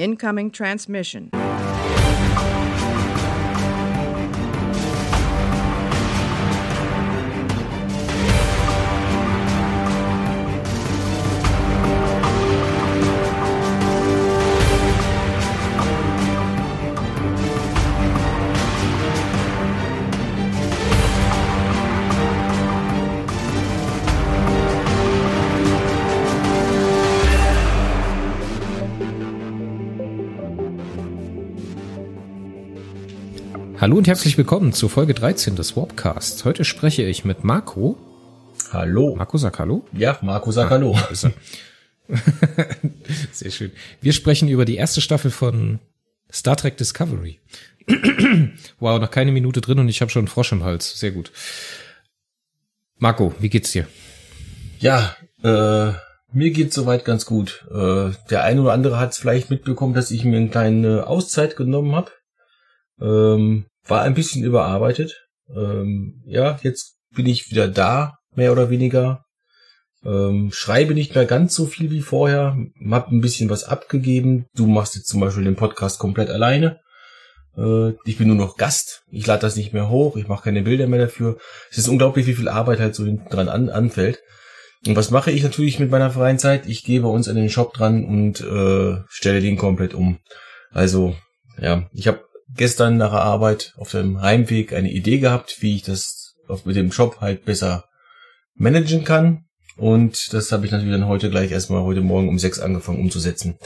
Incoming transmission. Hallo und herzlich willkommen zur Folge 13 des Warpcasts. Heute spreche ich mit Marco. Hallo. Marco sag hallo. Ja, Marco sag hallo. Ah, Sehr schön. Wir sprechen über die erste Staffel von Star Trek Discovery. wow, noch keine Minute drin und ich habe schon einen Frosch im Hals. Sehr gut. Marco, wie geht's dir? Ja, äh, mir geht's soweit ganz gut. Äh, der eine oder andere hat es vielleicht mitbekommen, dass ich mir eine kleine Auszeit genommen habe. Ähm, war ein bisschen überarbeitet. Ähm, ja, jetzt bin ich wieder da, mehr oder weniger. Ähm, schreibe nicht mehr ganz so viel wie vorher, hab ein bisschen was abgegeben. Du machst jetzt zum Beispiel den Podcast komplett alleine. Äh, ich bin nur noch Gast. Ich lade das nicht mehr hoch. Ich mache keine Bilder mehr dafür. Es ist unglaublich, wie viel Arbeit halt so dran an, anfällt. Und was mache ich natürlich mit meiner freien Zeit? Ich gehe bei uns an den Shop dran und äh, stelle den komplett um. Also, ja, ich habe gestern nach der Arbeit auf dem Heimweg eine Idee gehabt, wie ich das mit dem Shop halt besser managen kann. Und das habe ich natürlich dann heute gleich erstmal heute Morgen um sechs angefangen umzusetzen.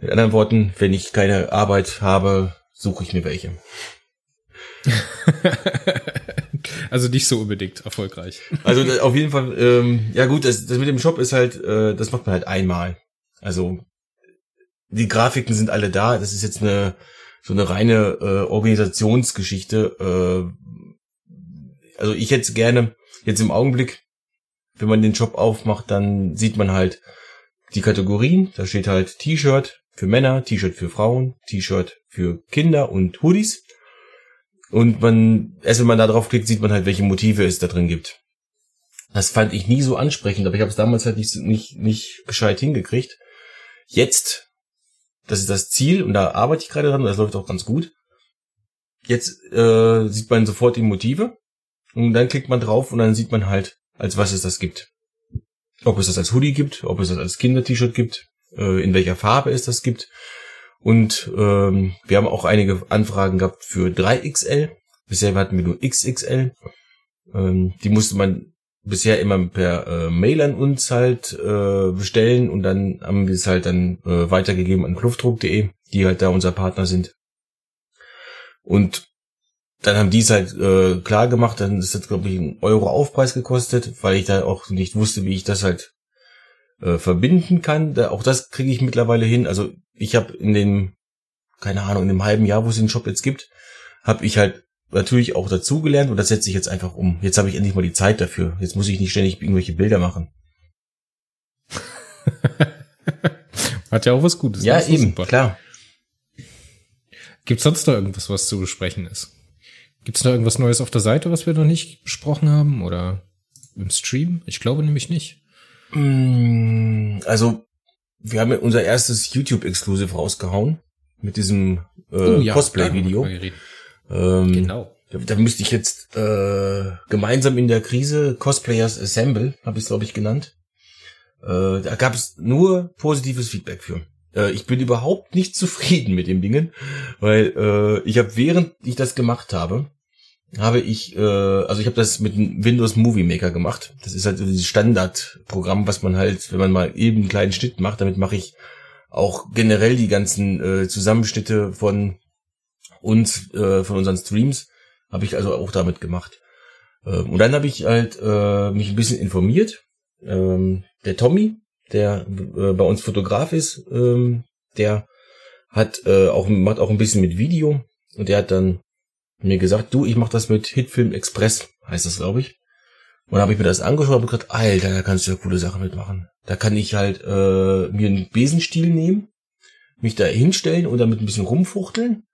Mit anderen Worten, wenn ich keine Arbeit habe, suche ich mir welche. also nicht so unbedingt erfolgreich. Also auf jeden Fall, ähm, ja gut, das, das mit dem Shop ist halt, äh, das macht man halt einmal. Also die Grafiken sind alle da. Das ist jetzt eine so eine reine äh, Organisationsgeschichte. Äh, also ich hätte gerne jetzt im Augenblick, wenn man den Job aufmacht, dann sieht man halt die Kategorien. Da steht halt T-Shirt für Männer, T-Shirt für Frauen, T-Shirt für Kinder und Hoodies. Und man, erst wenn man da drauf klickt, sieht man halt, welche Motive es da drin gibt. Das fand ich nie so ansprechend, aber ich habe es damals halt nicht, nicht, nicht gescheit hingekriegt. Jetzt das ist das Ziel und da arbeite ich gerade dran und das läuft auch ganz gut. Jetzt äh, sieht man sofort die Motive und dann klickt man drauf und dann sieht man halt, als was es das gibt. Ob es das als Hoodie gibt, ob es das als Kinder-T-Shirt gibt, äh, in welcher Farbe es das gibt. Und ähm, wir haben auch einige Anfragen gehabt für 3XL. Bisher hatten wir nur XXL. Ähm, die musste man bisher immer per äh, Mail an uns halt äh, bestellen und dann haben wir es halt dann äh, weitergegeben an kluftdruck.de, die halt da unser Partner sind. Und dann haben die es halt äh, klar gemacht, dann ist das, glaube ich, ein Euro Aufpreis gekostet, weil ich da auch nicht wusste, wie ich das halt äh, verbinden kann. Da, auch das kriege ich mittlerweile hin. Also ich habe in dem, keine Ahnung, in dem halben Jahr, wo es den Shop jetzt gibt, habe ich halt natürlich auch dazugelernt und das setze ich jetzt einfach um. Jetzt habe ich endlich mal die Zeit dafür. Jetzt muss ich nicht ständig irgendwelche Bilder machen. Hat ja auch was Gutes. Ja, eben, super. klar. Gibt sonst noch irgendwas, was zu besprechen ist? Gibt es noch irgendwas Neues auf der Seite, was wir noch nicht besprochen haben? Oder im Stream? Ich glaube nämlich nicht. Mm, also, wir haben unser erstes YouTube-Exclusive rausgehauen mit diesem äh, oh, ja, Cosplay-Video. Ähm, genau. Da, müsste ich jetzt äh, gemeinsam in der Krise Cosplayers Assemble, habe ich es glaube ich genannt. Äh, da gab es nur positives Feedback für. Äh, ich bin überhaupt nicht zufrieden mit dem Dingen, weil äh, ich habe während ich das gemacht habe, habe ich, äh, also ich habe das mit Windows Movie Maker gemacht. Das ist halt dieses Standardprogramm, was man halt, wenn man mal eben einen kleinen Schnitt macht, damit mache ich auch generell die ganzen äh, Zusammenschnitte von uns, äh, von unseren Streams, habe ich also auch damit gemacht. Ähm, und dann habe ich halt äh, mich ein bisschen informiert. Ähm, der Tommy, der äh, bei uns Fotograf ist, ähm, der hat äh, auch macht auch ein bisschen mit Video und der hat dann mir gesagt, du, ich mach das mit Hitfilm Express, heißt das, glaube ich. Und habe ich mir das angeschaut und gesagt, Alter, da kannst du ja coole Sachen mitmachen. Da kann ich halt äh, mir einen Besenstiel nehmen, mich da hinstellen und damit ein bisschen rumfuchteln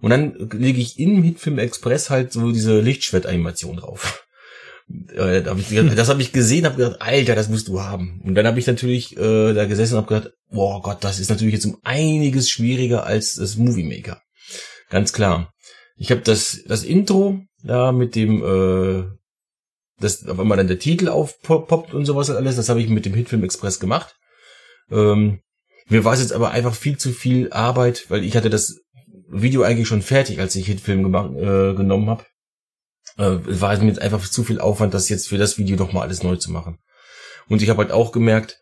und dann lege ich im Hitfilm Express halt so diese Lichtschwertanimation drauf. Äh, hab ich, das habe ich gesehen, habe gedacht, Alter, das musst du haben. Und dann habe ich natürlich äh, da gesessen und habe gedacht, boah Gott, das ist natürlich jetzt um einiges schwieriger als das Movie Maker. Ganz klar. Ich habe das das Intro da mit dem äh, das auf einmal dann der Titel aufpoppt und sowas alles, das habe ich mit dem Hitfilm Express gemacht. Ähm, mir war es jetzt aber einfach viel zu viel Arbeit, weil ich hatte das Video eigentlich schon fertig, als ich Hitfilm gemacht, äh, genommen habe. Äh, es war mir jetzt einfach zu viel Aufwand, das jetzt für das Video nochmal alles neu zu machen. Und ich habe halt auch gemerkt,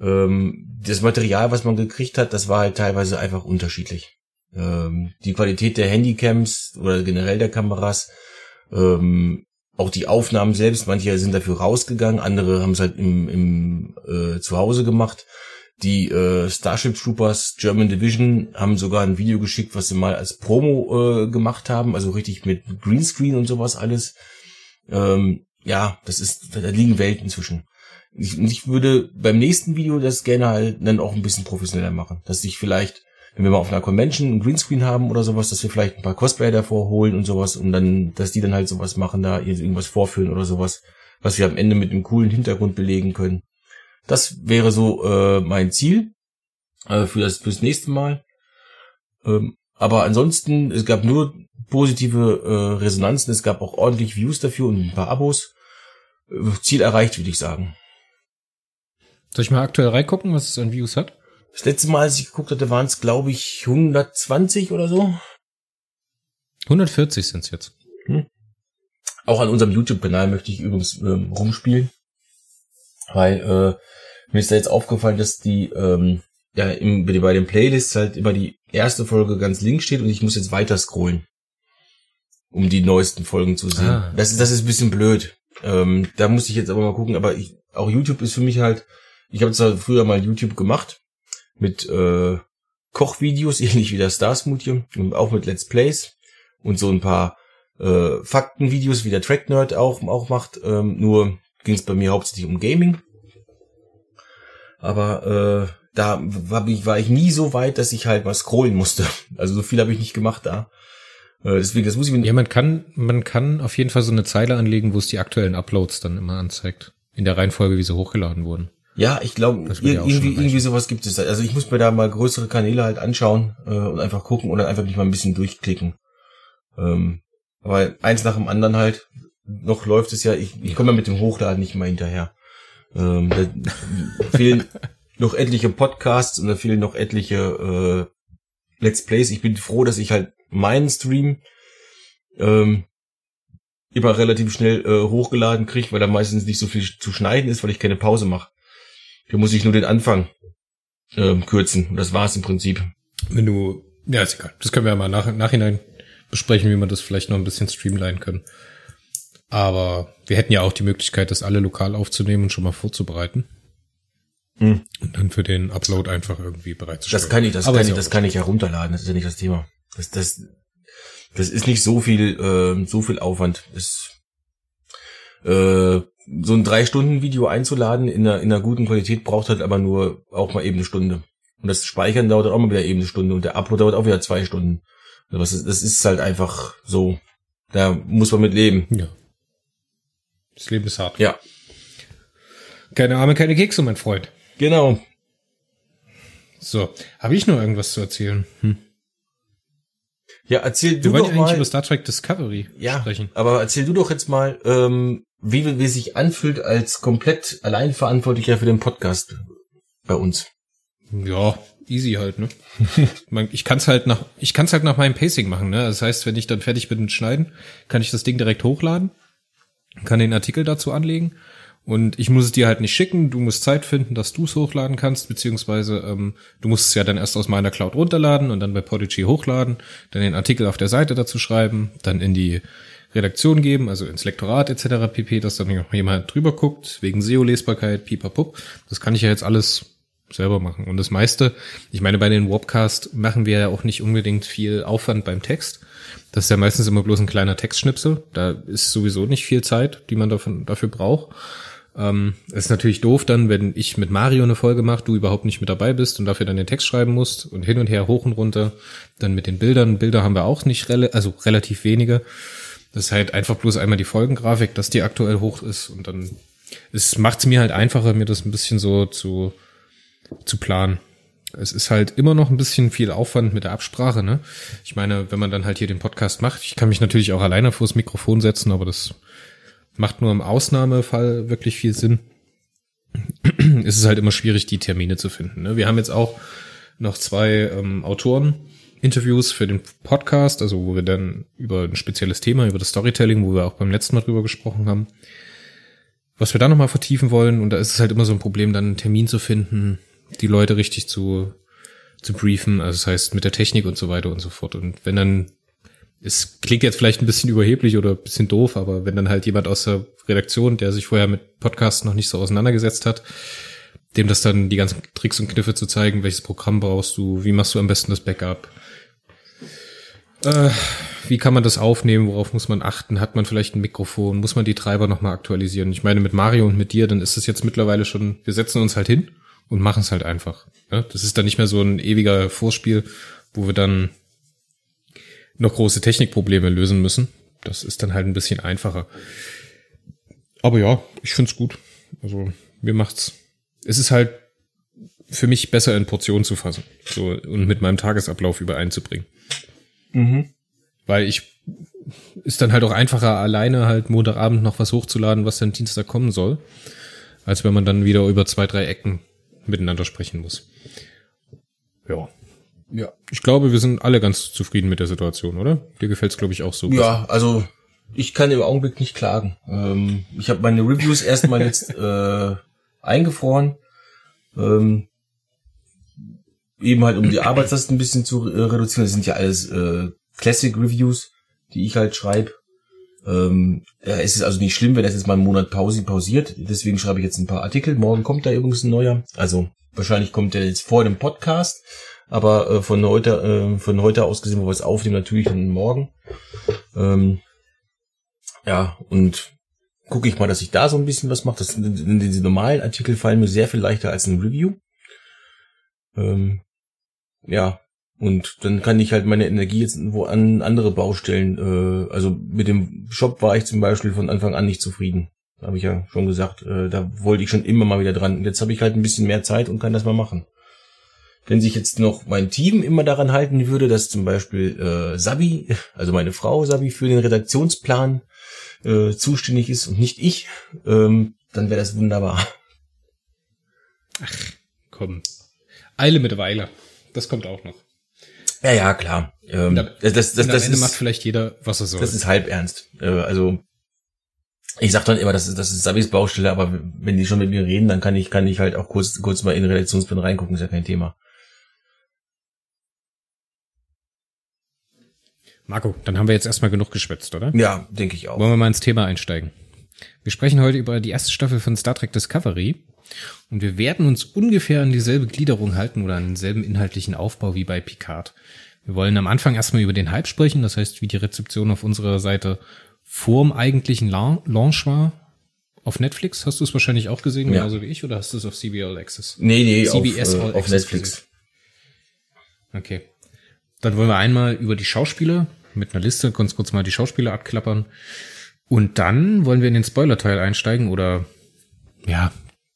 ähm, das Material, was man gekriegt hat, das war halt teilweise einfach unterschiedlich. Ähm, die Qualität der Handycams oder generell der Kameras, ähm, auch die Aufnahmen selbst, manche sind dafür rausgegangen, andere haben es halt im, im äh, Zuhause gemacht. Die äh, Starship Troopers German Division haben sogar ein Video geschickt, was sie mal als Promo äh, gemacht haben, also richtig mit Greenscreen und sowas alles. Ähm, ja, das ist, da liegen Welten zwischen. Ich, ich würde beim nächsten Video das gerne halt dann auch ein bisschen professioneller machen, dass ich vielleicht, wenn wir mal auf einer Convention einen Greenscreen haben oder sowas, dass wir vielleicht ein paar Cosplayer davor holen und sowas und dann, dass die dann halt sowas machen, da irgendwas vorführen oder sowas, was wir am Ende mit einem coolen Hintergrund belegen können. Das wäre so äh, mein Ziel äh, für das fürs nächste Mal. Ähm, aber ansonsten, es gab nur positive äh, Resonanzen, es gab auch ordentlich Views dafür und ein paar Abos. Äh, Ziel erreicht, würde ich sagen. Soll ich mal aktuell reingucken, was es an Views hat? Das letzte Mal, als ich geguckt hatte, waren es, glaube ich, 120 oder so. 140 sind's jetzt. Auch an unserem YouTube-Kanal möchte ich übrigens ähm, rumspielen. Weil äh, mir ist da jetzt aufgefallen, dass die ähm, ja im, bei den Playlists halt immer die erste Folge ganz links steht und ich muss jetzt weiter scrollen, um die neuesten Folgen zu sehen. Ah. Das, ist das ist ein bisschen blöd. Ähm, da muss ich jetzt aber mal gucken. Aber ich, auch YouTube ist für mich halt, ich habe zwar früher mal YouTube gemacht mit äh, Kochvideos, ähnlich wie der Star Smoothie und auch mit Let's Plays und so ein paar äh, Faktenvideos, wie der Track Nerd auch, auch macht. Ähm, nur ging es bei mir hauptsächlich um Gaming. Aber äh, da war ich, war ich nie so weit, dass ich halt mal scrollen musste. Also so viel habe ich nicht gemacht da. Äh, deswegen, das muss ich mir Ja, man kann, man kann auf jeden Fall so eine Zeile anlegen, wo es die aktuellen Uploads dann immer anzeigt. In der Reihenfolge, wie sie hochgeladen wurden. Ja, ich glaube, irgendwie, irgendwie sowas gibt es. Also ich muss mir da mal größere Kanäle halt anschauen äh, und einfach gucken oder einfach mich mal ein bisschen durchklicken. Ähm, aber eins nach dem anderen halt, noch läuft es ja, ich, ich komme ja mit dem Hochladen nicht mal hinterher. Ähm, da fehlen noch etliche Podcasts und da fehlen noch etliche äh, Let's Plays. Ich bin froh, dass ich halt meinen Stream ähm, immer relativ schnell äh, hochgeladen kriege, weil da meistens nicht so viel zu schneiden ist, weil ich keine Pause mache. Hier muss ich nur den Anfang ähm, kürzen. Und das war's im Prinzip. Wenn du, ja, ist egal. Das können wir ja mal nach, nachhinein besprechen, wie wir das vielleicht noch ein bisschen streamline können. Aber wir hätten ja auch die Möglichkeit, das alle lokal aufzunehmen und schon mal vorzubereiten. Hm. Und dann für den Upload einfach irgendwie bereitzustellen. Das kann ich, das Aber kann ich, das kann ich ja runterladen. Das ist ja nicht das Thema. Das, das, das ist nicht so viel, ähm, so viel Aufwand. Das, äh, so ein drei Stunden Video einzuladen in einer, in einer guten Qualität braucht halt aber nur auch mal eben eine Stunde. Und das Speichern dauert auch mal wieder eben eine Stunde und der Upload dauert auch wieder zwei Stunden. Also Das ist, das ist halt einfach so. Da muss man mit leben. Ja. Das Leben ist hart. Ja, Keine Arme, keine Kekse, mein Freund. genau. So, habe ich noch irgendwas zu erzählen? Hm. Ja, erzähl du wollen doch mal. über Star Trek Discovery Ja, sprechen. aber erzähl du doch jetzt mal, ähm, wie, wie es sich anfühlt als komplett alleinverantwortlicher für den Podcast bei uns. Ja, easy halt, ne? Ich kann's halt nach, ich kann's halt nach meinem Pacing machen, ne? Das heißt, wenn ich dann fertig bin mit Schneiden, kann ich das Ding direkt hochladen, kann den Artikel dazu anlegen und ich muss es dir halt nicht schicken. Du musst Zeit finden, dass du es hochladen kannst, beziehungsweise ähm, du musst es ja dann erst aus meiner Cloud runterladen und dann bei Podigy hochladen, dann den Artikel auf der Seite dazu schreiben, dann in die Redaktion geben, also ins Lektorat etc. pp, dass dann noch jemand drüber guckt, wegen SEO-Lesbarkeit, pipapup. Das kann ich ja jetzt alles selber machen. Und das meiste, ich meine, bei den Wobcast machen wir ja auch nicht unbedingt viel Aufwand beim Text. Das ist ja meistens immer bloß ein kleiner Textschnipsel. Da ist sowieso nicht viel Zeit, die man davon, dafür braucht. Ähm, ist natürlich doof dann, wenn ich mit Mario eine Folge mache, du überhaupt nicht mit dabei bist und dafür dann den Text schreiben musst und hin und her hoch und runter. Dann mit den Bildern. Bilder haben wir auch nicht, rela also relativ wenige. Das ist halt einfach bloß einmal die Folgengrafik, dass die aktuell hoch ist und dann es macht es mir halt einfacher, mir das ein bisschen so zu, zu planen. Es ist halt immer noch ein bisschen viel Aufwand mit der Absprache, ne? Ich meine, wenn man dann halt hier den Podcast macht, ich kann mich natürlich auch alleine vors Mikrofon setzen, aber das macht nur im Ausnahmefall wirklich viel Sinn. es ist halt immer schwierig, die Termine zu finden. Ne? Wir haben jetzt auch noch zwei ähm, Autoren Interviews für den Podcast, also wo wir dann über ein spezielles Thema, über das Storytelling, wo wir auch beim letzten Mal drüber gesprochen haben, was wir da nochmal vertiefen wollen. Und da ist es halt immer so ein Problem, dann einen Termin zu finden, die Leute richtig zu, zu briefen, also das heißt mit der Technik und so weiter und so fort. Und wenn dann, es klingt jetzt vielleicht ein bisschen überheblich oder ein bisschen doof, aber wenn dann halt jemand aus der Redaktion, der sich vorher mit Podcasts noch nicht so auseinandergesetzt hat, dem das dann die ganzen Tricks und Kniffe zu zeigen, welches Programm brauchst du, wie machst du am besten das Backup, äh, wie kann man das aufnehmen, worauf muss man achten, hat man vielleicht ein Mikrofon, muss man die Treiber nochmal aktualisieren. Ich meine, mit Mario und mit dir, dann ist es jetzt mittlerweile schon, wir setzen uns halt hin und machen es halt einfach. Ja? Das ist dann nicht mehr so ein ewiger Vorspiel, wo wir dann noch große Technikprobleme lösen müssen. Das ist dann halt ein bisschen einfacher. Aber ja, ich find's gut. Also mir macht's. Es ist halt für mich besser in Portionen zu fassen so und mit meinem Tagesablauf übereinzubringen. Mhm. Weil ich ist dann halt auch einfacher, alleine halt Montagabend noch was hochzuladen, was dann Dienstag kommen soll, als wenn man dann wieder über zwei, drei Ecken miteinander sprechen muss. Ja. Ja. Ich glaube, wir sind alle ganz zufrieden mit der Situation, oder? Dir gefällt's, glaube ich, auch so. Ja, also ich kann im Augenblick nicht klagen. Ähm, ich habe meine Reviews erstmal jetzt äh, eingefroren. Ähm, eben halt um die Arbeitslast ein bisschen zu äh, reduzieren. Das sind ja alles äh, Classic Reviews, die ich halt schreibe. Ähm, es ist also nicht schlimm, wenn das jetzt mal einen Monat Pause pausiert. Deswegen schreibe ich jetzt ein paar Artikel. Morgen kommt da übrigens ein neuer. Also wahrscheinlich kommt der jetzt vor dem Podcast. Aber äh, von heute, äh, von heute aus gesehen, wo wir es aufnehmen, natürlich dann morgen. Ähm, ja, und gucke ich mal, dass ich da so ein bisschen was mache. Das, diese normalen Artikel fallen mir sehr viel leichter als ein Review. Ähm, ja, und dann kann ich halt meine Energie jetzt wo an andere Baustellen, äh, also mit dem Shop war ich zum Beispiel von Anfang an nicht zufrieden. Habe ich ja schon gesagt, äh, da wollte ich schon immer mal wieder dran. Und jetzt habe ich halt ein bisschen mehr Zeit und kann das mal machen. Wenn sich jetzt noch mein Team immer daran halten würde, dass zum Beispiel äh, Sabi, also meine Frau Sabi, für den Redaktionsplan äh, zuständig ist und nicht ich, ähm, dann wäre das wunderbar. Ach, komm. Eile mit Weile. Das kommt auch noch. Ja, ja, klar. Ähm, da, das, das, das, das ist, macht vielleicht jeder, was er soll. Das ist halb ernst. Äh, also ich sag dann immer, das ist, das ist Sabis Baustelle, aber wenn die schon mit mir reden, dann kann ich, kann ich halt auch kurz, kurz mal in Redaktionsplan reingucken, ist ja kein Thema. Marco, dann haben wir jetzt erstmal genug geschwätzt, oder? Ja, denke ich auch. Wollen wir mal ins Thema einsteigen? Wir sprechen heute über die erste Staffel von Star Trek Discovery und wir werden uns ungefähr an dieselbe Gliederung halten oder an denselben inhaltlichen Aufbau wie bei Picard. Wir wollen am Anfang erstmal über den Hype sprechen, das heißt, wie die Rezeption auf unserer Seite vorm eigentlichen Launch war. Auf Netflix hast du es wahrscheinlich auch gesehen, ja. genauso wie ich, oder hast du es auf CBL Access? Nee, nee, CBS auf, äh, auf Netflix. Gesehen? Okay. Dann wollen wir einmal über die Schauspieler mit einer Liste ganz kurz mal die Schauspieler abklappern. Und dann wollen wir in den Spoiler-Teil einsteigen oder ja,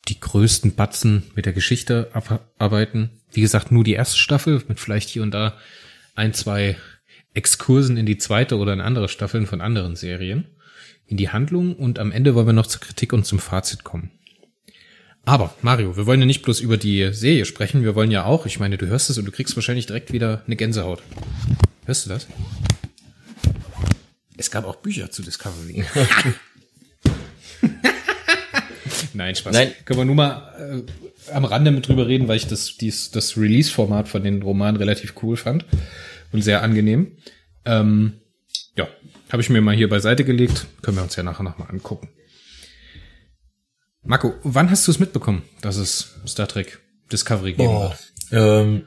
die größten Batzen mit der Geschichte abarbeiten. Wie gesagt, nur die erste Staffel mit vielleicht hier und da ein, zwei Exkursen in die zweite oder in andere Staffeln von anderen Serien, in die Handlung und am Ende wollen wir noch zur Kritik und zum Fazit kommen. Aber Mario, wir wollen ja nicht bloß über die Serie sprechen, wir wollen ja auch, ich meine, du hörst es und du kriegst wahrscheinlich direkt wieder eine Gänsehaut. Hörst du das? Es gab auch Bücher zu Discovery. Nein, Spaß. Nein. Können wir nur mal äh, am Rande mit drüber reden, weil ich das, dies, das Release-Format von den Romanen relativ cool fand und sehr angenehm. Ähm, ja, habe ich mir mal hier beiseite gelegt. Können wir uns ja nachher nochmal angucken. Marco, wann hast du es mitbekommen, dass es Star Trek Discovery geben Boah, Ähm,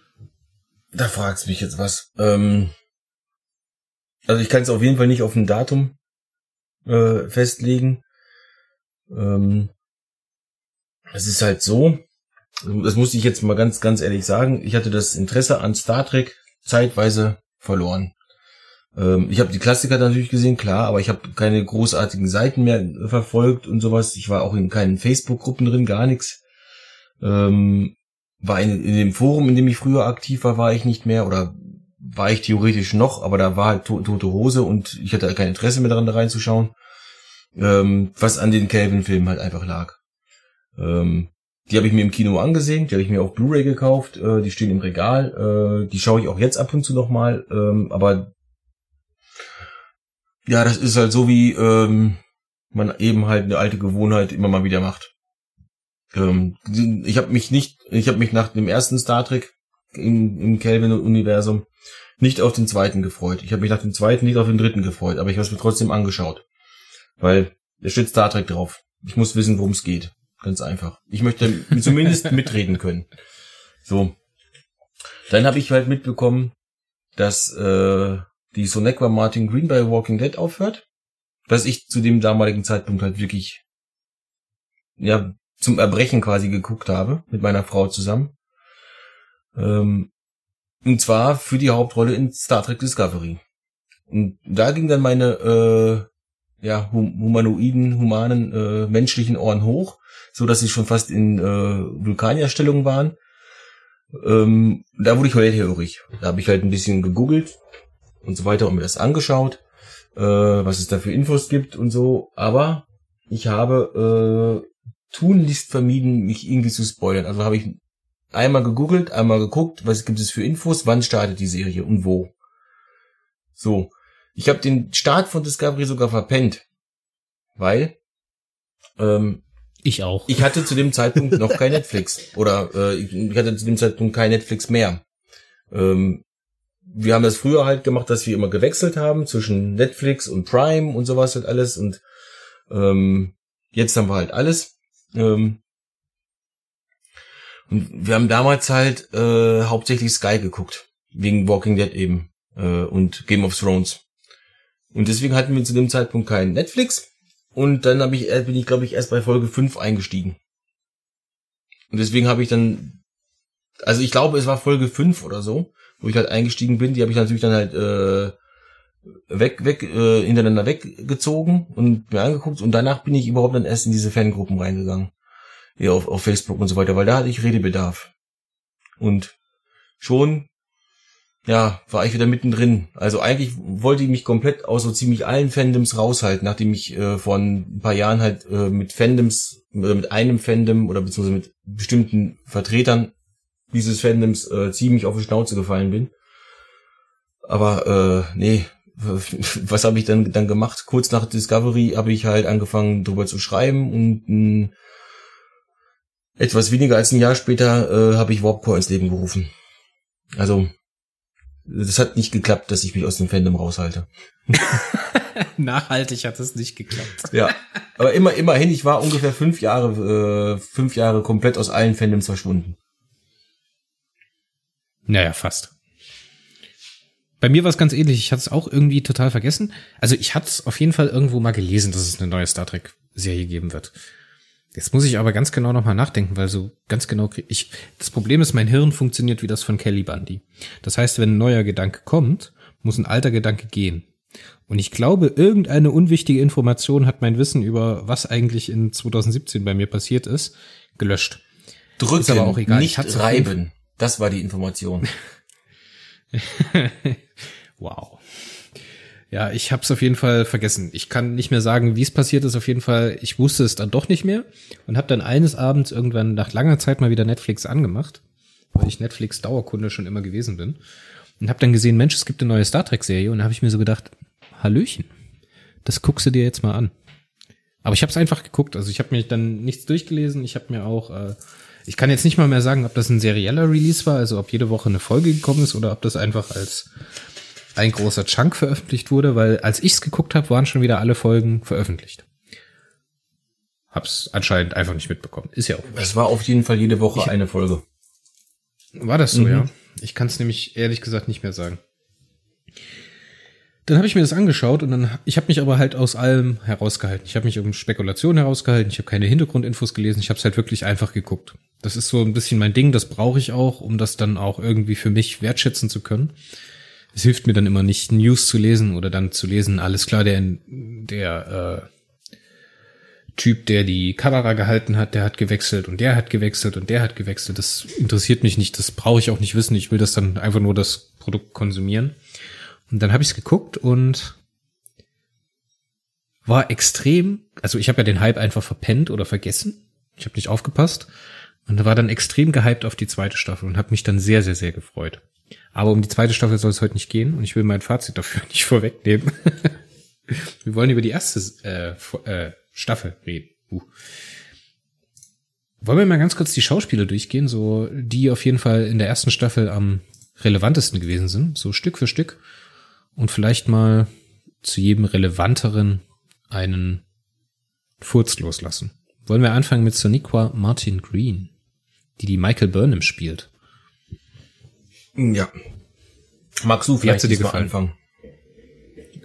da fragst mich jetzt was. Ähm, also ich kann es auf jeden Fall nicht auf ein Datum äh, festlegen. Ähm, es ist halt so, das muss ich jetzt mal ganz, ganz ehrlich sagen, ich hatte das Interesse an Star Trek zeitweise verloren. Ähm, ich habe die Klassiker natürlich gesehen, klar, aber ich habe keine großartigen Seiten mehr verfolgt und sowas. Ich war auch in keinen Facebook-Gruppen drin, gar nichts. Ähm, war in, in dem Forum, in dem ich früher aktiv war, war ich nicht mehr oder war ich theoretisch noch, aber da war halt to tote Hose und ich hatte kein Interesse mehr daran, da reinzuschauen. Ähm, was an den Calvin-Filmen halt einfach lag. Ähm, die habe ich mir im Kino angesehen, die habe ich mir auf Blu-ray gekauft, äh, die stehen im Regal, äh, die schaue ich auch jetzt ab und zu nochmal, ähm, aber ja, das ist halt so wie ähm, man eben halt eine alte Gewohnheit immer mal wieder macht. Ähm, ich habe mich nicht, ich habe mich nach dem ersten Star Trek im, im Kelvin-Universum nicht auf den zweiten gefreut. Ich habe mich nach dem zweiten nicht auf den dritten gefreut, aber ich habe es mir trotzdem angeschaut. Weil da steht Star Trek drauf. Ich muss wissen, worum es geht. Ganz einfach. Ich möchte zumindest mitreden können. So. Dann habe ich halt mitbekommen, dass äh, die Sonequa Martin Green bei Walking Dead aufhört. Dass ich zu dem damaligen Zeitpunkt halt wirklich ja zum Erbrechen quasi geguckt habe mit meiner Frau zusammen. Ähm, und zwar für die Hauptrolle in Star Trek Discovery. Und da ging dann meine äh, ja, humanoiden, humanen, äh, menschlichen Ohren hoch, so dass sie schon fast in äh, Vulkanierstellung waren. Ähm, da wurde ich hellhörig. Da habe ich halt ein bisschen gegoogelt und so weiter und mir das angeschaut, äh, was es da für Infos gibt und so. Aber ich habe äh, tunlichst vermieden, mich irgendwie zu spoilern. Also habe ich einmal gegoogelt, einmal geguckt, was gibt es für Infos, wann startet die Serie und wo. So, ich habe den Start von Discovery sogar verpennt, weil ähm, ich auch. Ich hatte zu dem Zeitpunkt noch kein Netflix oder äh, ich hatte zu dem Zeitpunkt kein Netflix mehr. Ähm, wir haben das früher halt gemacht, dass wir immer gewechselt haben zwischen Netflix und Prime und sowas halt alles und ähm, jetzt haben wir halt alles. Ähm, und wir haben damals halt äh, hauptsächlich Sky geguckt. Wegen Walking Dead eben. Äh, und Game of Thrones. Und deswegen hatten wir zu dem Zeitpunkt keinen Netflix. Und dann hab ich, äh, bin ich, glaube ich, erst bei Folge 5 eingestiegen. Und deswegen habe ich dann, also ich glaube, es war Folge 5 oder so, wo ich halt eingestiegen bin. Die habe ich natürlich dann halt äh, weg, weg, äh, hintereinander weggezogen und mir angeguckt. Und danach bin ich überhaupt dann erst in diese Fangruppen reingegangen ja, auf, auf Facebook und so weiter, weil da hatte ich Redebedarf. Und schon, ja, war ich wieder mittendrin. Also eigentlich wollte ich mich komplett aus so ziemlich allen Fandoms raushalten, nachdem ich äh, vor ein paar Jahren halt äh, mit Fandoms, oder mit einem Fandom oder beziehungsweise mit bestimmten Vertretern dieses Fandoms äh, ziemlich auf die Schnauze gefallen bin. Aber äh, nee, was habe ich dann dann gemacht? Kurz nach Discovery habe ich halt angefangen drüber zu schreiben und mh, etwas weniger als ein Jahr später äh, habe ich Warpcore ins Leben gerufen. Also, das hat nicht geklappt, dass ich mich aus dem Fandom raushalte. Nachhaltig hat es nicht geklappt. Ja, aber immer, immerhin, ich war ungefähr fünf Jahre, äh, fünf Jahre komplett aus allen Fandoms verschwunden. Naja, fast. Bei mir war es ganz ähnlich. Ich hatte es auch irgendwie total vergessen. Also ich hatte es auf jeden Fall irgendwo mal gelesen, dass es eine neue Star Trek Serie geben wird. Jetzt muss ich aber ganz genau nochmal nachdenken, weil so ganz genau ich, das Problem ist, mein Hirn funktioniert wie das von Kelly Bundy. Das heißt, wenn ein neuer Gedanke kommt, muss ein alter Gedanke gehen. Und ich glaube, irgendeine unwichtige Information hat mein Wissen über was eigentlich in 2017 bei mir passiert ist, gelöscht. Drücken, ist aber auch egal. nicht reiben. Das war die Information. wow. Ja, ich habe es auf jeden Fall vergessen. Ich kann nicht mehr sagen, wie es passiert ist. Auf jeden Fall, ich wusste es dann doch nicht mehr und habe dann eines Abends irgendwann nach langer Zeit mal wieder Netflix angemacht, weil ich Netflix Dauerkunde schon immer gewesen bin und habe dann gesehen, Mensch, es gibt eine neue Star Trek Serie und habe ich mir so gedacht, Hallöchen, das guckst du dir jetzt mal an. Aber ich habe es einfach geguckt. Also ich habe mir dann nichts durchgelesen. Ich habe mir auch, äh, ich kann jetzt nicht mal mehr sagen, ob das ein serieller Release war, also ob jede Woche eine Folge gekommen ist oder ob das einfach als ein großer Chunk veröffentlicht wurde, weil als ich's geguckt habe, waren schon wieder alle Folgen veröffentlicht. Hab's anscheinend einfach nicht mitbekommen. Ist ja auch. Es war auf jeden Fall jede Woche ich, eine Folge. War das so, mhm. ja? Ich kann es nämlich ehrlich gesagt nicht mehr sagen. Dann habe ich mir das angeschaut und dann, ich habe mich aber halt aus allem herausgehalten. Ich habe mich um Spekulationen herausgehalten, ich habe keine Hintergrundinfos gelesen, ich habe es halt wirklich einfach geguckt. Das ist so ein bisschen mein Ding, das brauche ich auch, um das dann auch irgendwie für mich wertschätzen zu können. Es hilft mir dann immer nicht, News zu lesen oder dann zu lesen, alles klar, der, der äh, Typ, der die Kamera gehalten hat, der hat gewechselt und der hat gewechselt und der hat gewechselt. Das interessiert mich nicht, das brauche ich auch nicht wissen. Ich will das dann einfach nur das Produkt konsumieren. Und dann habe ich es geguckt und war extrem, also ich habe ja den Hype einfach verpennt oder vergessen. Ich habe nicht aufgepasst und war dann extrem gehypt auf die zweite Staffel und habe mich dann sehr, sehr, sehr gefreut. Aber um die zweite Staffel soll es heute nicht gehen und ich will mein Fazit dafür nicht vorwegnehmen. Wir wollen über die erste äh, äh, Staffel reden. Uh. Wollen wir mal ganz kurz die Schauspieler durchgehen, so die auf jeden Fall in der ersten Staffel am relevantesten gewesen sind, so Stück für Stück und vielleicht mal zu jedem relevanteren einen Furz loslassen. Wollen wir anfangen mit Soniqua Martin Green, die die Michael Burnham spielt. Ja. Magst du vielleicht dir gefallen? anfangen?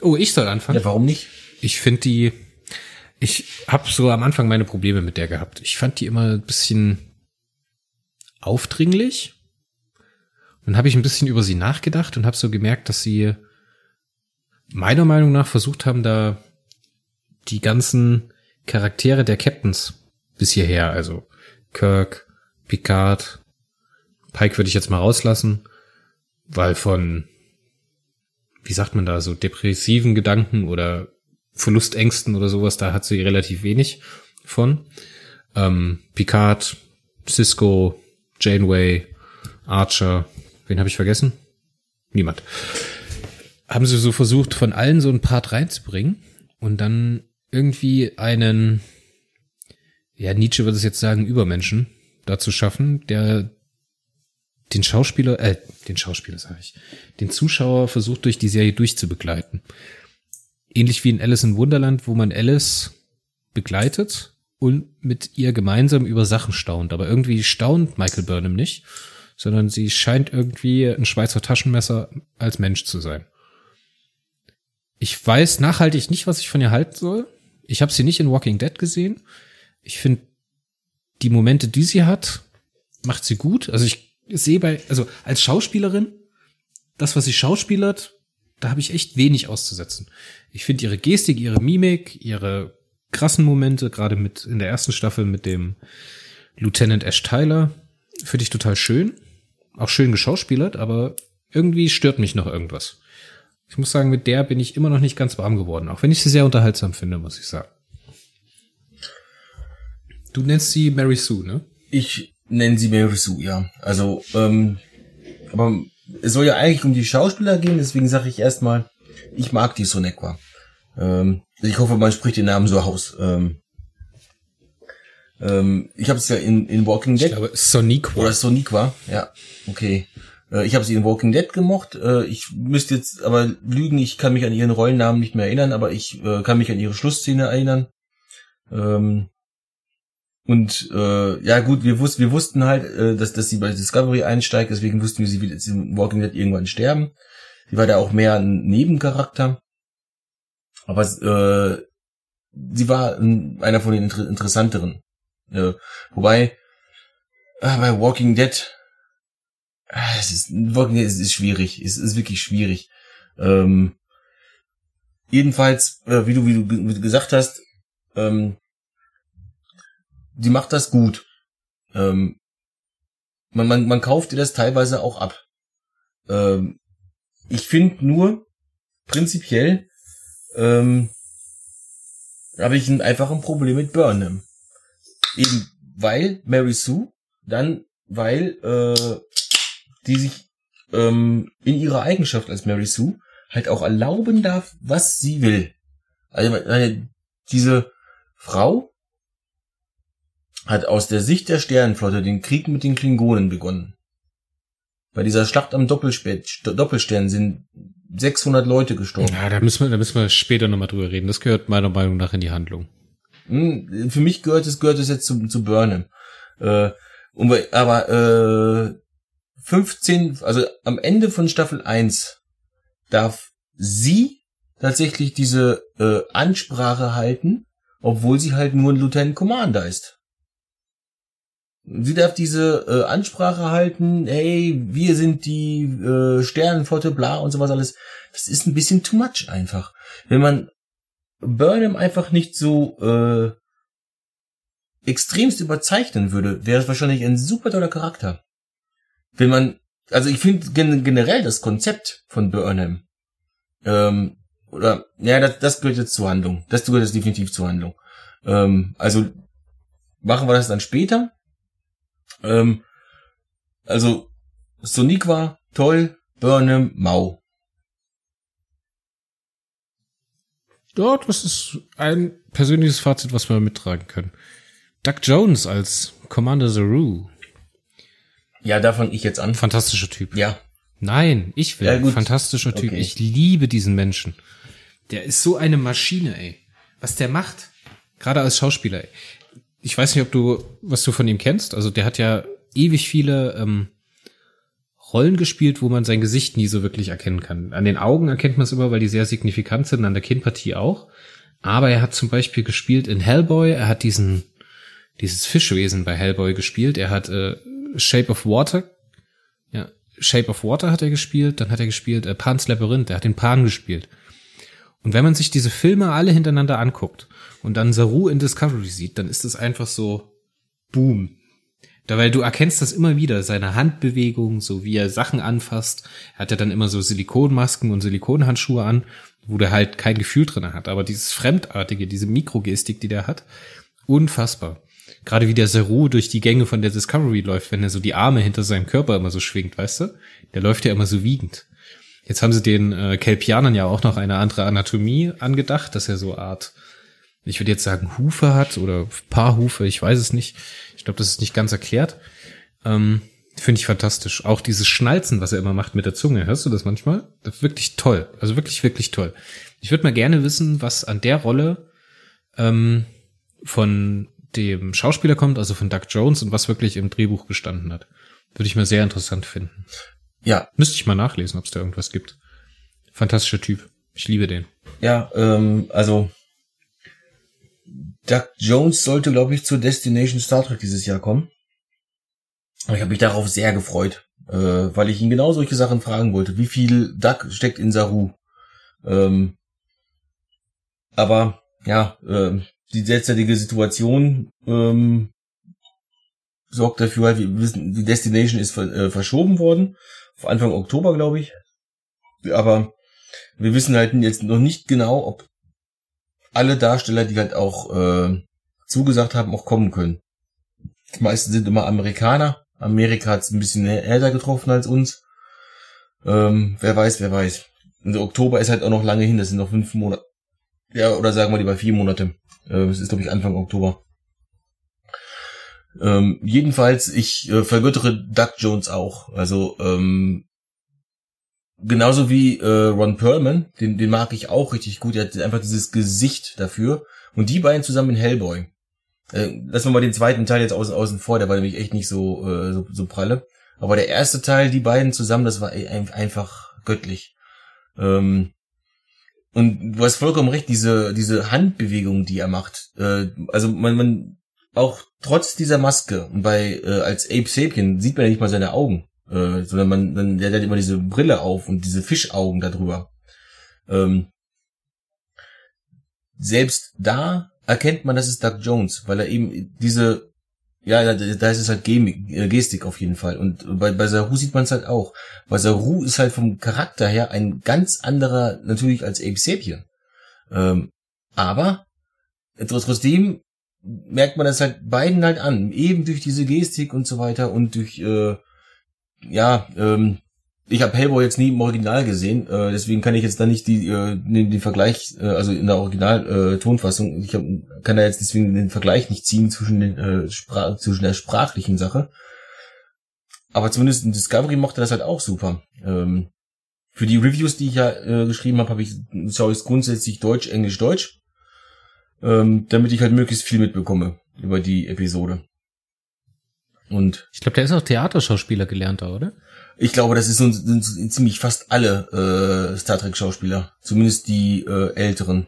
Oh, ich soll anfangen? Ja, warum nicht? Ich finde die, ich habe so am Anfang meine Probleme mit der gehabt. Ich fand die immer ein bisschen aufdringlich. Dann habe ich ein bisschen über sie nachgedacht und habe so gemerkt, dass sie meiner Meinung nach versucht haben, da die ganzen Charaktere der Captains bis hierher, also Kirk, Picard, Pike würde ich jetzt mal rauslassen, weil von, wie sagt man da, so depressiven Gedanken oder Verlustängsten oder sowas, da hat sie relativ wenig von. Ähm, Picard, Cisco, Janeway, Archer, wen habe ich vergessen? Niemand. Haben sie so versucht, von allen so ein Part reinzubringen und dann irgendwie einen, ja, Nietzsche würde es jetzt sagen, Übermenschen dazu schaffen, der den Schauspieler, äh, den Schauspieler sage ich, den Zuschauer versucht durch die Serie durchzubegleiten. Ähnlich wie in Alice in Wunderland, wo man Alice begleitet und mit ihr gemeinsam über Sachen staunt. Aber irgendwie staunt Michael Burnham nicht, sondern sie scheint irgendwie ein Schweizer Taschenmesser als Mensch zu sein. Ich weiß nachhaltig nicht, was ich von ihr halten soll. Ich habe sie nicht in Walking Dead gesehen. Ich finde, die Momente, die sie hat, macht sie gut. Also ich sehe bei, also als Schauspielerin, das, was sie schauspielert, da habe ich echt wenig auszusetzen. Ich finde ihre Gestik, ihre Mimik, ihre krassen Momente, gerade mit in der ersten Staffel mit dem Lieutenant Ash Tyler, finde ich total schön. Auch schön geschauspielert, aber irgendwie stört mich noch irgendwas. Ich muss sagen, mit der bin ich immer noch nicht ganz warm geworden, auch wenn ich sie sehr unterhaltsam finde, muss ich sagen. Du nennst sie Mary Sue, ne? Ich nenne sie Mary Sue, ja. Also, ähm, aber es soll ja eigentlich um die Schauspieler gehen, deswegen sage ich erstmal, ich mag die Sonequa. Ähm, ich hoffe, man spricht den Namen so aus. Ähm, ähm, ich habe es ja in, in Walking Dead. Ich glaube, Soniqua. Oder Soniqua, ja. Okay. Äh, ich habe sie in Walking Dead gemocht. Äh, ich müsste jetzt aber lügen, ich kann mich an ihren Rollennamen nicht mehr erinnern, aber ich äh, kann mich an ihre Schlussszene erinnern. Ähm, und äh, ja gut, wir, wus wir wussten halt, äh, dass, dass sie bei Discovery einsteigt, deswegen wussten wir, sie wird jetzt in Walking Dead irgendwann sterben. Sie war da auch mehr ein Nebencharakter. Aber äh, sie war einer von den inter interessanteren. Äh, wobei, äh, bei Walking Dead Ah, es ist, es ist schwierig. Es ist wirklich schwierig. Ähm, jedenfalls, äh, wie du, wie du gesagt hast, ähm, die macht das gut. Ähm, man, man, man kauft dir das teilweise auch ab. Ähm, ich finde nur, prinzipiell, ähm, habe ich ein, einfach ein Problem mit Burnham. Eben weil Mary Sue, dann weil äh, die sich ähm, in ihrer Eigenschaft als Mary Sue halt auch erlauben darf, was sie will. Also diese Frau hat aus der Sicht der Sternenflotte den Krieg mit den Klingonen begonnen. Bei dieser Schlacht am Doppelstern sind 600 Leute gestorben. Ja, da müssen wir, da müssen wir später nochmal drüber reden. Das gehört meiner Meinung nach in die Handlung. Hm, für mich gehört es, gehört es jetzt zu, zu Burnham. Äh, aber äh, 15, also am Ende von Staffel 1 darf sie tatsächlich diese äh, Ansprache halten, obwohl sie halt nur ein Lieutenant Commander ist. Sie darf diese äh, Ansprache halten, hey, wir sind die äh, Sternenflotte, bla und sowas alles. Das ist ein bisschen too much einfach. Wenn man Burnham einfach nicht so äh, extremst überzeichnen würde, wäre es wahrscheinlich ein super toller Charakter. Wenn man, also ich finde gen generell das Konzept von Burnham, ähm, oder, ja, das, das gehört jetzt zur Handlung. Das gehört jetzt definitiv zur Handlung. Ähm, also machen wir das dann später. Ähm, also Soniqua, toll, Burnham, mau. Ja, das ist ein persönliches Fazit, was wir mittragen können. Doug Jones als Commander Zaru. Ja, da fange ich jetzt an. Fantastischer Typ. Ja. Nein, ich will. Ja. Fantastischer Typ. Okay. Ich liebe diesen Menschen. Der ist so eine Maschine, ey. Was der macht. Gerade als Schauspieler, ey. Ich weiß nicht, ob du, was du von ihm kennst. Also der hat ja ewig viele ähm, Rollen gespielt, wo man sein Gesicht nie so wirklich erkennen kann. An den Augen erkennt man es immer, weil die sehr signifikant sind, an der Kinnpartie auch. Aber er hat zum Beispiel gespielt in Hellboy, er hat diesen, dieses Fischwesen bei Hellboy gespielt, er hat äh, Shape of Water, ja, Shape of Water hat er gespielt, dann hat er gespielt äh, Pan's Labyrinth, er hat den Pan gespielt. Und wenn man sich diese Filme alle hintereinander anguckt und dann Saru in Discovery sieht, dann ist es einfach so Boom. Da, weil du erkennst das immer wieder, seine Handbewegung, so wie er Sachen anfasst. Er hat ja dann immer so Silikonmasken und Silikonhandschuhe an, wo der halt kein Gefühl drin hat. Aber dieses Fremdartige, diese Mikrogestik, die der hat, unfassbar. Gerade wie der Saru durch die Gänge von der Discovery läuft, wenn er so die Arme hinter seinem Körper immer so schwingt, weißt du? Der läuft ja immer so wiegend. Jetzt haben sie den äh, Kelpianern ja auch noch eine andere Anatomie angedacht, dass er so Art, ich würde jetzt sagen, Hufe hat oder paar Hufe, ich weiß es nicht. Ich glaube, das ist nicht ganz erklärt. Ähm, Finde ich fantastisch. Auch dieses Schnalzen, was er immer macht mit der Zunge. Hörst du das manchmal? Das ist wirklich toll. Also wirklich, wirklich toll. Ich würde mal gerne wissen, was an der Rolle ähm, von dem Schauspieler kommt, also von Doug Jones und was wirklich im Drehbuch gestanden hat. Würde ich mal sehr interessant finden. Ja, Müsste ich mal nachlesen, ob es da irgendwas gibt. Fantastischer Typ. Ich liebe den. ja, ähm, also Doug Jones sollte, glaube ich, zur Destination Star Trek dieses Jahr kommen. Ich habe mich darauf sehr gefreut, äh, weil ich ihn genau solche Sachen fragen wollte. Wie viel Doug steckt in Saru? Ähm, aber ja, äh, die derzeitige Situation ähm, sorgt dafür, halt, wir wissen, die Destination ist ver äh, verschoben worden, auf Anfang Oktober, glaube ich. Aber wir wissen halt jetzt noch nicht genau, ob alle Darsteller, die halt auch äh, zugesagt haben, auch kommen können. Die meisten sind immer Amerikaner. Amerika hat es ein bisschen härter getroffen als uns. Ähm, wer weiß, wer weiß. Und Oktober ist halt auch noch lange hin, das sind noch fünf Monate. Ja, oder sagen wir lieber vier Monate. Äh, Es ist, glaube ich, Anfang Oktober. Ähm, jedenfalls, ich äh, vergöttere Doug Jones auch. Also, ähm, genauso wie äh, Ron Perlman, den, den mag ich auch richtig gut. Der hat einfach dieses Gesicht dafür. Und die beiden zusammen in Hellboy. Äh, lassen wir mal den zweiten Teil jetzt außen, außen vor, der war nämlich echt nicht so, äh, so, so pralle. Aber der erste Teil, die beiden zusammen, das war ein- einfach göttlich. Ähm, und du hast vollkommen recht, diese, diese Handbewegung, die er macht. Äh, also man, man, auch trotz dieser Maske, und bei, äh, als Ape Sapien sieht man ja nicht mal seine Augen, äh, sondern man, man, der hat immer diese Brille auf und diese Fischaugen da drüber. Ähm, selbst da erkennt man, das ist Doug Jones, weil er eben diese, ja, da, da ist es halt Gem- äh, Gestik auf jeden Fall. Und bei, bei Saru sieht man es halt auch. Weil Saru ist halt vom Charakter her ein ganz anderer, natürlich als Abe Sapien. Ähm, aber tr- trotzdem merkt man das halt beiden halt an. Eben durch diese Gestik und so weiter und durch, äh, ja, ähm, ich habe Hellboy jetzt nie im Original gesehen, äh, deswegen kann ich jetzt da nicht die, äh, den, den Vergleich, äh, also in der Original äh, ich hab, kann da jetzt deswegen den Vergleich nicht ziehen zwischen den äh, Spra zwischen der sprachlichen Sache. Aber zumindest in Discovery mochte das halt auch super. Ähm, für die Reviews, die ich ja äh, geschrieben habe, habe ich schaue ich grundsätzlich Deutsch, Englisch, Deutsch, ähm, damit ich halt möglichst viel mitbekomme über die Episode. Und Ich glaube, der ist auch Theaterschauspieler gelernter, oder? ich glaube, das ist so, sind so ziemlich fast alle äh, Star Trek Schauspieler, zumindest die äh, älteren.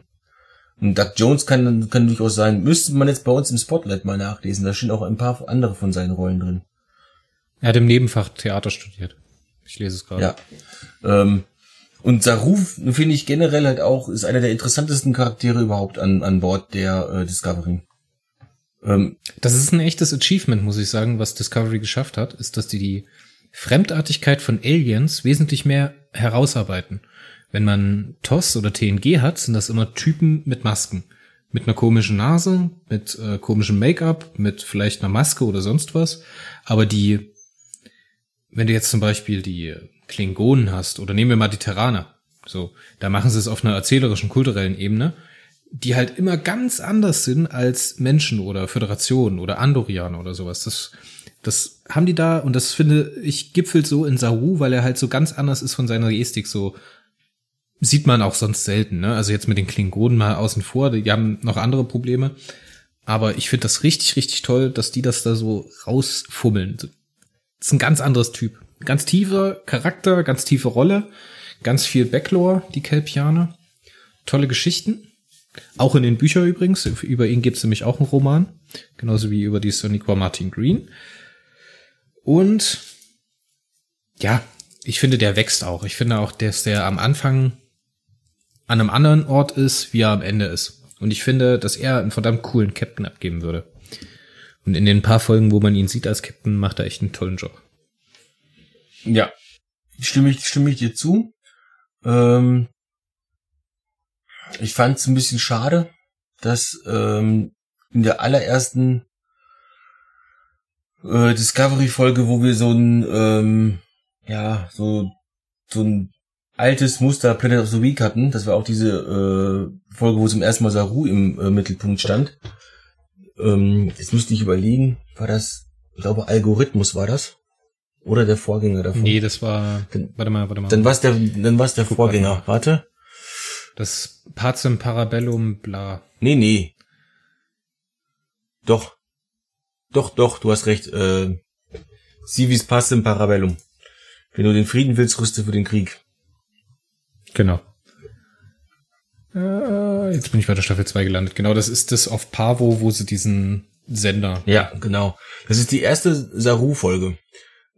Und Doug Jones kann, kann durchaus sein, müsste man jetzt bei uns im Spotlight mal nachlesen. Da stehen auch ein paar andere von seinen Rollen drin. Er hat im Nebenfach Theater studiert. Ich lese es gerade. Ja. Ähm, und Saru finde ich generell halt auch, ist einer der interessantesten Charaktere überhaupt an, an Bord der äh, Discovery. Ähm, das ist ein echtes Achievement, muss ich sagen, was Discovery geschafft hat, ist, dass die die Fremdartigkeit von Aliens wesentlich mehr herausarbeiten. Wenn man TOS oder TNG hat, sind das immer Typen mit Masken. Mit einer komischen Nase, mit äh, komischem Make-up, mit vielleicht einer Maske oder sonst was. Aber die, wenn du jetzt zum Beispiel die Klingonen hast, oder nehmen wir mal die Terraner, so, da machen sie es auf einer erzählerischen, kulturellen Ebene, die halt immer ganz anders sind als Menschen oder Föderationen oder Andorianer oder sowas. Das, das haben die da und das finde ich gipfelt so in Saru, weil er halt so ganz anders ist von seiner Gestik, so sieht man auch sonst selten, ne? Also jetzt mit den Klingonen mal außen vor, die haben noch andere Probleme. Aber ich finde das richtig, richtig toll, dass die das da so rausfummeln. Das ist ein ganz anderes Typ. Ganz tiefer Charakter, ganz tiefe Rolle, ganz viel Backlore, die Kelpianer. Tolle Geschichten. Auch in den Büchern übrigens. Über ihn gibt es nämlich auch einen Roman. Genauso wie über die Soniqua Martin Green. Und ja, ich finde, der wächst auch. Ich finde auch, dass der am Anfang an einem anderen Ort ist, wie er am Ende ist. Und ich finde, dass er einen verdammt coolen Captain abgeben würde. Und in den paar Folgen, wo man ihn sieht als Captain, macht er echt einen tollen Job. Ja, stimme ich, stimme ich dir zu. Ähm, ich fand es ein bisschen schade, dass ähm, in der allerersten äh, Discovery-Folge, wo wir so ein, ähm, ja, so, so ein altes Muster Planet of the Week hatten. Das war auch diese äh, Folge, wo zum ersten Mal Saru im äh, Mittelpunkt stand. Ähm, jetzt müsste ich überlegen, war das, ich glaube, Algorithmus war das? Oder der Vorgänger davon? Nee, das war, dann, warte mal, warte mal. Dann war es der, dann war's der Guck Vorgänger. Warte. Das Pazem Parabellum, bla. Nee, nee. Doch. Doch, doch, du hast recht. Äh, Civis Pacem Parabellum. Wenn du den Frieden willst, rüste für den Krieg. Genau. Äh, jetzt bin ich bei der Staffel 2 gelandet. Genau, das ist das auf Pavo, wo sie diesen Sender. Ja, genau. Das ist die erste Saru-Folge.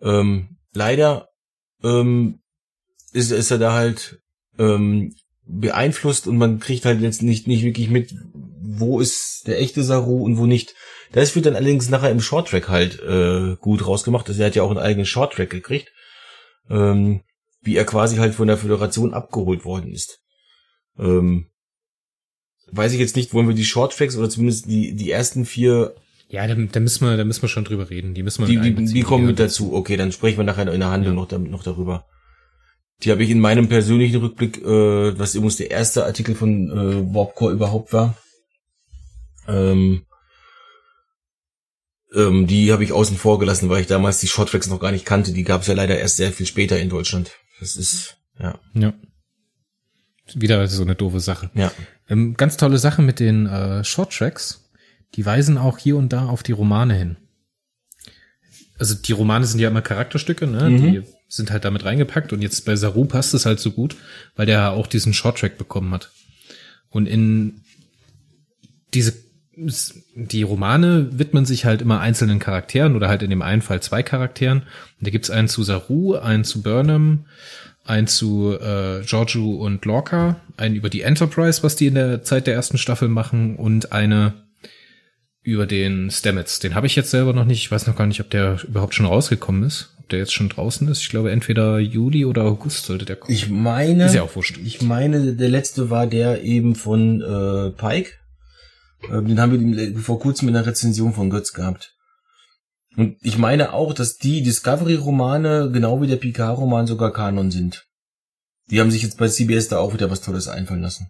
Ähm, leider ähm, ist, ist er da halt ähm, beeinflusst und man kriegt halt jetzt nicht, nicht wirklich mit, wo ist der echte Saru und wo nicht. Das wird dann allerdings nachher im Shorttrack halt äh, gut rausgemacht. Also er hat ja auch einen eigenen Shorttrack gekriegt. Ähm, wie er quasi halt von der Föderation abgeholt worden ist. Ähm, weiß ich jetzt nicht, wollen wir die Shorttracks oder zumindest die, die ersten vier. Ja, da, da müssen wir, da müssen wir schon drüber reden. Die müssen wir die, die, die kommen mit dazu. Okay, dann sprechen wir nachher in der Handlung ja. noch, noch darüber. Die habe ich in meinem persönlichen Rückblick, äh, was übrigens der erste Artikel von äh, Warpcore überhaupt war. Ähm, ähm, die habe ich außen vor gelassen, weil ich damals die Shorttracks noch gar nicht kannte. Die gab es ja leider erst sehr viel später in Deutschland. Das ist, ja. Ja. Wieder so eine doofe Sache. Ja. Ähm, ganz tolle Sache mit den äh, Short Tracks. Die weisen auch hier und da auf die Romane hin. Also die Romane sind ja immer Charakterstücke, ne? Mhm. Die sind halt damit reingepackt und jetzt bei Saru passt es halt so gut, weil der auch diesen Short Track bekommen hat. Und in diese die Romane widmen sich halt immer einzelnen Charakteren oder halt in dem einen Fall zwei Charakteren. Und da gibt's einen zu Saru, einen zu Burnham, einen zu äh, Giorgio und Lorca, einen über die Enterprise, was die in der Zeit der ersten Staffel machen, und eine über den Stamets. Den habe ich jetzt selber noch nicht. Ich weiß noch gar nicht, ob der überhaupt schon rausgekommen ist. Ob der jetzt schon draußen ist. Ich glaube, entweder Juli oder August sollte der kommen. Ich meine, ist ja auch wurscht. Ich meine, der letzte war der eben von äh, Pike ähm, den haben wir vor kurzem in der Rezension von Götz gehabt. Und ich meine auch, dass die Discovery-Romane, genau wie der Picard-Roman, sogar Kanon sind. Die haben sich jetzt bei CBS da auch wieder was Tolles einfallen lassen.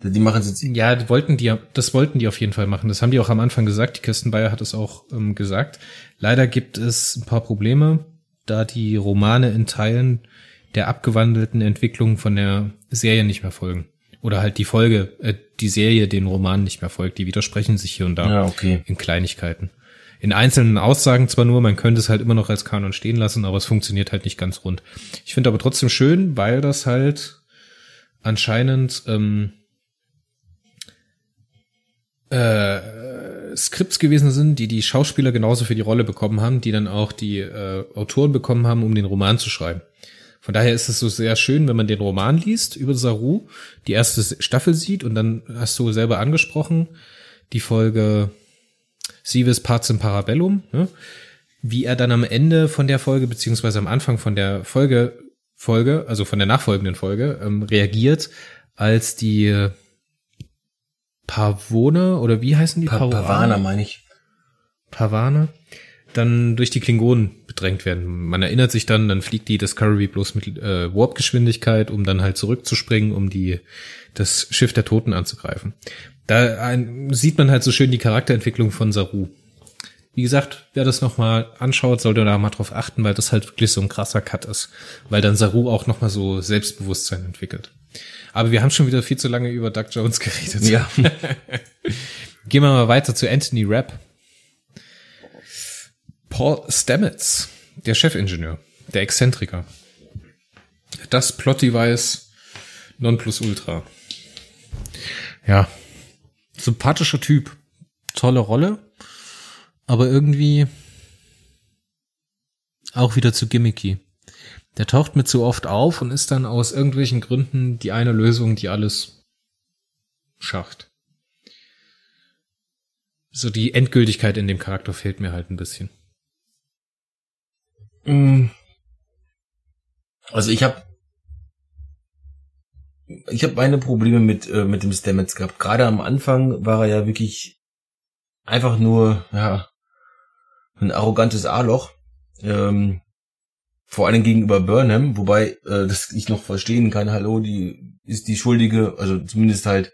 Die machen jetzt. Ja, die wollten die, das wollten die auf jeden Fall machen. Das haben die auch am Anfang gesagt. Die Kirsten Bayer hat es auch ähm, gesagt. Leider gibt es ein paar Probleme, da die Romane in Teilen der abgewandelten Entwicklung von der Serie nicht mehr folgen oder halt die Folge, äh, die Serie den Roman nicht mehr folgt. Die widersprechen sich hier und da ja, okay. in Kleinigkeiten. In einzelnen Aussagen zwar nur, man könnte es halt immer noch als Kanon stehen lassen, aber es funktioniert halt nicht ganz rund. Ich finde aber trotzdem schön, weil das halt anscheinend ähm, äh, Skripts gewesen sind, die die Schauspieler genauso für die Rolle bekommen haben, die dann auch die äh, Autoren bekommen haben, um den Roman zu schreiben. Von daher ist es so sehr schön, wenn man den Roman liest über Saru, die erste Staffel sieht und dann hast du selber angesprochen, die Folge Sivis Pazim Parabellum, ne? wie er dann am Ende von der Folge, beziehungsweise am Anfang von der Folge, Folge, also von der nachfolgenden Folge, ähm, reagiert, als die Pavone oder wie heißen die? Pa Pavana meine ich. Pavane dann durch die Klingonen bedrängt werden. Man erinnert sich dann, dann fliegt die Discovery bloß mit äh, Warp-Geschwindigkeit, um dann halt zurückzuspringen, um die das Schiff der Toten anzugreifen. Da ein, sieht man halt so schön die Charakterentwicklung von Saru. Wie gesagt, wer das nochmal anschaut, sollte da mal drauf achten, weil das halt wirklich so ein krasser Cut ist. Weil dann Saru auch nochmal so Selbstbewusstsein entwickelt. Aber wir haben schon wieder viel zu lange über Doug Jones geredet. Ja. Gehen wir mal weiter zu Anthony Rapp. Paul Stamets, der Chefingenieur, der Exzentriker. Das Plot-Device Nonplusultra. Ja, sympathischer Typ, tolle Rolle, aber irgendwie auch wieder zu gimmicky. Der taucht mit zu oft auf und ist dann aus irgendwelchen Gründen die eine Lösung, die alles schacht. So die Endgültigkeit in dem Charakter fehlt mir halt ein bisschen. Mm. Also ich habe ich habe meine Probleme mit äh, mit dem Stamets gehabt. Gerade am Anfang war er ja wirklich einfach nur ja ein arrogantes A-Loch. Ähm, vor allem gegenüber Burnham, wobei äh, das ich noch verstehen kann. Hallo, die ist die Schuldige, also zumindest halt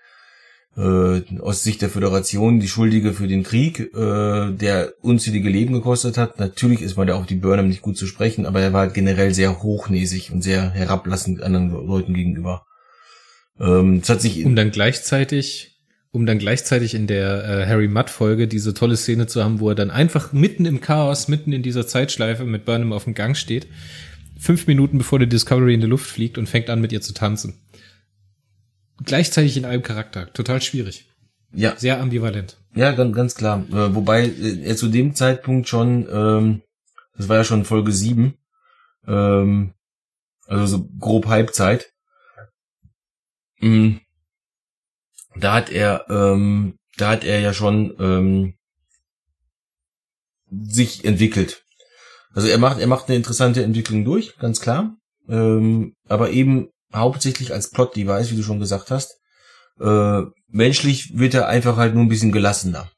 äh, aus Sicht der Föderation die Schuldige für den Krieg, äh, der unzählige Leben gekostet hat. Natürlich ist man da auf die Burnham nicht gut zu sprechen, aber er war generell sehr hochnäsig und sehr herablassend anderen Leuten gegenüber. Ähm, das hat sich um dann gleichzeitig um dann gleichzeitig in der äh, Harry Mudd Folge diese tolle Szene zu haben, wo er dann einfach mitten im Chaos, mitten in dieser Zeitschleife mit Burnham auf dem Gang steht, fünf Minuten bevor die Discovery in die Luft fliegt und fängt an mit ihr zu tanzen gleichzeitig in einem Charakter. Total schwierig. Ja. Sehr ambivalent. Ja, ganz, ganz klar. Äh, wobei äh, er zu dem Zeitpunkt schon, ähm, das war ja schon Folge 7, ähm, also so grob Halbzeit. Mhm. Da hat er, ähm, da hat er ja schon ähm, sich entwickelt. Also er macht, er macht eine interessante Entwicklung durch, ganz klar. Ähm, aber eben hauptsächlich als Plot-Device, wie du schon gesagt hast. Äh, menschlich wird er einfach halt nur ein bisschen gelassener.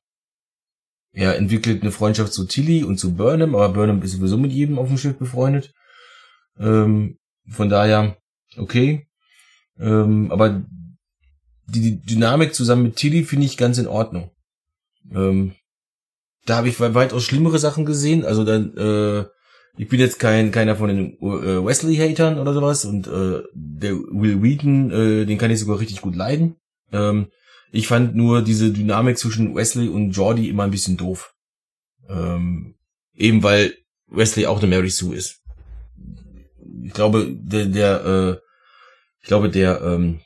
Er entwickelt eine Freundschaft zu Tilly und zu Burnham, aber Burnham ist sowieso mit jedem auf dem Schiff befreundet. Ähm, von daher, okay. Ähm, aber die, Dynamik zusammen mit Tilly finde ich ganz in Ordnung. Ähm, da habe ich weitaus schlimmere Sachen gesehen. Also dann äh, ich bin jetzt kein keiner von den äh, Wesley-Hatern oder sowas und äh, der Will Wheaton, äh, den kann ich sogar richtig gut leiden. Ähm, ich fand nur diese Dynamik zwischen Wesley und Jordi immer ein bisschen doof. Ähm, eben weil Wesley auch eine Mary Sue ist. Ich glaube, der, der äh, ich glaube, der, ähm,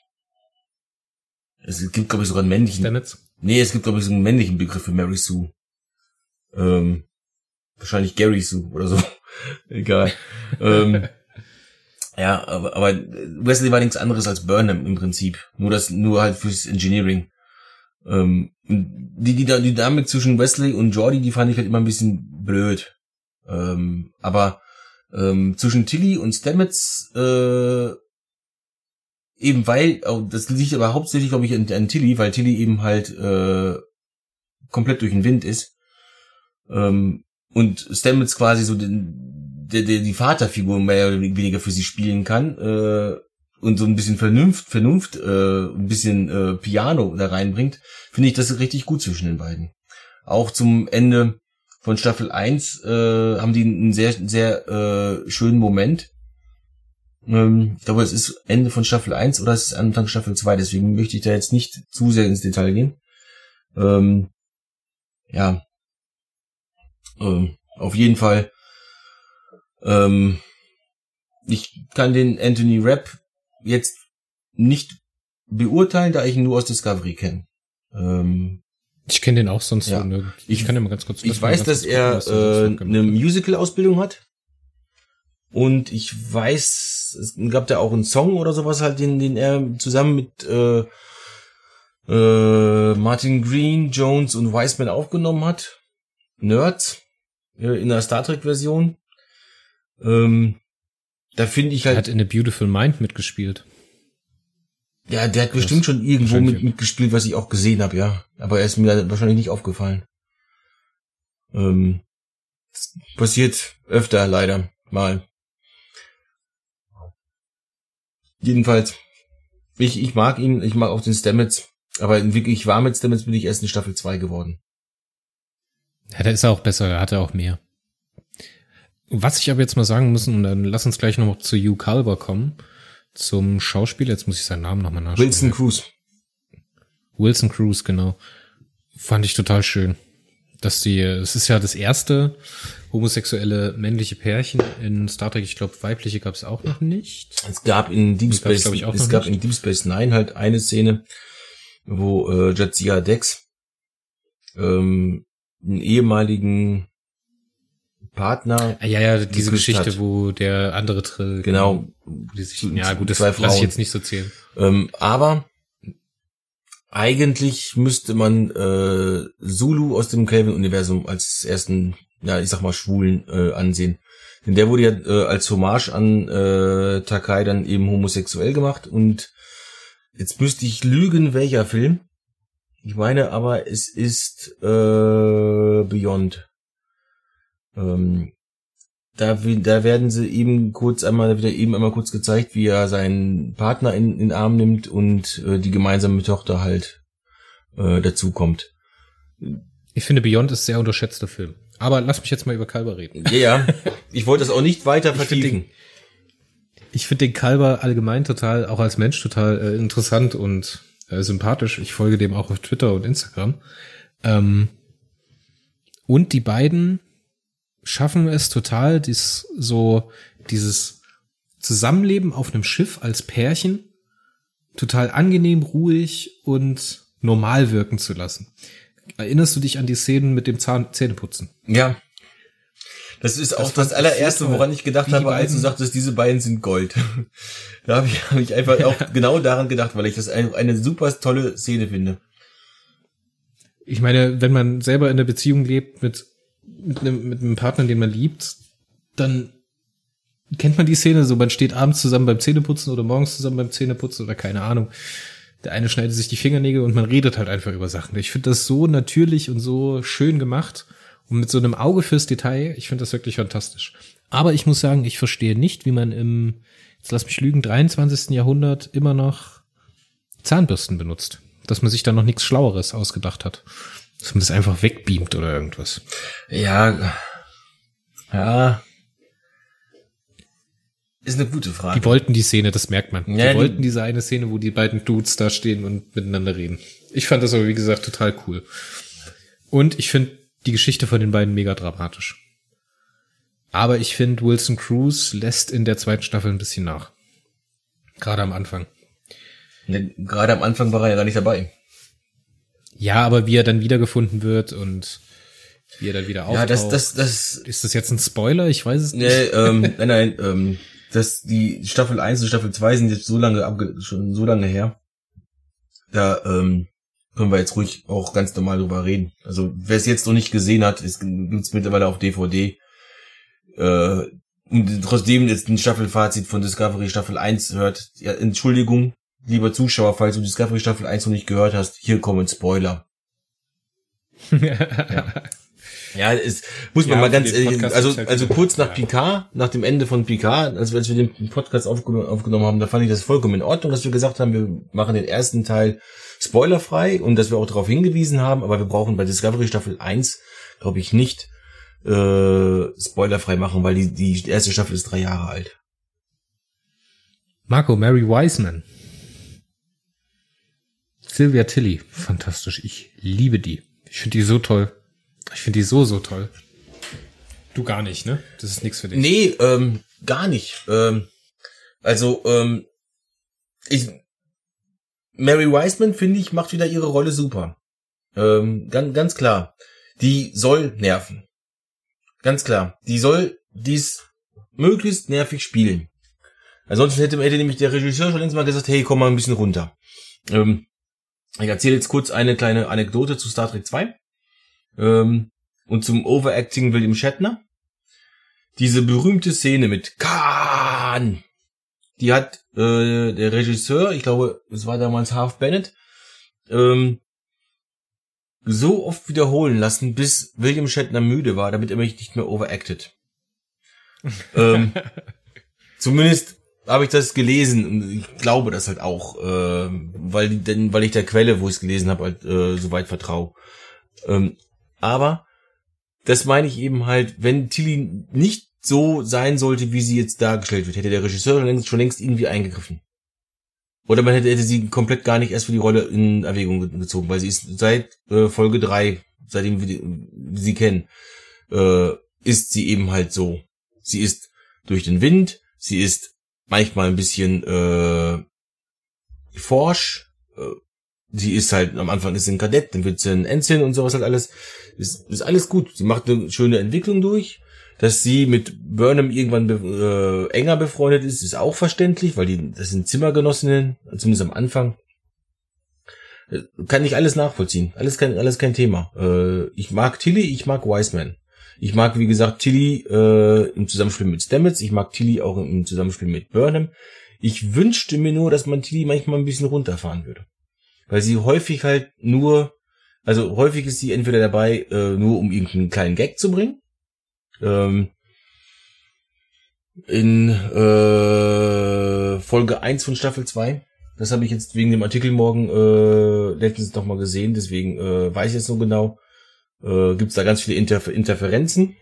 es gibt, glaube ich, sogar einen männlichen. Stamets? Nee, es gibt, glaube ich, so einen männlichen Begriff für Mary Sue. Ähm, wahrscheinlich Gary Sue oder so. Egal. ähm, ja, aber, aber Wesley war nichts anderes als Burnham im Prinzip. Nur das, nur halt fürs Engineering. Ähm, die, die, die Dynamik zwischen Wesley und Jordi, die fand ich halt immer ein bisschen blöd. Ähm, aber ähm, zwischen Tilly und Stamets, äh, eben weil, oh, das liegt aber hauptsächlich, glaube ich, an, an Tilly, weil Tilly eben halt äh, komplett durch den Wind ist. Ähm, und Stamets quasi so den, der, der die Vaterfigur mehr oder weniger für sie spielen kann äh, und so ein bisschen Vernunft, Vernunft, äh, ein bisschen äh, Piano da reinbringt, finde ich das richtig gut zwischen den beiden. Auch zum Ende von Staffel 1 äh, haben die einen sehr, sehr äh, schönen Moment. Ähm, ich glaube, es ist Ende von Staffel 1 oder es ist Anfang Staffel 2, deswegen möchte ich da jetzt nicht zu sehr ins Detail gehen. Ähm, ja, ähm, auf jeden Fall. Ähm, ich kann den Anthony Rapp jetzt nicht beurteilen, da ich ihn nur aus Discovery kenne. Ähm, Ich kenne den auch sonst Ja. so. Ne? Ich- kann ja mal ganz kurz. Ich weiß, dass er äh, eine. Musical-Ausbildung hat. Und ich weiß, es gab da auch einen Song oder sowas halt, den, den er zusammen mit äh, äh, Martin Green, Jones und Wiseman aufgenommen hat. Nerds äh, in der Star Trek-Version. Ähm, da finde ich Er halt, hat in A Beautiful Mind mitgespielt. ja, der hat bestimmt schon irgendwo mit, mitgespielt, was ich auch gesehen habe, ja. Aber er ist mir wahrscheinlich nicht aufgefallen. Ähm, passiert öfter leider mal. Jedenfalls, ich, ich mag ihn, ich mag auch den Stamets, aber wirklich warm mit Stamets bin ich erst in Staffel 2 geworden. Ja, da ist auch besser, da hat er auch mehr. Was ich aber jetzt mal sagen muss, und dann lass uns gleich noch zu Hugh Culber kommen, zum Schauspieler, jetzt muss ich seinen Namen nochmal nachschauen. Wilson Cruz. Wilson Cruz, genau. Fand ich total schön. Dass die, es ist ja das erste homosexuelle männliche Pärchen in Star Trek. Ich glaube, weibliche gab es auch noch nicht. Es gab in Deep gab's, Space, glaub ich, auch es gab nicht. in Deep Space Nine halt eine Szene, wo äh, Jadzia Dex ähm, einen ehemaligen Partner, Ah, ja, ja, diese Geschichte, hat. wo der andere Trill, genau, die sich, ja gut, das zwei lasse ich jetzt nicht so zählen. ähm, aber eigentlich müsste man äh, Zulu aus dem Kelvin-Universum als ersten, ja, ich sag mal, Schwulen äh, ansehen. Denn der wurde ja äh, als Hommage an äh, Takai dann eben homosexuell gemacht und jetzt müsste ich lügen, welcher Film. Ich meine aber, es ist äh, Beyond. Ähm, da, da werden sie eben kurz einmal, da wird er eben einmal kurz gezeigt, wie er seinen Partner in, in den Arm nimmt und äh, die gemeinsame Tochter halt äh, dazu kommt. Ich finde, Beyond ist sehr unterschätzter Film. Aber lass mich jetzt mal über Kalber reden. Ja, ja. Ich wollte das auch nicht weiter vertiefen. Ich finde den Kalber allgemein total, auch als Mensch total äh, interessant und äh, sympathisch. Ich folge dem auch auf Twitter und Instagram. Ähm, und die beiden schaffen es total, dies, so dieses Zusammenleben auf einem Schiff als Pärchen total angenehm, ruhig und normal wirken zu lassen. Erinnerst du dich an die Szenen mit dem Zahn Zähneputzen? Ja. Das ist auch das allererste, woran ich gedacht habe, als du sagtest, diese beiden sind Gold. da habe ich, hab ich einfach auch genau daran gedacht, weil ich das eine, eine super tolle Szene finde. ich meine, wenn man selber in einer Beziehung lebt mit, mit, einem, mit einem Partner, den man liebt, dann kennt man die Szene so, man steht abends zusammen beim Zähneputzen oder morgens zusammen beim Zähneputzen oder keine Ahnung. Der eine schneidet sich die Fingernägel und man redet halt einfach über Sachen. Ich finde das so natürlich und so schön gemacht und mit so einem Auge fürs Detail. Ich finde das wirklich fantastisch. Aber ich muss sagen, ich verstehe nicht, wie man im, jetzt lass mich lügen, 23. Jahrhundert immer noch Zahnbürsten benutzt. Dass man sich da noch nichts Schlaueres ausgedacht hat. Dass man das einfach wegbeamt oder irgendwas. Ja. Ja. Ist eine gute Frage. Die wollten die Szene, das merkt man. Ja, die die- wollten diese eine Szene, wo die beiden Dudes da stehen und miteinander reden. Ich fand das aber, wie gesagt, total cool. Und ich finde die Geschichte von den beiden mega dramatisch. Aber ich finde, Wilson Cruz lässt in der zweiten Staffel ein bisschen nach. Gerade am Anfang. Ja, Gerade am Anfang war er ja gar nicht dabei. Ja, aber wie er dann wiedergefunden wird und wie er dann wieder Ja, auftaucht. das, das, das, ist das jetzt ein Spoiler? Ich weiß es nicht. nee, ähm, nein, nein, ähm, das, die Staffel 1 und Staffel 2 sind jetzt so lange abge schon so lange her. Da, ähm, können wir jetzt ruhig auch ganz normal drüber reden. Also, wer es jetzt noch nicht gesehen hat, es gibt's mittlerweile auf DVD. Äh, und trotzdem jetzt ein Staffelfazit von Discovery Staffel 1 hört, ja, Entschuldigung, lieber Zuschauer, falls du Discovery Staffel 1 noch nicht gehört hast, hier kommen Spoiler. Ja, es muss man Ja, mal ganz ehrlich, also halt also kurz nach ja. Picard, nach dem Ende von Picard, also als wir den Podcast aufgenommen, aufgenommen haben, da fand ich das vollkommen in Ordnung, dass wir gesagt haben, wir machen den ersten Teil spoilerfrei und dass wir auch darauf hingewiesen haben, aber wir brauchen bei Discovery Staffel 1, glaube ich, nicht äh, spoilerfrei machen, weil die, die erste Staffel ist drei Jahre alt. Marco, Mary Wiseman. Sylvia Tilly, fantastisch. Ich liebe die. Ich finde die so toll. Ich finde die so, so toll. Du gar nicht, ne? Das ist nichts für dich. Nee, ähm, gar nicht. Ähm, also, ähm, ich, Mary Wiseman, finde ich, macht wieder ihre Rolle super. Ähm, ganz, ganz klar. Die soll nerven. Ganz klar. Die soll dies möglichst nervig spielen. Ansonsten hätte, hätte nämlich der Regisseur schon längst mal gesagt, hey, komm mal ein bisschen runter. Ähm, ich erzähle jetzt kurz eine kleine Anekdote zu Star Trek 2 ähm, und zum Overacting William Shatner. Diese berühmte Szene mit Khan, die hat äh, der Regisseur, ich glaube, es war damals Half Bennett, ähm, so oft wiederholen lassen, bis William Shatner müde war, damit er mich nicht mehr overacted. ähm, zumindest habe ich das gelesen und ich glaube das halt auch, äh, weil denn weil ich der Quelle, wo ich es gelesen habe, halt äh, soweit vertraue. Ähm, aber das meine ich eben halt, wenn Tilly nicht so sein sollte, wie sie jetzt dargestellt wird, hätte der Regisseur schon längst, schon längst irgendwie eingegriffen. Oder man hätte, hätte sie komplett gar nicht erst für die Rolle in Erwägung gezogen, weil sie ist seit äh, Folge drei, seitdem wir die, sie kennen, äh, ist sie eben halt so. Sie ist durch den Wind, sie ist manchmal ein bisschen äh, forsch, äh, sie ist halt am Anfang ist sie ein Kadett, dann wird sie ein Ensign und sowas halt alles. Ist, ist alles gut. Sie macht eine schöne Entwicklung durch. Dass sie mit Burnham irgendwann be äh, enger befreundet ist, ist auch verständlich, weil die, das sind Zimmergenossinnen, zumindest am Anfang. Äh, kann ich alles nachvollziehen. Alles kein, alles kein Thema. Äh, ich mag Tilly, ich mag Wiseman. Ich mag, wie gesagt, Tilly äh, im Zusammenspiel mit Stamets. Ich mag Tilly auch im Zusammenspiel mit Burnham. Ich wünschte mir nur, dass man Tilly manchmal ein bisschen runterfahren würde. Weil sie häufig halt nur, also häufig ist sie entweder dabei, äh, nur um irgendeinen kleinen Gag zu bringen, ähm, in äh, Folge 1 von Staffel 2. Das habe ich jetzt wegen dem Artikel morgen äh, letztens noch mal gesehen, deswegen äh, weiß ich jetzt so genau. Äh, Gibt es da ganz viele Interfer Interferenzen.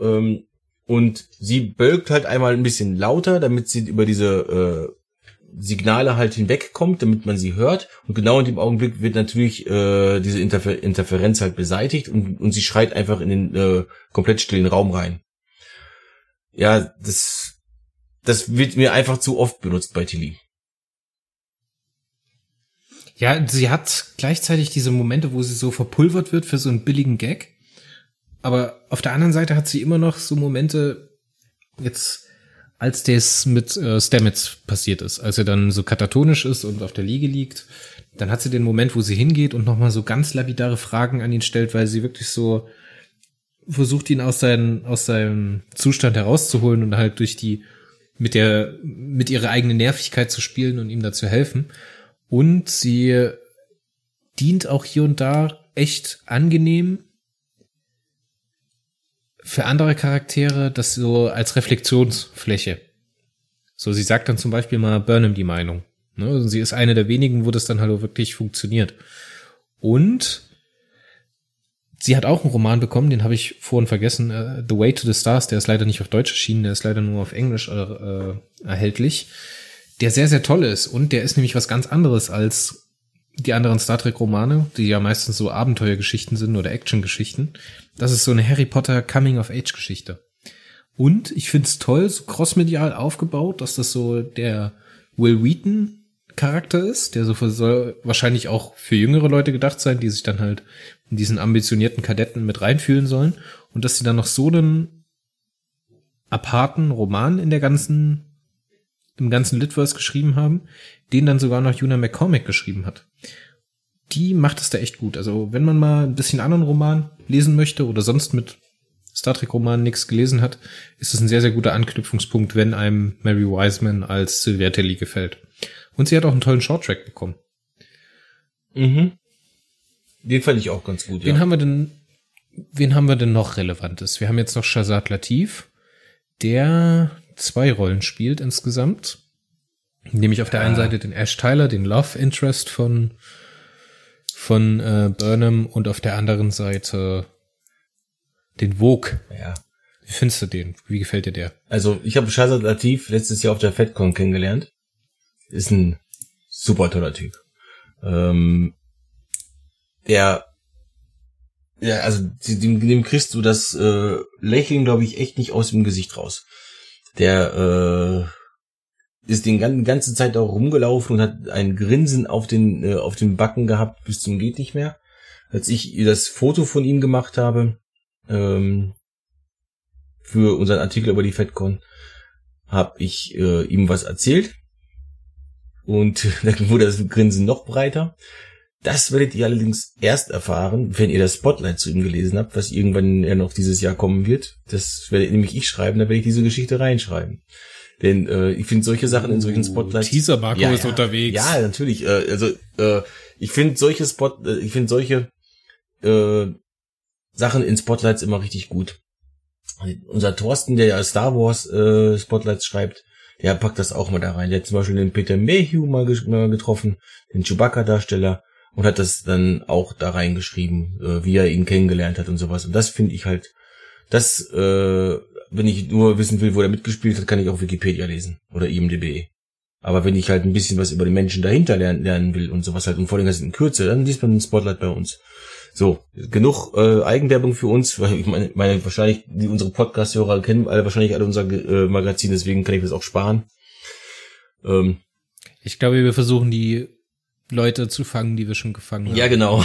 Ähm, und sie bölkt halt einmal ein bisschen lauter, damit sie über diese äh, Signale halt hinwegkommt, damit man sie hört. Und genau in dem Augenblick wird natürlich äh, diese Interfer Interferenz halt beseitigt und, und sie schreit einfach in den äh, komplett stillen Raum rein. Ja, das, das wird mir einfach zu oft benutzt bei Tilly. Ja, sie hat gleichzeitig diese Momente, wo sie so verpulvert wird für so einen billigen Gag. Aber auf der anderen Seite hat sie immer noch so Momente, jetzt als das mit äh, Stamets passiert ist, als er dann so katatonisch ist und auf der Liege liegt, dann hat sie den Moment, wo sie hingeht und nochmal so ganz lapidare Fragen an ihn stellt, weil sie wirklich so versucht, ihn aus, seinen, aus seinem Zustand herauszuholen und halt durch die, mit der, mit ihrer eigenen Nervigkeit zu spielen und ihm da zu helfen. Und sie dient auch hier und da echt angenehm für andere Charaktere das so als Reflexionsfläche. So, sie sagt dann zum Beispiel mal Burnham die Meinung. Ne? Also sie ist eine der wenigen, wo das dann halt wirklich funktioniert. Und sie hat auch einen Roman bekommen, den habe ich vorhin vergessen, uh, The Way to the Stars, der ist leider nicht auf Deutsch erschienen, der ist leider nur auf Englisch äh, erhältlich, der sehr, sehr toll ist. Und der ist nämlich was ganz anderes als die anderen Star Trek-Romane, die ja meistens so Abenteuergeschichten sind oder Actiongeschichten. Das ist so eine Harry Potter Coming-of-Age-Geschichte. Und ich find's toll, so crossmedial aufgebaut, dass das so der Will Wheaton Charakter ist, der so für, soll wahrscheinlich auch für jüngere Leute gedacht sein, die sich dann halt in diesen ambitionierten Kadetten mit reinfühlen sollen. Und dass sie dann noch so einen aparten Roman in der ganzen, im ganzen Litverse geschrieben haben, den dann sogar noch Juna McCormick geschrieben hat. Die macht es da echt gut. Also wenn man mal ein bisschen anderen Roman lesen möchte oder sonst mit Star Trek Roman nichts gelesen hat, ist es ein sehr, sehr guter Anknüpfungspunkt, wenn einem Mary Wiseman als Sylvia Telly gefällt. Und sie hat auch einen tollen Shorttrack bekommen. Mhm. Den fand ich auch ganz gut, Wen ja. haben wir denn, wen haben wir denn noch Relevantes? Wir haben jetzt noch Shazad Latif, der zwei Rollen spielt insgesamt. Nämlich auf der einen Seite den Ash Tyler, den Love Interest von, von äh, Burnham und auf der anderen Seite den Vogue. Ja. Wie findest du den? Wie gefällt dir der? Also ich habe Shazad Latif letztes Jahr auf der FedCon kennengelernt. Ist ein super toller Typ. Ähm, der ja, also dem, dem kriegst du das äh, Lächeln, glaube ich, echt nicht aus dem Gesicht raus. Der äh, ist den ganzen ganze Zeit auch rumgelaufen und hat ein Grinsen auf den äh, auf den Backen gehabt bis zum geht nicht mehr. als ich das Foto von ihm gemacht habe, ähm, für unseren Artikel über die FedCon, habe ich äh, ihm was erzählt. Und dann wurde das Grinsen noch breiter. Das werdet ihr allerdings erst erfahren, wenn ihr das Spotlight zu ihm gelesen habt, was irgendwann ja noch dieses Jahr kommen wird. Das werde nämlich ich schreiben, da werde ich diese Geschichte reinschreiben. Denn äh, ich finde solche Sachen in solchen Spotlights. Teaser Marco ja, ist ja, unterwegs. Ja, natürlich. Äh, also äh, ich finde solche Spot, äh, ich finde solche äh, Sachen in Spotlights immer richtig gut. Unser Thorsten, der ja Star Wars äh, Spotlights schreibt, der packt das auch mal da rein. Der hat zum Beispiel den Peter Mayhew mal, mal getroffen, den Chewbacca-Darsteller, und hat das dann auch da reingeschrieben, äh, wie er ihn kennengelernt hat und sowas. Und das finde ich halt, das, äh, wenn ich nur wissen will, wo er mitgespielt hat, kann ich auch Wikipedia lesen oder IMDb. Aber wenn ich halt ein bisschen was über die Menschen dahinter lernen, lernen will und sowas halt und vor allem in Kürze, dann liest man den Spotlight bei uns. So, genug äh, Eigenwerbung für uns. Ich meine, meine wahrscheinlich, die unsere Podcast-Hörer kennen alle wahrscheinlich alle unser äh, Magazin, deswegen kann ich das auch sparen. Ähm, ich glaube, wir versuchen die Leute zu fangen, die wir schon gefangen haben. Ja, genau.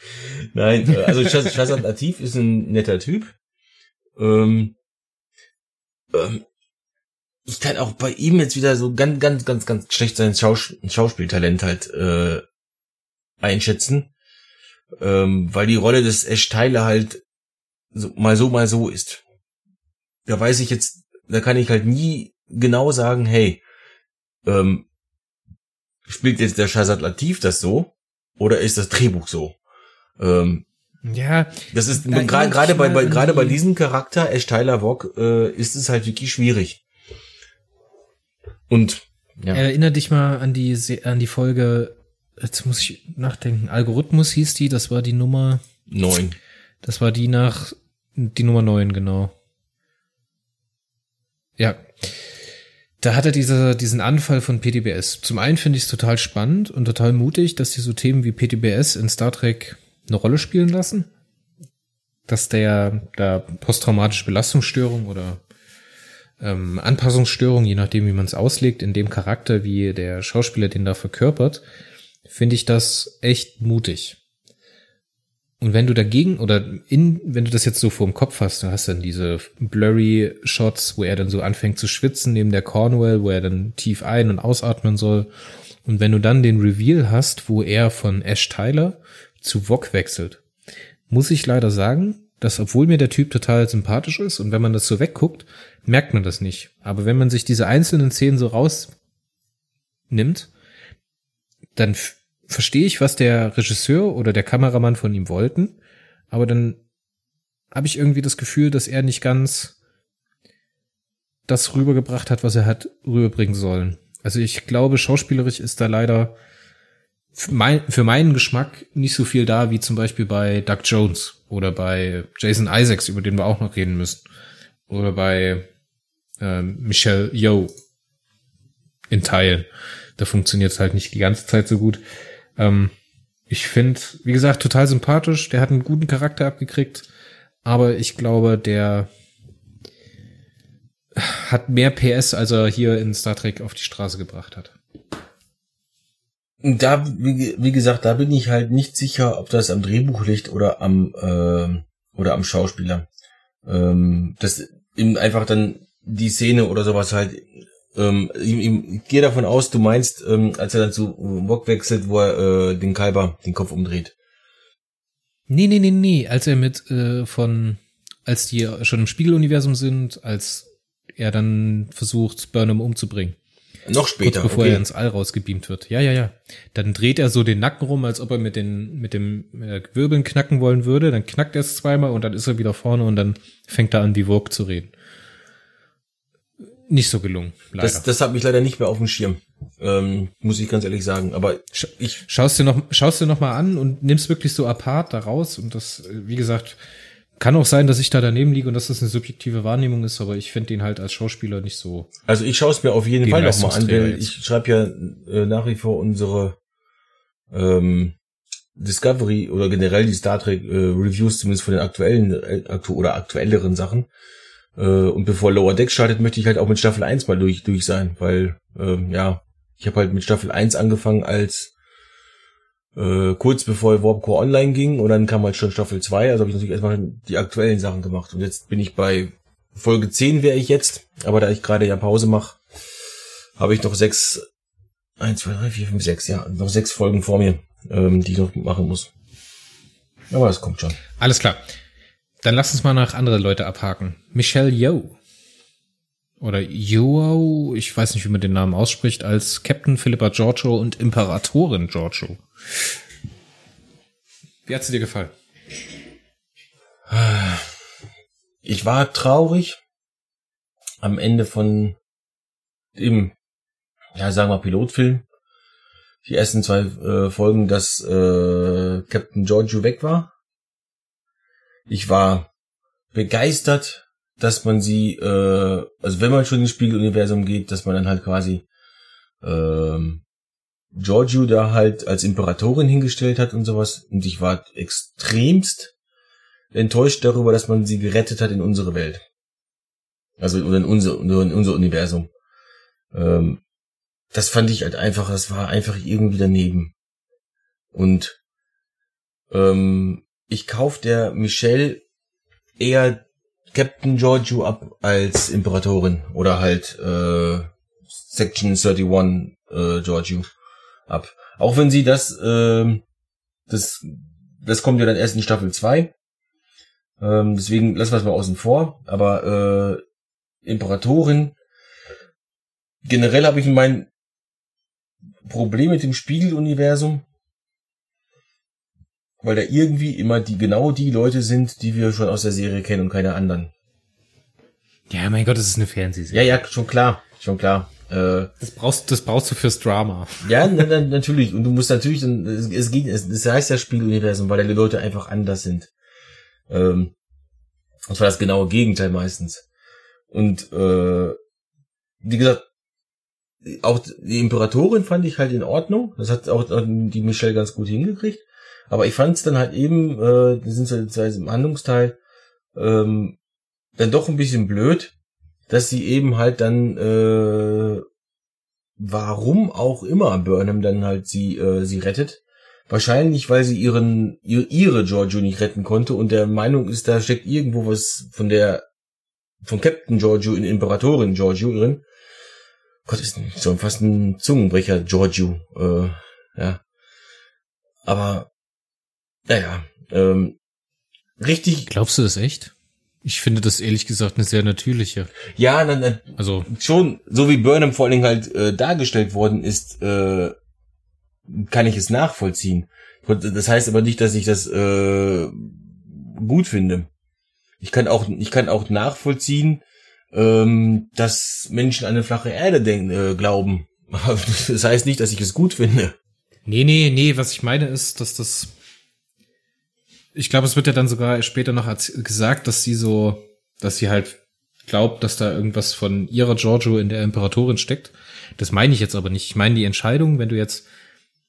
Nein, äh, also Shazad Latif ist ein netter Typ. Ähm, ähm, ich kann auch bei ihm jetzt wieder so ganz, ganz, ganz, ganz schlecht sein Schaus Schauspieltalent halt äh, einschätzen, ähm, weil die Rolle des Ash Tyler halt so, mal so, mal so ist. Da weiß ich jetzt, da kann ich halt nie genau sagen, hey, ähm, spielt jetzt der Shazad Latif das so oder ist das Drehbuch so? Ähm, ja, das ist gerade gerade bei, bei gerade bei diesem Charakter Ash Tyler Wok äh, ist es halt wirklich schwierig. Und ja. erinnere dich mal an die an die Folge. Jetzt muss ich nachdenken. Algorithmus hieß die. Das war die Nummer neun. Das war die nach die Nummer neun genau. Ja, da hat er diese, diesen Anfall von PTBS. Zum einen finde ich es total spannend und total mutig, dass die so Themen wie PTBS in Star Trek eine Rolle spielen lassen. Dass der da posttraumatische Belastungsstörung oder ähm, Anpassungsstörung, je nachdem, wie man es auslegt, in dem Charakter, wie der Schauspieler den da verkörpert, finde ich das echt mutig. Und wenn du dagegen oder in, wenn du das jetzt so vor dem Kopf hast, dann hast du dann diese blurry Shots, wo er dann so anfängt zu schwitzen neben der Cornwell, wo er dann tief ein- und ausatmen soll. Und wenn du dann den Reveal hast, wo er von Ash Tyler zu Vog wechselt, muss ich leider sagen, dass obwohl mir der Typ total sympathisch ist und wenn man das so wegguckt, merkt man das nicht. Aber wenn man sich diese einzelnen Szenen so rausnimmt, dann verstehe ich, was der Regisseur oder der Kameramann von ihm wollten, aber dann habe ich irgendwie das Gefühl, dass er nicht ganz das rübergebracht hat, was er hat rüberbringen sollen. Also ich glaube, schauspielerisch ist da leider für, mein, für meinen Geschmack nicht so viel da, wie zum Beispiel bei Doug Jones oder bei Jason Isaacs, über den wir auch noch reden müssen. Oder bei äh, Michelle Yeoh in Teilen. Da funktioniert es halt nicht die ganze Zeit so gut. Ähm, ich finde, wie gesagt, total sympathisch. Der hat einen guten Charakter abgekriegt. Aber ich glaube, der hat mehr PS, als er hier in Star Trek auf die Straße gebracht hat. Da, wie, wie gesagt, da bin ich halt nicht sicher, ob das am Drehbuch liegt oder am äh, oder am Schauspieler. Ähm, das ihm einfach dann die Szene oder sowas halt ähm, ich, ich gehe davon aus, du meinst, ähm, als er dann zu Wok wechselt, wo er äh, den Kalber den Kopf umdreht. Nee, nee, nee, nee. Als er mit äh, von, als die schon im Spiegeluniversum sind, als er dann versucht, Burnham umzubringen. Noch später. Kurz bevor okay. er ins All rausgebeamt wird. Ja, ja, ja. Dann dreht er so den Nacken rum, als ob er mit den, mit dem äh, Wirbeln knacken wollen würde. Dann knackt er es zweimal und dann ist er wieder vorne und dann fängt er an, wie Vogue zu reden nicht so gelungen. Leider. Das, das hat mich leider nicht mehr auf dem Schirm, ähm, muss ich ganz ehrlich sagen. Aber ich schaust dir noch, schaust dir noch mal an und nimmst wirklich so apart da raus. Und das, wie gesagt, kann auch sein, dass ich da daneben liege und dass das eine subjektive Wahrnehmung ist, aber ich finde ihn halt als Schauspieler nicht so. Also ich schaue es mir auf jeden Fall noch mal an, weil ich schreibe ja äh, nach wie vor unsere ähm, Discovery oder generell die Star Trek äh, Reviews, zumindest von den aktuellen äh, aktu oder aktuelleren Sachen. Äh, und bevor Lower Deck startet, möchte ich halt auch mit Staffel 1 mal durch, durch sein, weil, ähm, ja, ich habe halt mit Staffel 1 angefangen, als äh, kurz bevor Warpcore online ging und dann kam halt schon Staffel 2, also habe ich natürlich erstmal die aktuellen Sachen gemacht und jetzt bin ich bei Folge 10 wäre ich jetzt, aber da ich gerade ja Pause mache, habe ich noch sechs, eins, zwei, drei, vier, fünf, sechs, ja, noch sechs Folgen vor mir, ähm, die ich noch machen muss. Aber es kommt schon. Alles klar. Dann lass uns mal nach andere Leute abhaken. Michelle Yeoh. Oder Yeoh, ich weiß nicht, wie man den Namen ausspricht, als Captain Philippa Giorgio und Imperatorin Giorgio. Wie hat's dir gefallen? Ich war traurig am Ende von dem, ja, sagen wir Pilotfilm. Die ersten zwei äh, Folgen, dass äh, Captain Giorgio weg war. Ich war begeistert, dass man sie, äh, also wenn man schon ins Spiegeluniversum geht, dass man dann halt quasi ähm, Giorgio da halt als Imperatorin hingestellt hat und sowas. Und ich war extremst enttäuscht darüber, dass man sie gerettet hat in unsere Welt. Also in unser, in unser Universum. Ähm, das fand ich halt einfach, das war einfach irgendwie daneben. Und ähm, ich kauf der Michelle eher Captain Giorgio ab als Imperatorin oder halt äh, Section 31 äh, Giorgio ab. Auch wenn sie das, äh, das, das kommt ja dann erst in Staffel 2. Ähm, deswegen lassen wir es mal außen vor. Aber äh, Imperatorin, generell habe ich mein Problem mit dem Spiegeluniversum, weil da irgendwie immer die genau die Leute sind, die wir schon aus der Serie kennen und keine anderen. Ja, mein Gott, das ist eine Fernsehserie. Ja, ja, schon klar, schon klar. Äh, das brauchst, das brauchst du fürs Drama. Ja, na, na, natürlich. Und du musst natürlich, dann, es, es geht, es, es heißt ja Spiegeluniversum, weil die Leute einfach anders sind. Ähm, das war das genaue Gegenteil meistens. Und äh, wie gesagt, auch die Imperatorin fand ich halt in Ordnung. Das hat auch die Michelle ganz gut hingekriegt. Aber ich fand es dann halt eben, äh, die sind jetzt im Handlungsteil, ähm, dann doch ein bisschen blöd, dass sie eben halt dann, äh, warum auch immer Burnham dann halt sie, äh, sie rettet. Wahrscheinlich, weil sie ihren, ihre Giorgio nicht retten konnte und der Meinung ist, da steckt irgendwo was von der, von Captain Giorgio in Imperatorin Giorgio drin. Gott, ist schon fast ein Zungenbrecher, Giorgio, äh, ja. Aber naja, ähm, richtig. Glaubst du das echt? Ich finde das ehrlich gesagt eine sehr natürliche. Ja, na, na, also schon, so wie Burnham vor allen Dingen halt äh, dargestellt worden ist, äh, kann ich es nachvollziehen. Das heißt aber nicht, dass ich das äh, gut finde. Ich kann auch, ich kann auch nachvollziehen, ähm, dass Menschen an eine flache Erde denken, äh, glauben. das heißt nicht, dass ich es gut finde. Nee, nee, nee, was ich meine ist, dass das ich glaube, es wird ja dann sogar später noch gesagt, dass sie so, dass sie halt glaubt, dass da irgendwas von ihrer Giorgio in der Imperatorin steckt. Das meine ich jetzt aber nicht. Ich meine die Entscheidung, wenn du jetzt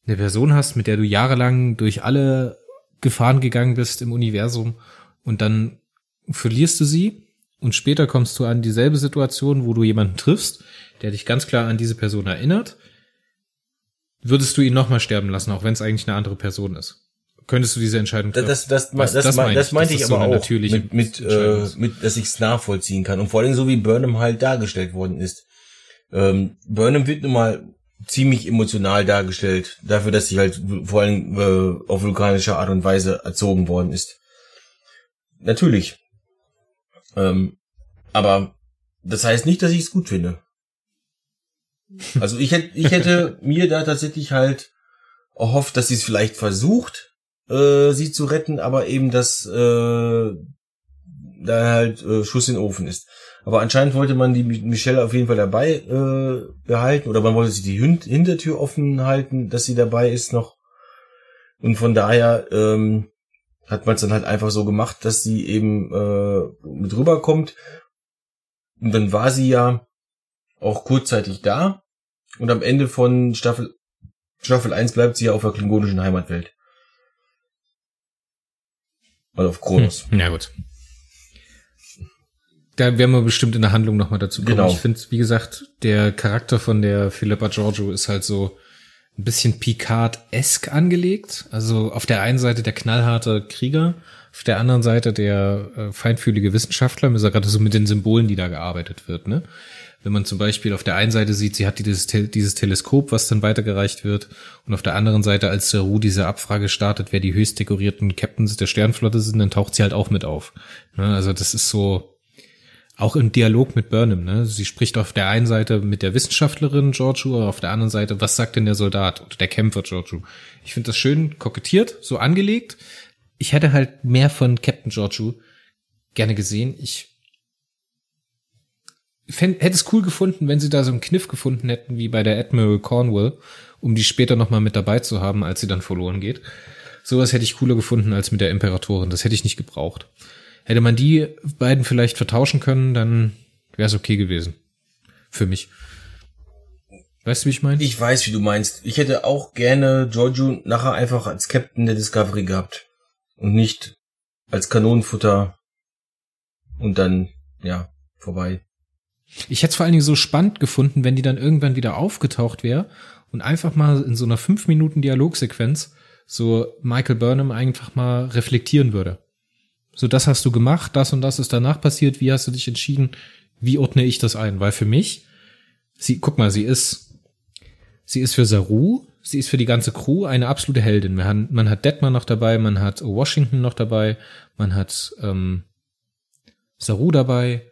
eine Person hast, mit der du jahrelang durch alle Gefahren gegangen bist im Universum und dann verlierst du sie und später kommst du an dieselbe Situation, wo du jemanden triffst, der dich ganz klar an diese Person erinnert, würdest du ihn nochmal sterben lassen, auch wenn es eigentlich eine andere Person ist könntest du diese Entscheidung treffen. Das, das, das, das, das, mein das meinte ich aber so auch, mit, mit, äh, mit, dass ich es nachvollziehen kann. Und vor allem so wie Burnham halt dargestellt worden ist. Ähm, Burnham wird nun mal ziemlich emotional dargestellt, dafür, dass sie halt vor allem äh, auf vulkanische Art und Weise erzogen worden ist. Natürlich. Ähm, aber das heißt nicht, dass ich es gut finde. Also ich hätte, ich hätte mir da tatsächlich halt erhofft, dass sie es vielleicht versucht, äh, sie zu retten, aber eben das äh, da halt äh, Schuss in den Ofen ist. Aber anscheinend wollte man die Michelle auf jeden Fall dabei äh, behalten oder man wollte sie die Hin Hintertür offen halten, dass sie dabei ist noch. Und von daher ähm, hat man es dann halt einfach so gemacht, dass sie eben äh, mit rüberkommt. Und dann war sie ja auch kurzzeitig da. Und am Ende von Staffel Staffel 1 bleibt sie ja auf der klingonischen Heimatwelt. Also auf Kronos. Hm, ja gut. Da werden wir bestimmt in der Handlung nochmal dazu kommen. Genau. Ich finde, wie gesagt, der Charakter von der Philippa Giorgio ist halt so ein bisschen Picard-esque angelegt. Also auf der einen Seite der knallharte Krieger, auf der anderen Seite der äh, feinfühlige Wissenschaftler, ist ja gerade so mit den Symbolen, die da gearbeitet wird, ne? Wenn man zum Beispiel auf der einen Seite sieht, sie hat dieses, dieses Teleskop, was dann weitergereicht wird, und auf der anderen Seite, als Saru diese Abfrage startet, wer die höchst dekorierten Captains der Sternflotte sind, dann taucht sie halt auch mit auf. Ne? Also das ist so, auch im Dialog mit Burnham, ne? Sie spricht auf der einen Seite mit der Wissenschaftlerin Giorgio, aber auf der anderen Seite, was sagt denn der Soldat oder der Kämpfer Giorgio? Ich finde das schön kokettiert, so angelegt. Ich hätte halt mehr von Captain Giorgio gerne gesehen. Ich fänd, hätte es cool gefunden, wenn sie da so einen Kniff gefunden hätten, wie bei der Admiral Cornwall, um die später nochmal mit dabei zu haben, als sie dann verloren geht. Sowas hätte ich cooler gefunden als mit der Imperatorin. Das hätte ich nicht gebraucht. Hätte man die beiden vielleicht vertauschen können, dann wäre es okay gewesen. Für mich. Weißt du, wie ich meine? Ich weiß, wie du meinst. Ich hätte auch gerne Giorgio nachher einfach als Captain der Discovery gehabt. Und nicht als Kanonenfutter. Und dann, ja, vorbei. Ich hätte es vor allen Dingen so spannend gefunden, wenn die dann irgendwann wieder aufgetaucht wäre und einfach mal in so einer fünf Minuten Dialogsequenz so Michael Burnham einfach mal reflektieren würde. So, das hast du gemacht, das und das ist danach passiert, wie hast du dich entschieden, wie ordne ich das ein? Weil für mich, sie, guck mal, sie ist, sie ist für Saru, sie ist für die ganze Crew eine absolute Heldin. Man hat, man hat Detmar noch dabei, man hat Washington noch dabei, man hat ähm, Saru dabei.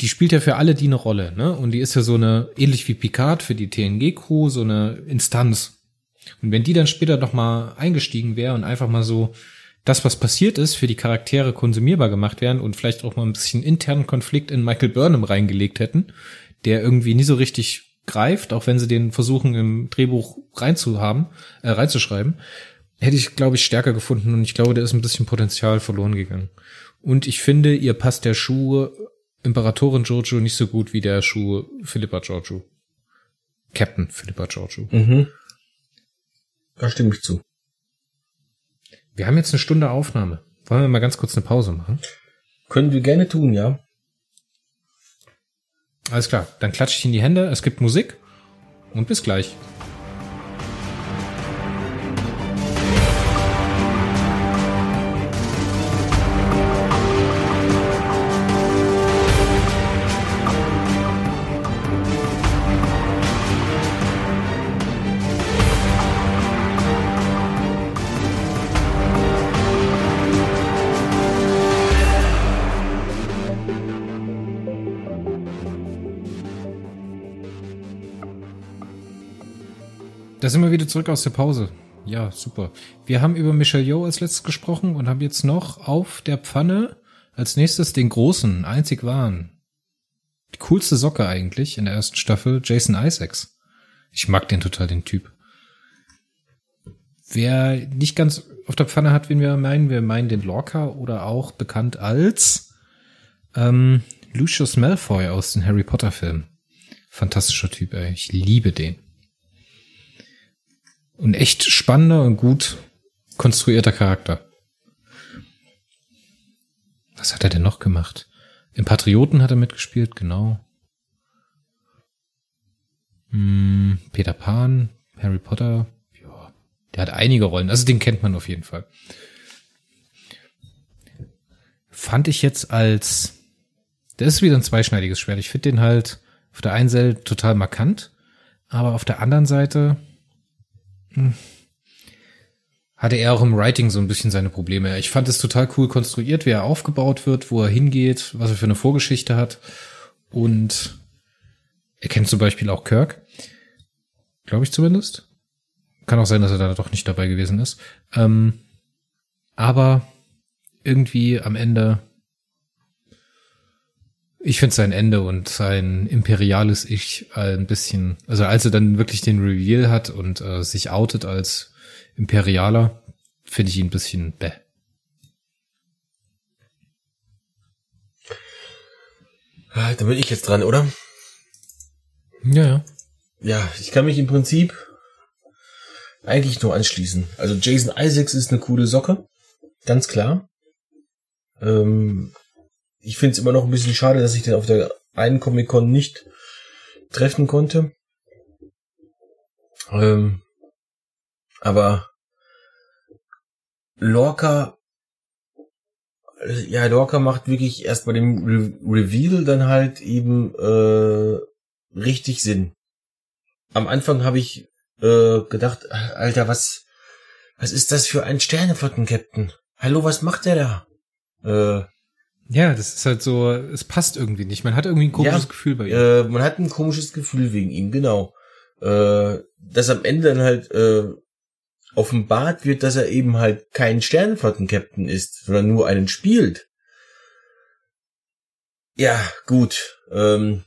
Die spielt ja für alle die eine Rolle, ne? Und die ist ja so eine, ähnlich wie Picard für die TNG-Crew, so eine Instanz. Und wenn die dann später noch mal eingestiegen wäre und einfach mal so das, was passiert ist, für die Charaktere konsumierbar gemacht werden und vielleicht auch mal ein bisschen internen Konflikt in Michael Burnham reingelegt hätten, der irgendwie nie so richtig greift, auch wenn sie den versuchen im Drehbuch reinzuhaben, äh, reinzuschreiben, hätte ich, glaube ich, stärker gefunden und ich glaube, da ist ein bisschen Potenzial verloren gegangen. Und ich finde, ihr passt der Schuh Imperatorin Giorgio nicht so gut wie der Schuh Philippa Giorgio. Captain Philippa Giorgio. Mhm. Da stimme ich zu. Wir haben jetzt eine Stunde Aufnahme. Wollen wir mal ganz kurz eine Pause machen? Können wir gerne tun, ja. Alles klar, dann klatsche ich in die Hände, es gibt Musik und bis gleich. Sind wir wieder zurück aus der Pause. Ja, super. Wir haben über Michelle Yeoh als letztes gesprochen und haben jetzt noch auf der Pfanne als nächstes den großen, einzig wahren. Die coolste Socke eigentlich in der ersten Staffel, Jason Isaacs. Ich mag den total, den Typ. Wer nicht ganz auf der Pfanne hat, wen wir meinen, wir meinen den Lorca oder auch bekannt als ähm, Lucius Malfoy aus den Harry Potter Filmen. Fantastischer Typ, ey. Ich liebe den. Ein echt spannender und gut konstruierter Charakter. Was hat er denn noch gemacht? Im Patrioten hat er mitgespielt, genau. Hm, Peter Pan, Harry Potter, ja, der hat einige Rollen. Also den kennt man auf jeden Fall. Fand ich jetzt als, das ist wieder ein zweischneidiges Schwert. Ich finde den halt auf der einen Seite total markant, aber auf der anderen Seite hatte er auch im Writing so ein bisschen seine Probleme. Ich fand es total cool konstruiert, wie er aufgebaut wird, wo er hingeht, was er für eine Vorgeschichte hat. Und er kennt zum Beispiel auch Kirk. Glaube ich zumindest. Kann auch sein, dass er da doch nicht dabei gewesen ist. Ähm, aber irgendwie am Ende, ich finde sein Ende und sein imperiales Ich ein bisschen, also als er dann wirklich den Reveal hat und äh, sich outet als Imperialer, finde ich ihn ein bisschen bäh. Ah, Da bin ich jetzt dran, oder? Ja, ja. Ja, ich kann mich im Prinzip eigentlich nur anschließen. Also Jason Isaacs ist eine coole Socke, ganz klar. Ähm, ich finde es immer noch ein bisschen schade, dass ich den auf der einen Comic-Con nicht treffen konnte. Ähm, aber Lorca, ja, Lorca macht wirklich erst bei dem Re Reveal dann halt eben äh, richtig Sinn. Am Anfang habe ich äh, gedacht, Alter, was, was ist das für ein Sterneflotten-Captain? Hallo, was macht der da? Äh, ja, das ist halt so, es passt irgendwie nicht. Man hat irgendwie ein komisches ja, Gefühl bei ihm. Äh, man hat ein komisches Gefühl wegen ihm, genau. Äh, dass am Ende dann halt äh, offenbart wird, dass er eben halt kein Sternenflotten-Captain ist, sondern nur einen spielt. Ja, gut. Ähm,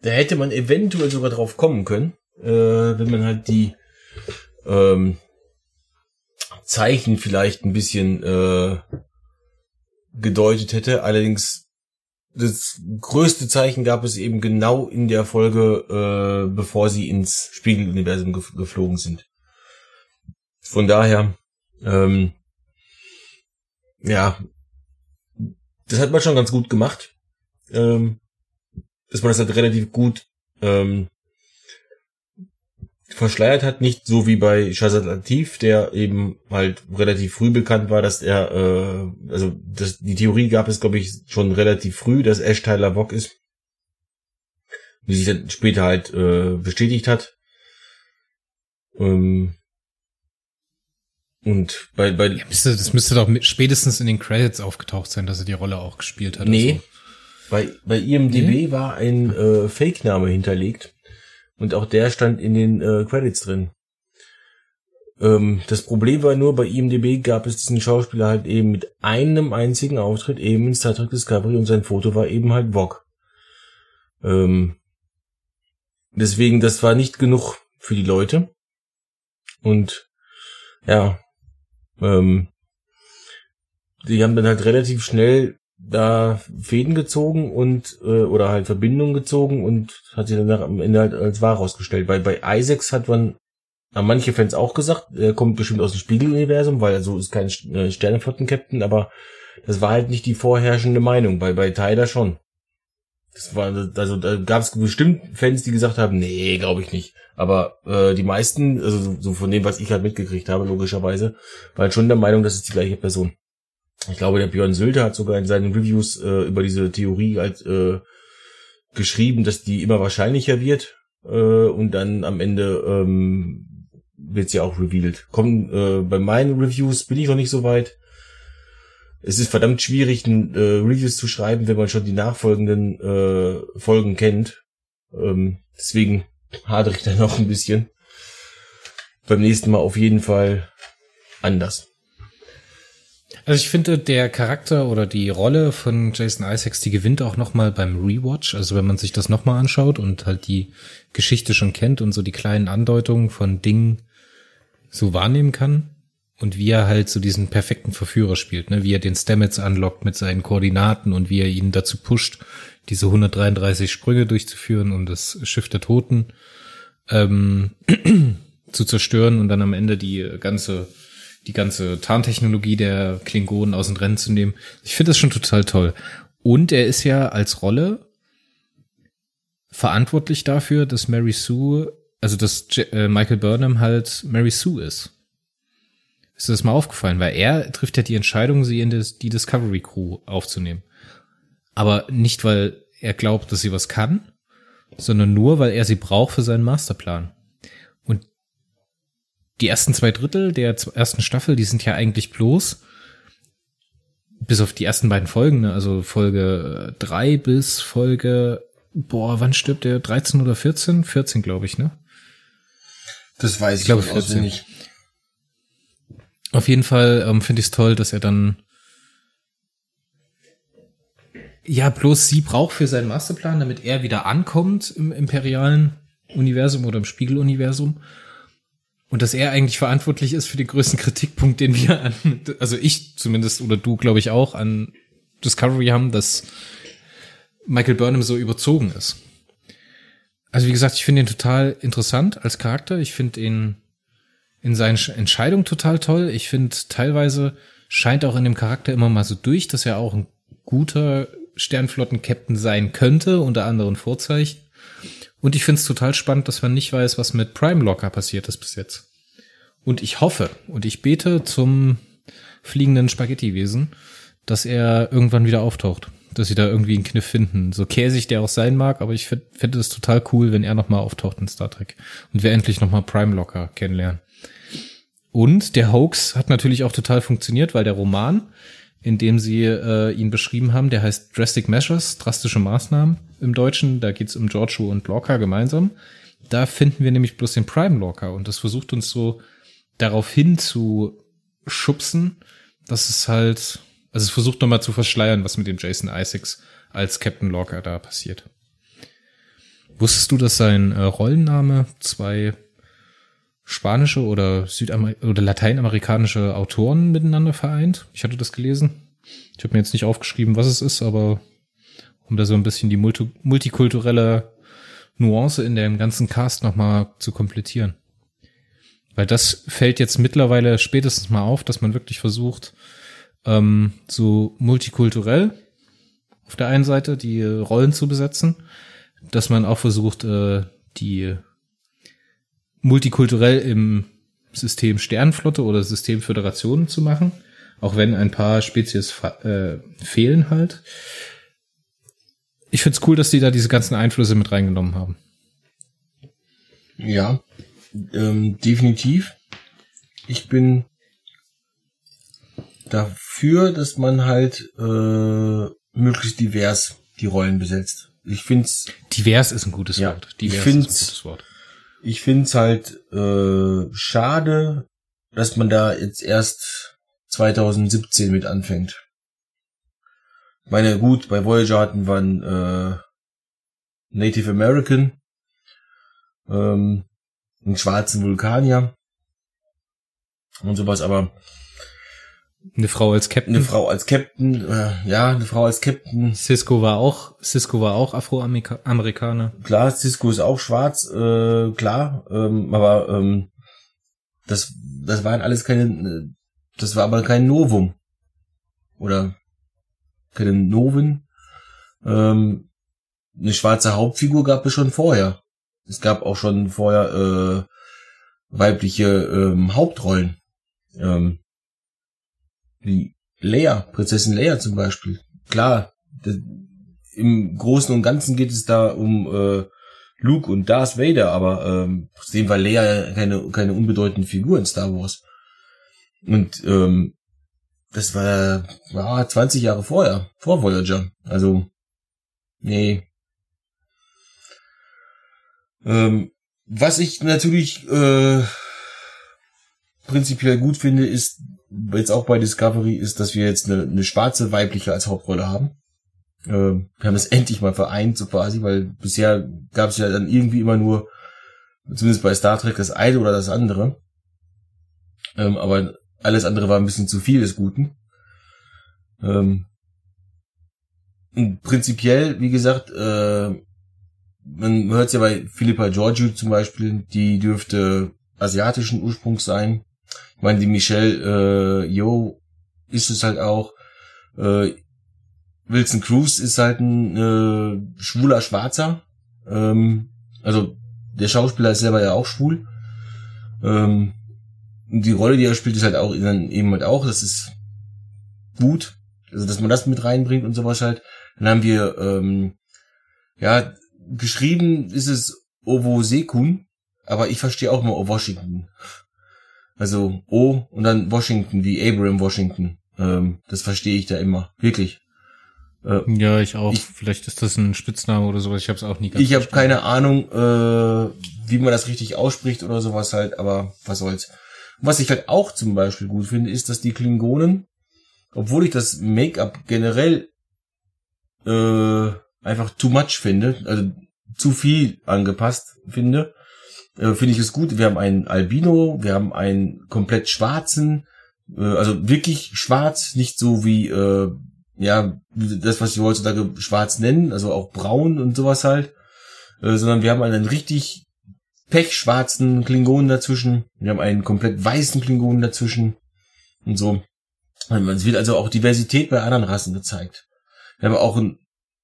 da hätte man eventuell sogar drauf kommen können, äh, wenn man halt die ähm, Zeichen vielleicht ein bisschen äh, gedeutet hätte. Allerdings das größte Zeichen gab es eben genau in der Folge, äh, bevor sie ins Spiegeluniversum ge geflogen sind. Von daher, ähm, ja, das hat man schon ganz gut gemacht. Ähm, dass man das halt relativ gut ähm, verschleiert hat, nicht so wie bei Shazad Latif, der eben halt relativ früh bekannt war, dass er, äh, also das, die Theorie gab es, glaube ich, schon relativ früh, dass Ash Tyler Bock ist, wie sich dann später halt äh, bestätigt hat. Ähm, und bei, bei ja, müsste, das müsste doch mit, spätestens in den Credits aufgetaucht sein, dass er die Rolle auch gespielt hat. Nee. Also. Bei, bei IMDb nee? war ein äh, Fake-Name hinterlegt. Und auch der stand in den äh, Credits drin. Ähm, das Problem war nur, bei IMDb gab es diesen Schauspieler halt eben mit einem einzigen Auftritt eben in Star Trek Discovery und sein Foto war eben halt Vog. Ähm, deswegen, das war nicht genug für die Leute. Und ja, ähm, die haben dann halt relativ schnell da Fäden gezogen und äh, oder halt Verbindungen gezogen und hat sich danach am Ende halt als wahr rausgestellt. Bei, bei Isaacs hat man haben manche Fans auch gesagt, er kommt bestimmt aus dem Spiegeluniversum, weil er so ist kein äh, Sternenflotten-Captain, aber das war halt nicht die vorherrschende Meinung. Bei, bei Tyler schon. Das war, also da gab es bestimmt Fans, die gesagt haben, nee, glaube ich nicht. Aber äh, die meisten, also so von dem, was ich halt mitgekriegt habe, logischerweise, war halt schon der Meinung, das ist die gleiche Person. Ich glaube, der Björn Sülter hat sogar in seinen Reviews äh, über diese Theorie halt äh, geschrieben, dass die immer wahrscheinlicher wird äh, und dann am Ende ähm, wird sie auch revealed. Kommen äh, bei meinen Reviews bin ich noch nicht so weit. Es ist verdammt schwierig, ein, äh, Reviews zu schreiben, wenn man schon die nachfolgenden äh, Folgen kennt. Ähm, deswegen hadere ich da noch ein bisschen. Beim nächsten Mal auf jeden Fall anders. Also ich finde, der Charakter oder die Rolle von Jason Isaacs, die gewinnt auch nochmal beim Rewatch. Also wenn man sich das nochmal anschaut und halt die Geschichte schon kennt und so die kleinen Andeutungen von Dingen so wahrnehmen kann. Und wie er halt so diesen perfekten Verführer spielt, ne? wie er den Stamets anlockt mit seinen Koordinaten und wie er ihn dazu pusht, diese 133 Sprünge durchzuführen und das Schiff der Toten ähm, zu zerstören und dann am Ende die ganze die ganze Tarntechnologie der Klingonen aus dem Rennen zu nehmen. Ich finde das schon total toll. Und er ist ja als Rolle verantwortlich dafür, dass Mary Sue, also dass äh, Michael Burnham halt Mary Sue ist. Ist das mal aufgefallen? Weil er trifft ja die Entscheidung, sie in die Discovery Crew aufzunehmen. Aber nicht, weil er glaubt, dass sie was kann, sondern nur, weil er sie braucht für seinen Masterplan die ersten zwei Drittel der ersten Staffel, die sind ja eigentlich bloß, bis auf die ersten beiden Folgen, ne, also Folge drei bis Folge, boah, wann stirbt der? 13 oder 14? 14, glaube ich, ne? Das weiß ich, ich glaube 14 nicht. Auf jeden Fall ähm, finde ich es toll, dass er dann ja bloß sie braucht für seinen Masterplan, damit er wieder ankommt im imperialen Universum oder im Spiegeluniversum und dass er eigentlich verantwortlich ist für den größten Kritikpunkt, den wir an, also ich zumindest oder du, glaube ich, auch an Discovery haben, dass Michael Burnham so überzogen ist. Also wie gesagt, ich finde ihn total interessant als Charakter. Ich finde ihn in seinen Entscheidungen total toll. Ich finde teilweise scheint auch in dem Charakter immer mal so durch, dass er auch ein guter Sternflotten-Captain sein könnte, unter anderen Vorzeichen. Und ich finde es total spannend, dass man nicht weiß, was mit Prime Locker passiert ist bis jetzt. Und ich hoffe und ich bete zum fliegenden Spaghettiwesen, dass er irgendwann wieder auftaucht. Dass sie da irgendwie einen Kniff finden. So käsig der auch sein mag, aber ich finde es total cool, wenn er nochmal auftaucht in Star Trek. Und wir endlich nochmal Prime Locker kennenlernen. Und der Hoax hat natürlich auch total funktioniert, weil der Roman, in dem sie äh, ihn beschrieben haben, der heißt Drastic Measures, drastische Maßnahmen im Deutschen. Da geht's um Giorgio und Lorca gemeinsam. Da finden wir nämlich bloß den Prime Lorca und das versucht uns so darauf hin zu schubsen, dass es halt, also es versucht nochmal zu verschleiern, was mit dem Jason Isaacs als Captain Lorca da passiert. Wusstest du, dass sein äh, Rollenname zwei spanische oder Südamer oder lateinamerikanische Autoren miteinander vereint? Ich hatte das gelesen. Ich habe mir jetzt nicht aufgeschrieben, was es ist, aber um da so ein bisschen die multi multikulturelle Nuance in dem ganzen Cast nochmal zu komplettieren. Weil das fällt jetzt mittlerweile spätestens mal auf, dass man wirklich versucht, ähm, so multikulturell auf der einen Seite die Rollen zu besetzen, dass man auch versucht, äh, die multikulturell im System Sternenflotte oder System Föderation zu machen, auch wenn ein paar Spezies äh, fehlen halt. Ich find's cool, dass die da diese ganzen Einflüsse mit reingenommen haben. Ja, ähm, definitiv. Ich bin dafür, dass man halt äh, möglichst divers die Rollen besetzt. Ich find's divers ist ein gutes ja, Wort. Divers ich find's, ist ein gutes Wort. Ich find's halt äh, schade, dass man da jetzt erst 2017 mit anfängt. Meine gut, bei Voyager hatten wir einen, äh, Native American, ähm, einen schwarzen Vulkanier und sowas, aber eine Frau als Captain. Eine Frau als Captain, äh, ja, eine Frau als Captain. Cisco war auch, Cisco war auch Afroamerikaner. Klar, Cisco ist auch schwarz, äh, klar, ähm, aber ähm, das, das waren alles keine, das war aber kein Novum. Oder keine Noven. Ähm, eine schwarze Hauptfigur gab es schon vorher. Es gab auch schon vorher äh, weibliche ähm, Hauptrollen. Ähm, wie Leia, Prinzessin Leia zum Beispiel. Klar, das, im Großen und Ganzen geht es da um äh, Luke und Darth Vader, aber ähm, sehen wir Leia keine, keine unbedeutende Figur in Star Wars. Und ähm, das war ja, 20 Jahre vorher, vor Voyager. Also, nee. Ähm, was ich natürlich äh, prinzipiell gut finde, ist jetzt auch bei Discovery, ist, dass wir jetzt eine, eine schwarze weibliche als Hauptrolle haben. Äh, wir haben es endlich mal vereint, so quasi, weil bisher gab es ja dann irgendwie immer nur, zumindest bei Star Trek, das eine oder das andere. Ähm, aber alles andere war ein bisschen zu viel des Guten. Ähm, prinzipiell, wie gesagt, äh, man hört es ja bei Philippa Giorgio zum Beispiel, die dürfte asiatischen Ursprungs sein. Ich meine, die Michelle äh, Yo ist es halt auch. Äh, Wilson Cruz ist halt ein äh, schwuler Schwarzer. Ähm, also der Schauspieler ist selber ja auch schwul. Ähm, die Rolle, die er spielt, ist halt auch dann eben halt auch, das ist gut. Also, dass man das mit reinbringt und sowas halt. Dann haben wir, ähm, ja, geschrieben ist es Ovo Sekun, aber ich verstehe auch mal Washington. Also O und dann Washington, wie Abraham Washington. Ähm, das verstehe ich da immer. Wirklich. Äh, ja, ich auch. Ich, Vielleicht ist das ein Spitzname oder sowas. Ich habe es auch nie ganz Ich habe keine Ahnung, äh, wie man das richtig ausspricht oder sowas halt, aber was soll's. Was ich halt auch zum Beispiel gut finde, ist, dass die Klingonen, obwohl ich das Make-up generell äh, einfach too much finde, also zu viel angepasst finde, äh, finde ich es gut. Wir haben einen Albino, wir haben einen komplett schwarzen, äh, also wirklich schwarz, nicht so wie äh, ja das, was wir heutzutage schwarz nennen, also auch braun und sowas halt, äh, sondern wir haben einen richtig pechschwarzen Klingonen dazwischen. Wir haben einen komplett weißen Klingonen dazwischen und so. Es wird also auch Diversität bei anderen Rassen gezeigt. Wir haben auch einen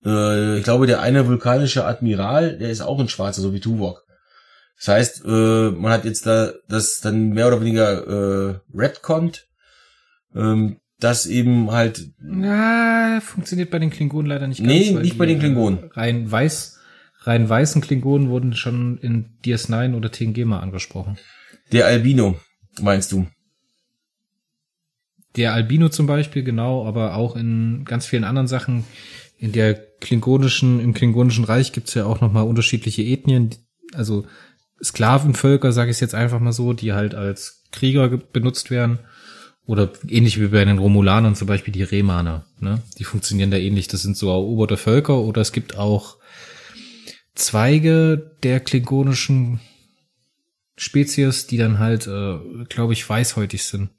äh, ich glaube, der eine vulkanische Admiral, der ist auch ein Schwarzer, so wie Tuvok. Das heißt, äh, man hat jetzt da das dann mehr oder weniger äh, retconnt, ähm, dass eben halt Na, funktioniert bei den Klingonen leider nicht ganz. Nee, nicht die, bei den äh, Klingonen. Rein weiß, rein weißen Klingonen wurden schon in DS9 oder TNG mal angesprochen. der Albino, meinst du? Der Albino zum Beispiel, genau, aber auch in ganz vielen anderen Sachen. In der klingonischen, im klingonischen Reich gibt's ja auch nochmal unterschiedliche Ethnien, also Sklavenvölker, sage ich jetzt einfach mal so, die halt als Krieger ge- benutzt werden. Oder ähnlich wie bei den Romulanern zum Beispiel die Remaner. Ne? Die funktionieren da ähnlich. Das sind so eroberte Völker. Oder es gibt auch Zweige der klingonischen Spezies, die dann halt, äh, glaube ich, weißhäutig sind.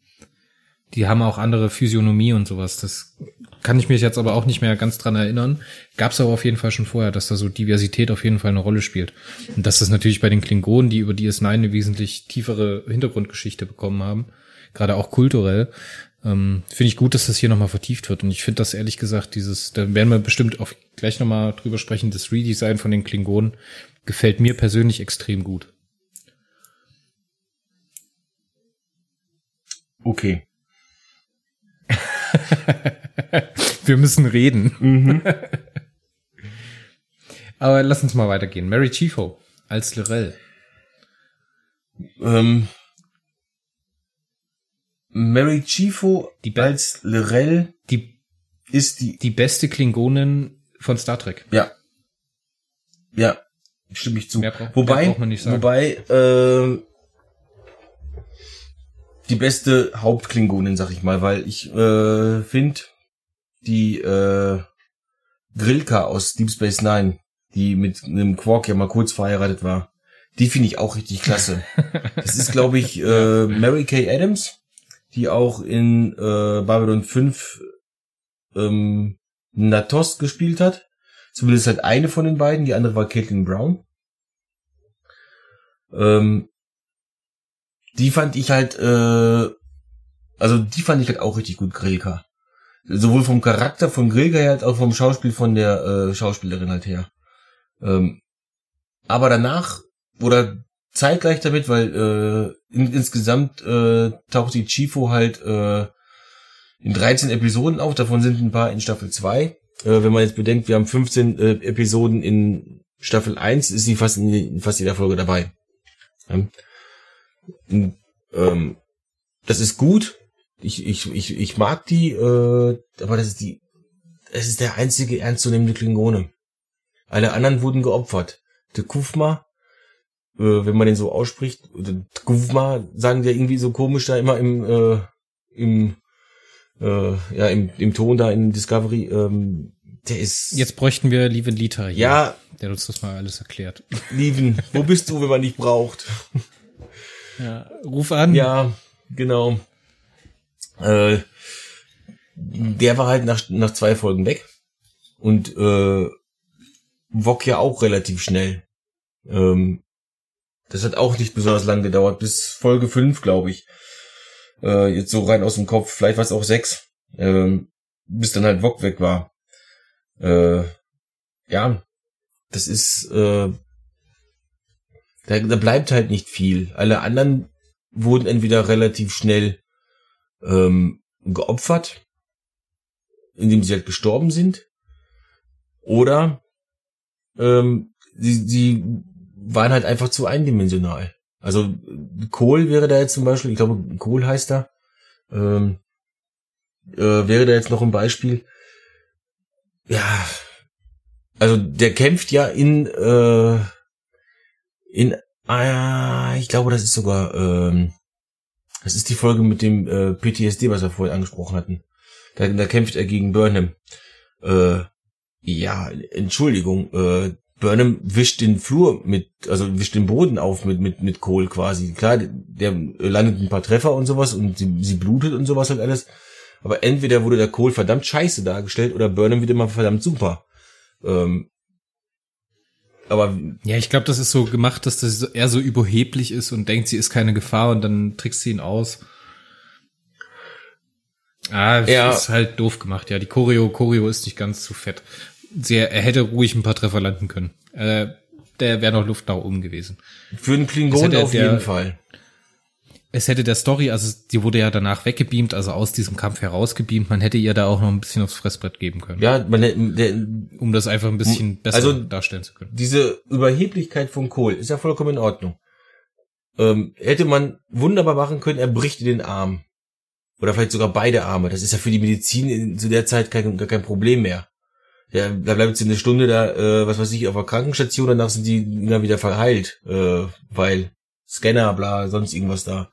Die haben auch andere Physiognomie und sowas. Das kann ich mich jetzt aber auch nicht mehr ganz dran erinnern. Gab es aber auf jeden Fall schon vorher, dass da so Diversität auf jeden Fall eine Rolle spielt. Und dass das natürlich bei den Klingonen, die über DS9 eine wesentlich tiefere Hintergrundgeschichte bekommen haben, gerade auch kulturell, ähm, finde ich gut, dass das hier nochmal vertieft wird. Und ich finde das ehrlich gesagt, dieses, da werden wir bestimmt auch gleich nochmal drüber sprechen, das Redesign von den Klingonen gefällt mir persönlich extrem gut. Okay. Wir müssen reden. Mhm. Aber lass uns mal weitergehen. Mary Chifo als Lorel. Ähm, Mary Chifo als Lorel Die, ist die, die beste Klingonin von Star Trek. ja, ja, stimme ich zu. Mehr braucht- wobei, mehr braucht man nicht sagen. wobei, ähm, die beste Hauptklingonin, sag ich mal, weil ich äh, finde die äh, Grilka aus Deep Space Nine, die mit einem Quark ja mal kurz verheiratet war, die finde ich auch richtig klasse. das ist, glaube ich, äh, Mary Kay Adams, die auch in äh, Babylon 5 ähm, Natos gespielt hat. Zumindest halt eine von den beiden, die andere war Caitlin Brown. Ähm, die fand ich halt, äh, also die fand ich halt auch richtig gut, Grilka. Sowohl vom Charakter von Grilka her, als auch vom Schauspiel von der äh, Schauspielerin halt her. Ähm, aber danach, oder zeitgleich damit, weil äh, in, insgesamt äh, taucht die Chifo halt äh, in 13 Episoden auf, davon sind ein paar in Staffel 2. Äh, wenn man jetzt bedenkt, wir haben 15 äh, Episoden in Staffel 1, ist sie fast in, in fast jeder Folge dabei. Ja. Ähm, das ist gut. Ich, ich, ich, ich mag die, äh, aber das ist die, es ist der einzige ernstzunehmende Klingone. Alle anderen wurden geopfert. Der Kufma, äh, wenn man den so ausspricht, Kufma sagen die irgendwie so komisch da immer im, äh, im, äh, ja, im, im Ton da in Discovery, ähm, der ist, Jetzt bräuchten wir Lieve Lita hier, ja, der uns das mal alles erklärt. Lieven, wo bist du, wenn man dich braucht? Ja, ruf an. Ja, genau. Äh, der war halt nach, nach zwei Folgen weg. Und äh, Wok ja auch relativ schnell. Ähm, das hat auch nicht besonders lang gedauert, bis Folge 5, glaube ich. Äh, jetzt so rein aus dem Kopf, vielleicht war es auch sechs. Ähm, bis dann halt Wok weg war. Äh, ja, das ist, äh, da, da bleibt halt nicht viel. Alle anderen wurden entweder relativ schnell ähm, geopfert, indem sie halt gestorben sind, oder ähm, sie, sie waren halt einfach zu eindimensional. Also Kohl wäre da jetzt zum Beispiel, ich glaube Kohl heißt er, ähm, äh, wäre da jetzt noch ein Beispiel. Ja, also der kämpft ja in äh, in ah, ich glaube, das ist sogar ähm, das ist die Folge mit dem äh, PTSD, was wir vorhin angesprochen hatten. Da, da kämpft er gegen Burnham. Äh, ja, Entschuldigung, äh, Burnham wischt den Flur mit, also wischt den Boden auf mit mit mit Kohl quasi. Klar, der landet ein paar Treffer und sowas und sie, sie blutet und sowas halt alles. Aber entweder wurde der Kohl verdammt scheiße dargestellt oder Burnham wieder mal verdammt super. Ähm, aber Ja, ich glaube, das ist so gemacht, dass das eher so überheblich ist und denkt, sie ist keine Gefahr und dann trickst sie ihn aus. Ah, Ja. ist halt doof gemacht. Ja, die Choreo, Choreo ist nicht ganz zu fett. sehr, er hätte ruhig ein paar Treffer landen können. Äh, der wäre noch Luft nach oben gewesen. Für einen Klingon auf der, jeden Fall. Es hätte der Story, also die wurde ja danach weggebeamt, also aus diesem Kampf herausgebeamt. Man hätte ihr da auch noch ein bisschen aufs Fressbrett geben können. Ja, man, der, um das einfach ein bisschen besser also, darstellen zu können. Diese Überheblichkeit von Kohl ist ja vollkommen in Ordnung. Ähm, hätte man wunderbar machen können, er bricht den Arm. Oder vielleicht sogar beide Arme. Das ist ja für die Medizin in, zu der Zeit kein, gar kein Problem mehr. Ja, da bleibt sie eine Stunde da, äh, was weiß ich, auf der Krankenstation, danach sind die immer wieder verheilt, äh, weil Scanner, bla, sonst irgendwas da.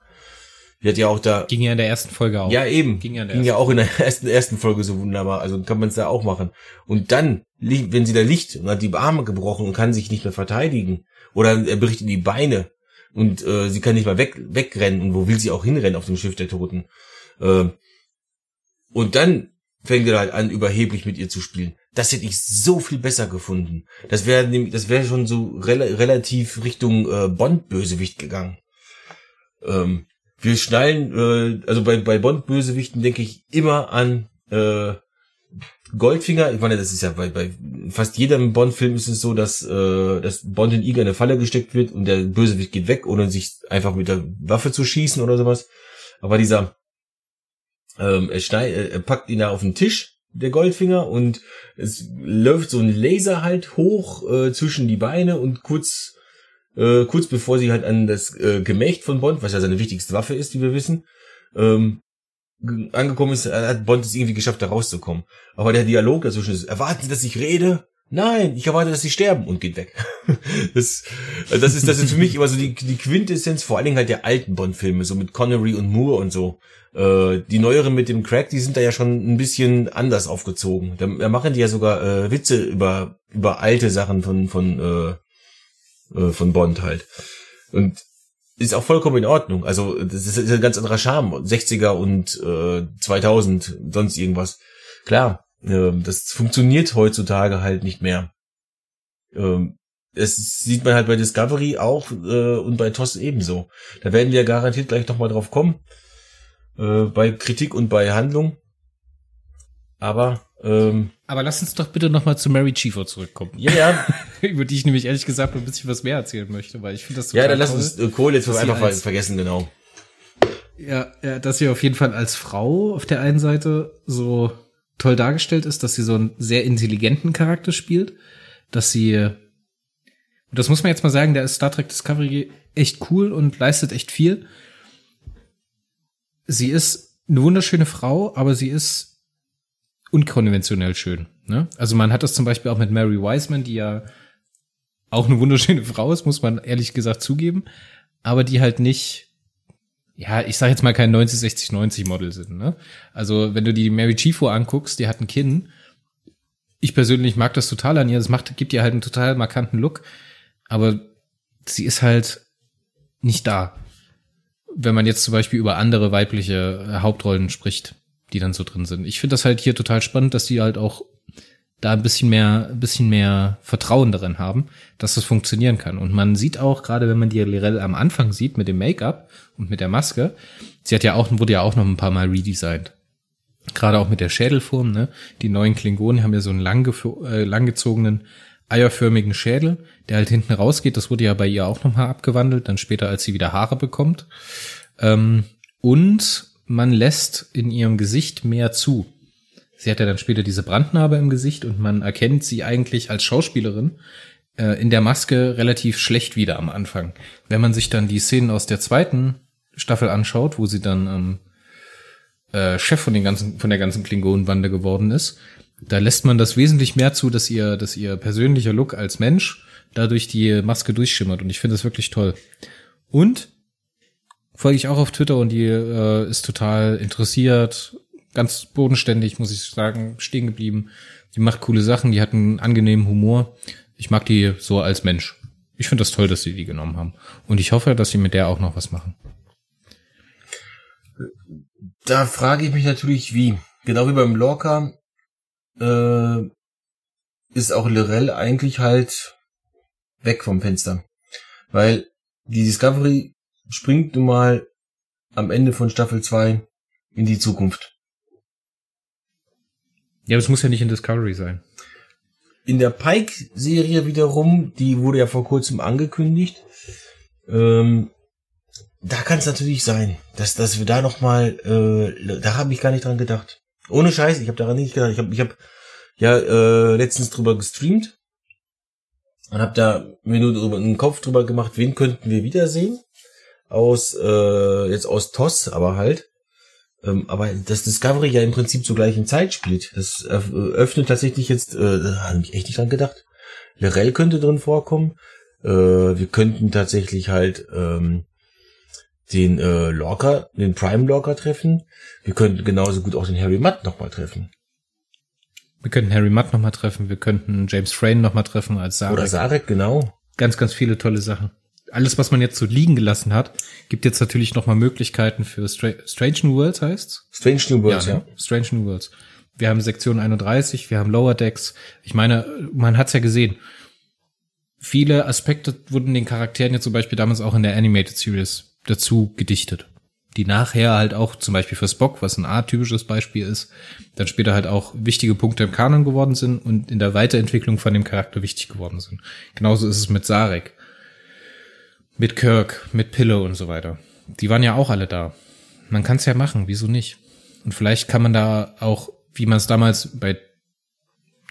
Die hat ja auch da. Ging ja in der ersten Folge auch. Ja, eben. Ging ja, in der Ging ja auch in der ersten, ersten Folge so wunderbar. Also kann man es da auch machen. Und dann, wenn sie da liegt und hat die Arme gebrochen und kann sich nicht mehr verteidigen, oder er bricht in die Beine und äh, sie kann nicht mal weg, wegrennen. Und wo will sie auch hinrennen auf dem Schiff der Toten? Äh, und dann fängt er halt an, überheblich mit ihr zu spielen. Das hätte ich so viel besser gefunden. Das wäre das wäre schon so rel relativ Richtung äh, Bond-Bösewicht gegangen. Ähm, wir schnallen, äh, also bei, bei Bond-Bösewichten denke ich immer an äh, Goldfinger. Ich meine, das ist ja bei, bei fast jedem Bond-Film ist es so, dass, äh, dass Bond in Iger eine Falle gesteckt wird und der Bösewicht geht weg, ohne sich einfach mit der Waffe zu schießen oder sowas. Aber dieser ähm, er, schneid, er packt ihn da auf den Tisch, der Goldfinger, und es läuft so ein Laser halt hoch äh, zwischen die Beine und kurz, äh, kurz bevor sie halt an das äh, Gemächt von Bond, was ja seine wichtigste Waffe ist, wie wir wissen, ähm, angekommen ist, hat Bond es irgendwie geschafft, da rauszukommen. Aber der Dialog dazwischen ist, erwarten Sie, dass ich rede? Nein, ich erwarte, dass sie sterben und geht weg. das, das ist, das ist für mich immer so die, die Quintessenz, vor allen Dingen halt der alten Bond-Filme, so mit Connery und Moore und so. Äh, die neueren mit dem Crack, die sind da ja schon ein bisschen anders aufgezogen. Da, da machen die ja sogar äh, Witze über über alte Sachen von von äh, äh, von Bond halt. Und ist auch vollkommen in Ordnung. Also das ist ein ganz anderer Charme. 60er und äh, 2000, sonst irgendwas. Klar, äh, das funktioniert heutzutage halt nicht mehr. Ähm, das sieht man halt bei Discovery auch äh, und bei TOS ebenso. Da werden wir garantiert gleich nochmal drauf kommen äh, bei Kritik und bei Handlung. Aber ähm, aber lass uns doch bitte nochmal zu Mary Chiefo zurückkommen. Ja, ja. Über die ich nämlich ehrlich gesagt ein bisschen was mehr erzählen möchte, weil ich finde das total Ja, dann lass uns äh, Kohl jetzt einfach als, vergessen, genau. Ja, ja, dass sie auf jeden Fall als Frau auf der einen Seite so toll dargestellt ist, dass sie so einen sehr intelligenten Charakter spielt, dass sie, und das muss man jetzt mal sagen, der ist Star Trek Discovery echt cool und leistet echt viel sie ist eine wunderschöne Frau, aber sie ist unkonventionell schön. Ne? Also man hat das zum Beispiel auch mit Mary Wiseman, die ja auch eine wunderschöne Frau ist, muss man ehrlich gesagt zugeben, aber die halt nicht, ja, ich sag jetzt mal kein 90, 60, 90 Model sind. Ne? Also wenn du die Mary Chifo anguckst, die hat ein Kinn. Ich persönlich mag das total an ihr. Das macht, gibt ihr halt einen total markanten Look, aber sie ist halt nicht da wenn man jetzt zum Beispiel über andere weibliche Hauptrollen spricht, die dann so drin sind. Ich finde das halt hier total spannend, dass die halt auch da ein bisschen mehr, ein bisschen mehr Vertrauen darin haben, dass das funktionieren kann. Und man sieht auch, gerade wenn man die Lirel am Anfang sieht mit dem Make-up und mit der Maske, sie hat ja auch, wurde ja auch noch ein paar Mal redesigned. Gerade auch mit der Schädelform, ne? Die neuen Klingonen haben ja so einen lang, äh, langgezogenen eierförmigen Schädel, der halt hinten rausgeht. Das wurde ja bei ihr auch nochmal abgewandelt, dann später, als sie wieder Haare bekommt. Ähm, und man lässt in ihrem Gesicht mehr zu. Sie hat ja dann später diese Brandnarbe im Gesicht und man erkennt sie eigentlich als Schauspielerin äh, in der Maske relativ schlecht wieder am Anfang. Wenn man sich dann die Szenen aus der zweiten Staffel anschaut, wo sie dann ähm, äh, Chef von den ganzen, von der ganzen Klingonenbande geworden ist, da lässt man das wesentlich mehr zu, dass ihr, dass ihr persönlicher Look als Mensch dadurch die Maske durchschimmert. Und ich finde das wirklich toll. Und folge ich auch auf Twitter und die äh, ist total interessiert, ganz bodenständig, muss ich sagen, stehen geblieben. Die macht coole Sachen, die hat einen angenehmen Humor. Ich mag die so als Mensch. Ich finde das toll, dass sie die genommen haben. Und ich hoffe, dass sie mit der auch noch was machen. Da frage ich mich natürlich, wie. Genau wie beim Lorca äh, ist auch Lorel eigentlich halt weg vom Fenster. Weil die Discovery springt nun mal am Ende von Staffel 2 in die Zukunft. Ja, aber es muss ja nicht in Discovery sein. in der Pike-Serie wiederum, die wurde ja vor kurzem angekündigt, ähm, da kann es natürlich sein, dass, dass wir da noch mal, äh, da habe ich gar nicht dran gedacht. Ohne Scheiß, ich habe daran nicht gedacht. Ich habe ich hab ja äh, letztens drüber gestreamt und habe da mir nur drüber, einen Kopf drüber gemacht, wen könnten wir wiedersehen aus äh, jetzt aus TOS, aber halt. Ähm, aber das Discovery ja im Prinzip zur gleichen Zeit spielt. Das öffnet tatsächlich jetzt, äh, da habe ich echt nicht dran gedacht. Lorel könnte drin vorkommen. Äh, wir könnten tatsächlich halt ähm, den äh, Lorca, den Prime Lorca treffen. Wir könnten genauso gut auch den Harry Mudd nochmal treffen. Wir könnten Harry Mudd nochmal treffen. Wir könnten James Frayne nochmal treffen als Sarek. Oder Sarek, genau. Ganz, ganz viele tolle Sachen. Alles, was man jetzt so liegen gelassen hat, gibt jetzt natürlich nochmal Möglichkeiten für Stra Strange New Worlds heißt's? Strange New Worlds, ja. Ne? ja. Strange New Worlds. Wir haben Sektion 31, wir haben Lower Decks. Ich meine, man hat's ja gesehen. Viele Aspekte wurden den Charakteren jetzt zum Beispiel damals auch in der Animated Series dazu gedichtet. Die nachher halt auch zum Beispiel für Spock, was ein atypisches Beispiel ist, dann später halt auch wichtige Punkte im Kanon geworden sind und in der Weiterentwicklung von dem Charakter wichtig geworden sind. Genauso ist es mit Sarek, mit Kirk, mit Pille und so weiter. Die waren ja auch alle da. Man kann es ja machen, wieso nicht? Und vielleicht kann man da auch, wie man es damals bei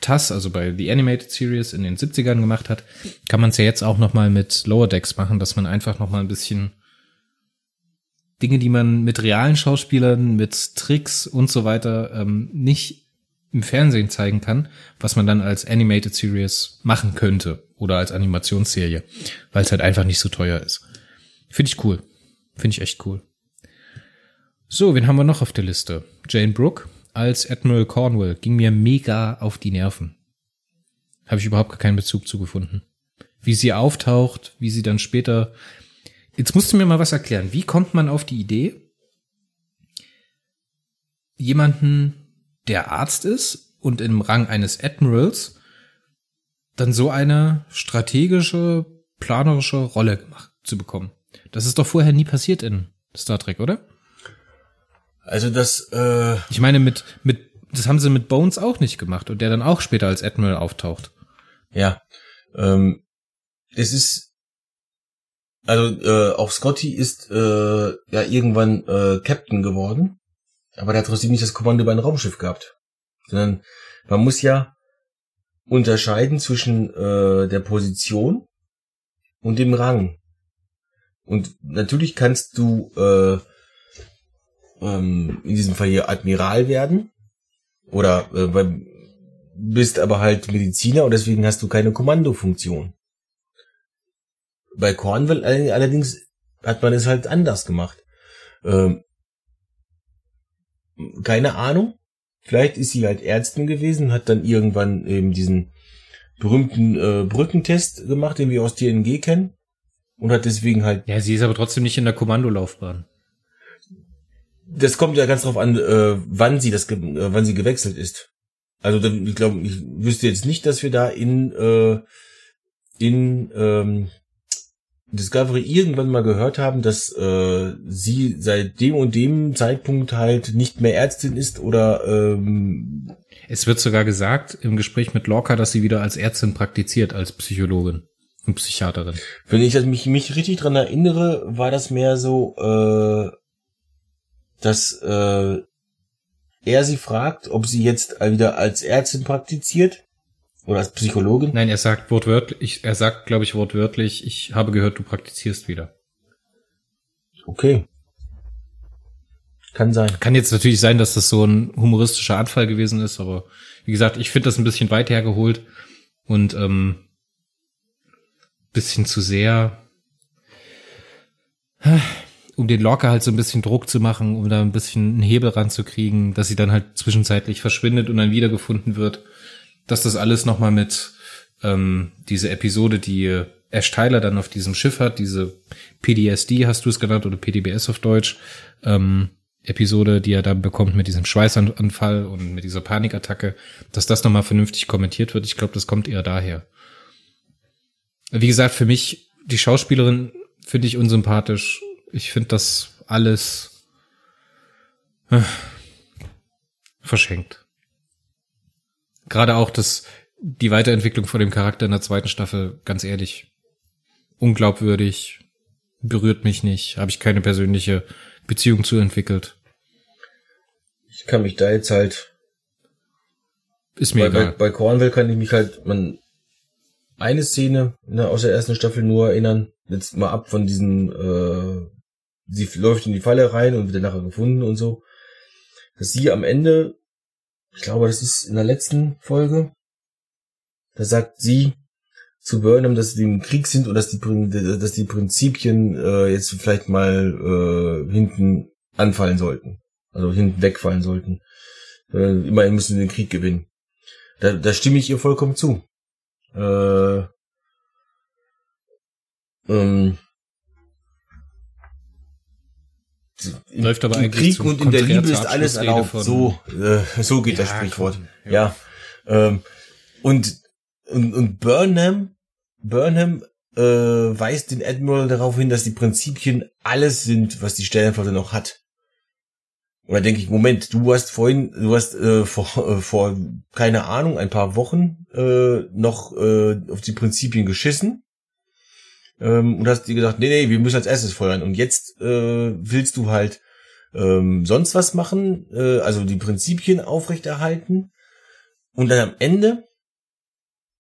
TAS, also bei The Animated Series in den 70ern gemacht hat, kann man es ja jetzt auch nochmal mit Lower Decks machen, dass man einfach nochmal ein bisschen Dinge, die man mit realen Schauspielern, mit Tricks und so weiter ähm, nicht im Fernsehen zeigen kann, was man dann als Animated Series machen könnte oder als Animationsserie, weil es halt einfach nicht so teuer ist. Finde ich cool. Finde ich echt cool. So, wen haben wir noch auf der Liste? Jane Brooke als Admiral Cornwall ging mir mega auf die Nerven. Habe ich überhaupt keinen Bezug zu gefunden. Wie sie auftaucht, wie sie dann später Jetzt musst du mir mal was erklären. Wie kommt man auf die Idee, jemanden, der Arzt ist und im Rang eines Admirals, dann so eine strategische, planerische Rolle gemacht zu bekommen? Das ist doch vorher nie passiert in Star Trek, oder? Also das, äh Ich meine, mit, mit, das haben sie mit Bones auch nicht gemacht und der dann auch später als Admiral auftaucht. Ja. Ähm, es ist also äh, auch Scotty ist äh, ja irgendwann äh, Captain geworden, aber der hat trotzdem nicht das Kommando über ein Raumschiff gehabt, sondern man muss ja unterscheiden zwischen äh, der Position und dem Rang. Und natürlich kannst du äh, ähm, in diesem Fall hier Admiral werden oder äh, bist aber halt Mediziner und deswegen hast du keine Kommandofunktion. Bei Cornwall allerdings hat man es halt anders gemacht. Ähm, keine Ahnung. Vielleicht ist sie halt Ärztin gewesen, hat dann irgendwann eben diesen berühmten äh, Brückentest gemacht, den wir aus TNG kennen. Und hat deswegen halt. Ja, sie ist aber trotzdem nicht in der Kommandolaufbahn. Das kommt ja ganz drauf an, äh, wann sie das, äh, wann sie gewechselt ist. Also ich glaube, ich wüsste jetzt nicht, dass wir da in äh, in ähm, Discovery irgendwann mal gehört haben, dass äh, sie seit dem und dem Zeitpunkt halt nicht mehr Ärztin ist oder ähm es wird sogar gesagt im Gespräch mit Lorca, dass sie wieder als Ärztin praktiziert, als Psychologin und Psychiaterin. Wenn ich mich, mich richtig dran erinnere, war das mehr so, äh, dass äh, er sie fragt, ob sie jetzt wieder als Ärztin praktiziert oder als Psychologin? Nein, er sagt wortwörtlich, er sagt, glaube ich, wortwörtlich, ich habe gehört, du praktizierst wieder. Okay. Kann sein. Kann jetzt natürlich sein, dass das so ein humoristischer Anfall gewesen ist, aber wie gesagt, ich finde das ein bisschen weit hergeholt und ähm, bisschen zu sehr, um den Locker halt so ein bisschen Druck zu machen, um da ein bisschen einen Hebel ranzukriegen, dass sie dann halt zwischenzeitlich verschwindet und dann wiedergefunden wird dass das alles nochmal mit ähm, diese Episode, die Ash Tyler dann auf diesem Schiff hat, diese PDSD hast du es genannt oder PDBS auf Deutsch, ähm, Episode, die er dann bekommt mit diesem Schweißanfall und mit dieser Panikattacke, dass das nochmal vernünftig kommentiert wird. Ich glaube, das kommt eher daher. Wie gesagt, für mich, die Schauspielerin finde ich unsympathisch. Ich finde das alles äh, verschenkt. Gerade auch das, die Weiterentwicklung von dem Charakter in der zweiten Staffel, ganz ehrlich, unglaubwürdig, berührt mich nicht, habe ich keine persönliche Beziehung zu entwickelt. Ich kann mich da jetzt halt ist mir bei, egal. Bei, bei Cornwall kann ich mich halt man eine Szene ne, aus der ersten Staffel nur erinnern. Jetzt mal ab von diesen, äh, sie läuft in die Falle rein und wird dann nachher gefunden und so. Dass sie am Ende, ich glaube, das ist in der letzten Folge, da sagt sie zu Burnham, dass sie im Krieg sind und dass die, dass die Prinzipien äh, jetzt vielleicht mal äh, hinten anfallen sollten. Also hinten wegfallen sollten. Äh, immerhin müssen sie den Krieg gewinnen. Da, da stimme ich ihr vollkommen zu. Äh, ähm, Läuft aber Im eigentlich Krieg und in der Liebe ist alles erlaubt. So, äh, so geht Ja, das Sprichwort. komm, Ja. Ähm, und, und, und Burnham, Burnham äh, weist den Admiral darauf hin, dass die Prinzipien alles sind, was die Sternenflotte noch hat. Und da denke ich, Moment, du hast vorhin, du hast äh, vor, äh, vor, keine Ahnung, ein paar Wochen äh, noch äh, auf die Prinzipien geschissen. Ähm, und hast dir gesagt, nee, nee, wir müssen als erstes feuern. Und jetzt äh, willst du halt ähm, sonst was machen, äh, also die Prinzipien aufrechterhalten. Und dann am Ende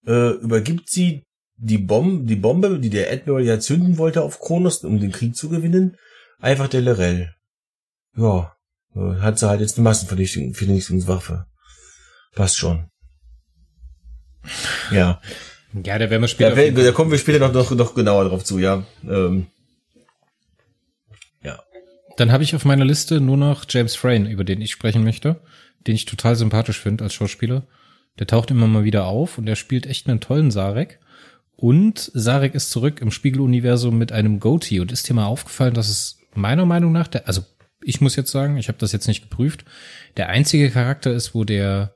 äh, übergibt sie die Bombe, die Bombe, die der Admiral ja zünden wollte auf Kronos, um den Krieg zu gewinnen, einfach der Lorel. Ja, äh, hat sie halt jetzt eine Massenvernichtungswaffe. Passt schon. Ja. Ja, da werden wir später. Da, werden- da kommen wir später noch, noch, noch genauer drauf zu, ja. Ähm, ja. Dann habe ich auf meiner Liste nur noch James Frayne, über den ich sprechen möchte, den ich total sympathisch finde als Schauspieler. Der taucht immer mal wieder auf und der spielt echt einen tollen Sarek. Und Sarek ist zurück im Spiegeluniversum mit einem Goatee und ist dir mal aufgefallen, dass es meiner Meinung nach, der, also ich muss jetzt sagen, ich habe das jetzt nicht geprüft, der einzige Charakter ist, wo der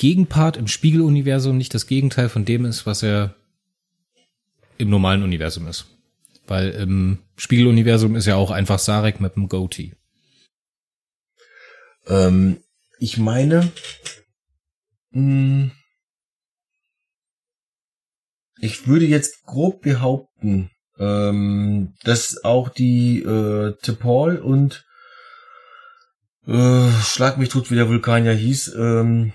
Gegenpart im Spiegeluniversum nicht das Gegenteil von dem ist, was er im normalen Universum ist. Weil im Spiegeluniversum ist ja auch einfach Sarek mit einem Goatee. Ähm, ich meine, mh, ich würde jetzt grob behaupten, ähm, dass auch die äh, T'Pol und äh, Schlag mich tot, wie der Vulkanier hieß, ähm,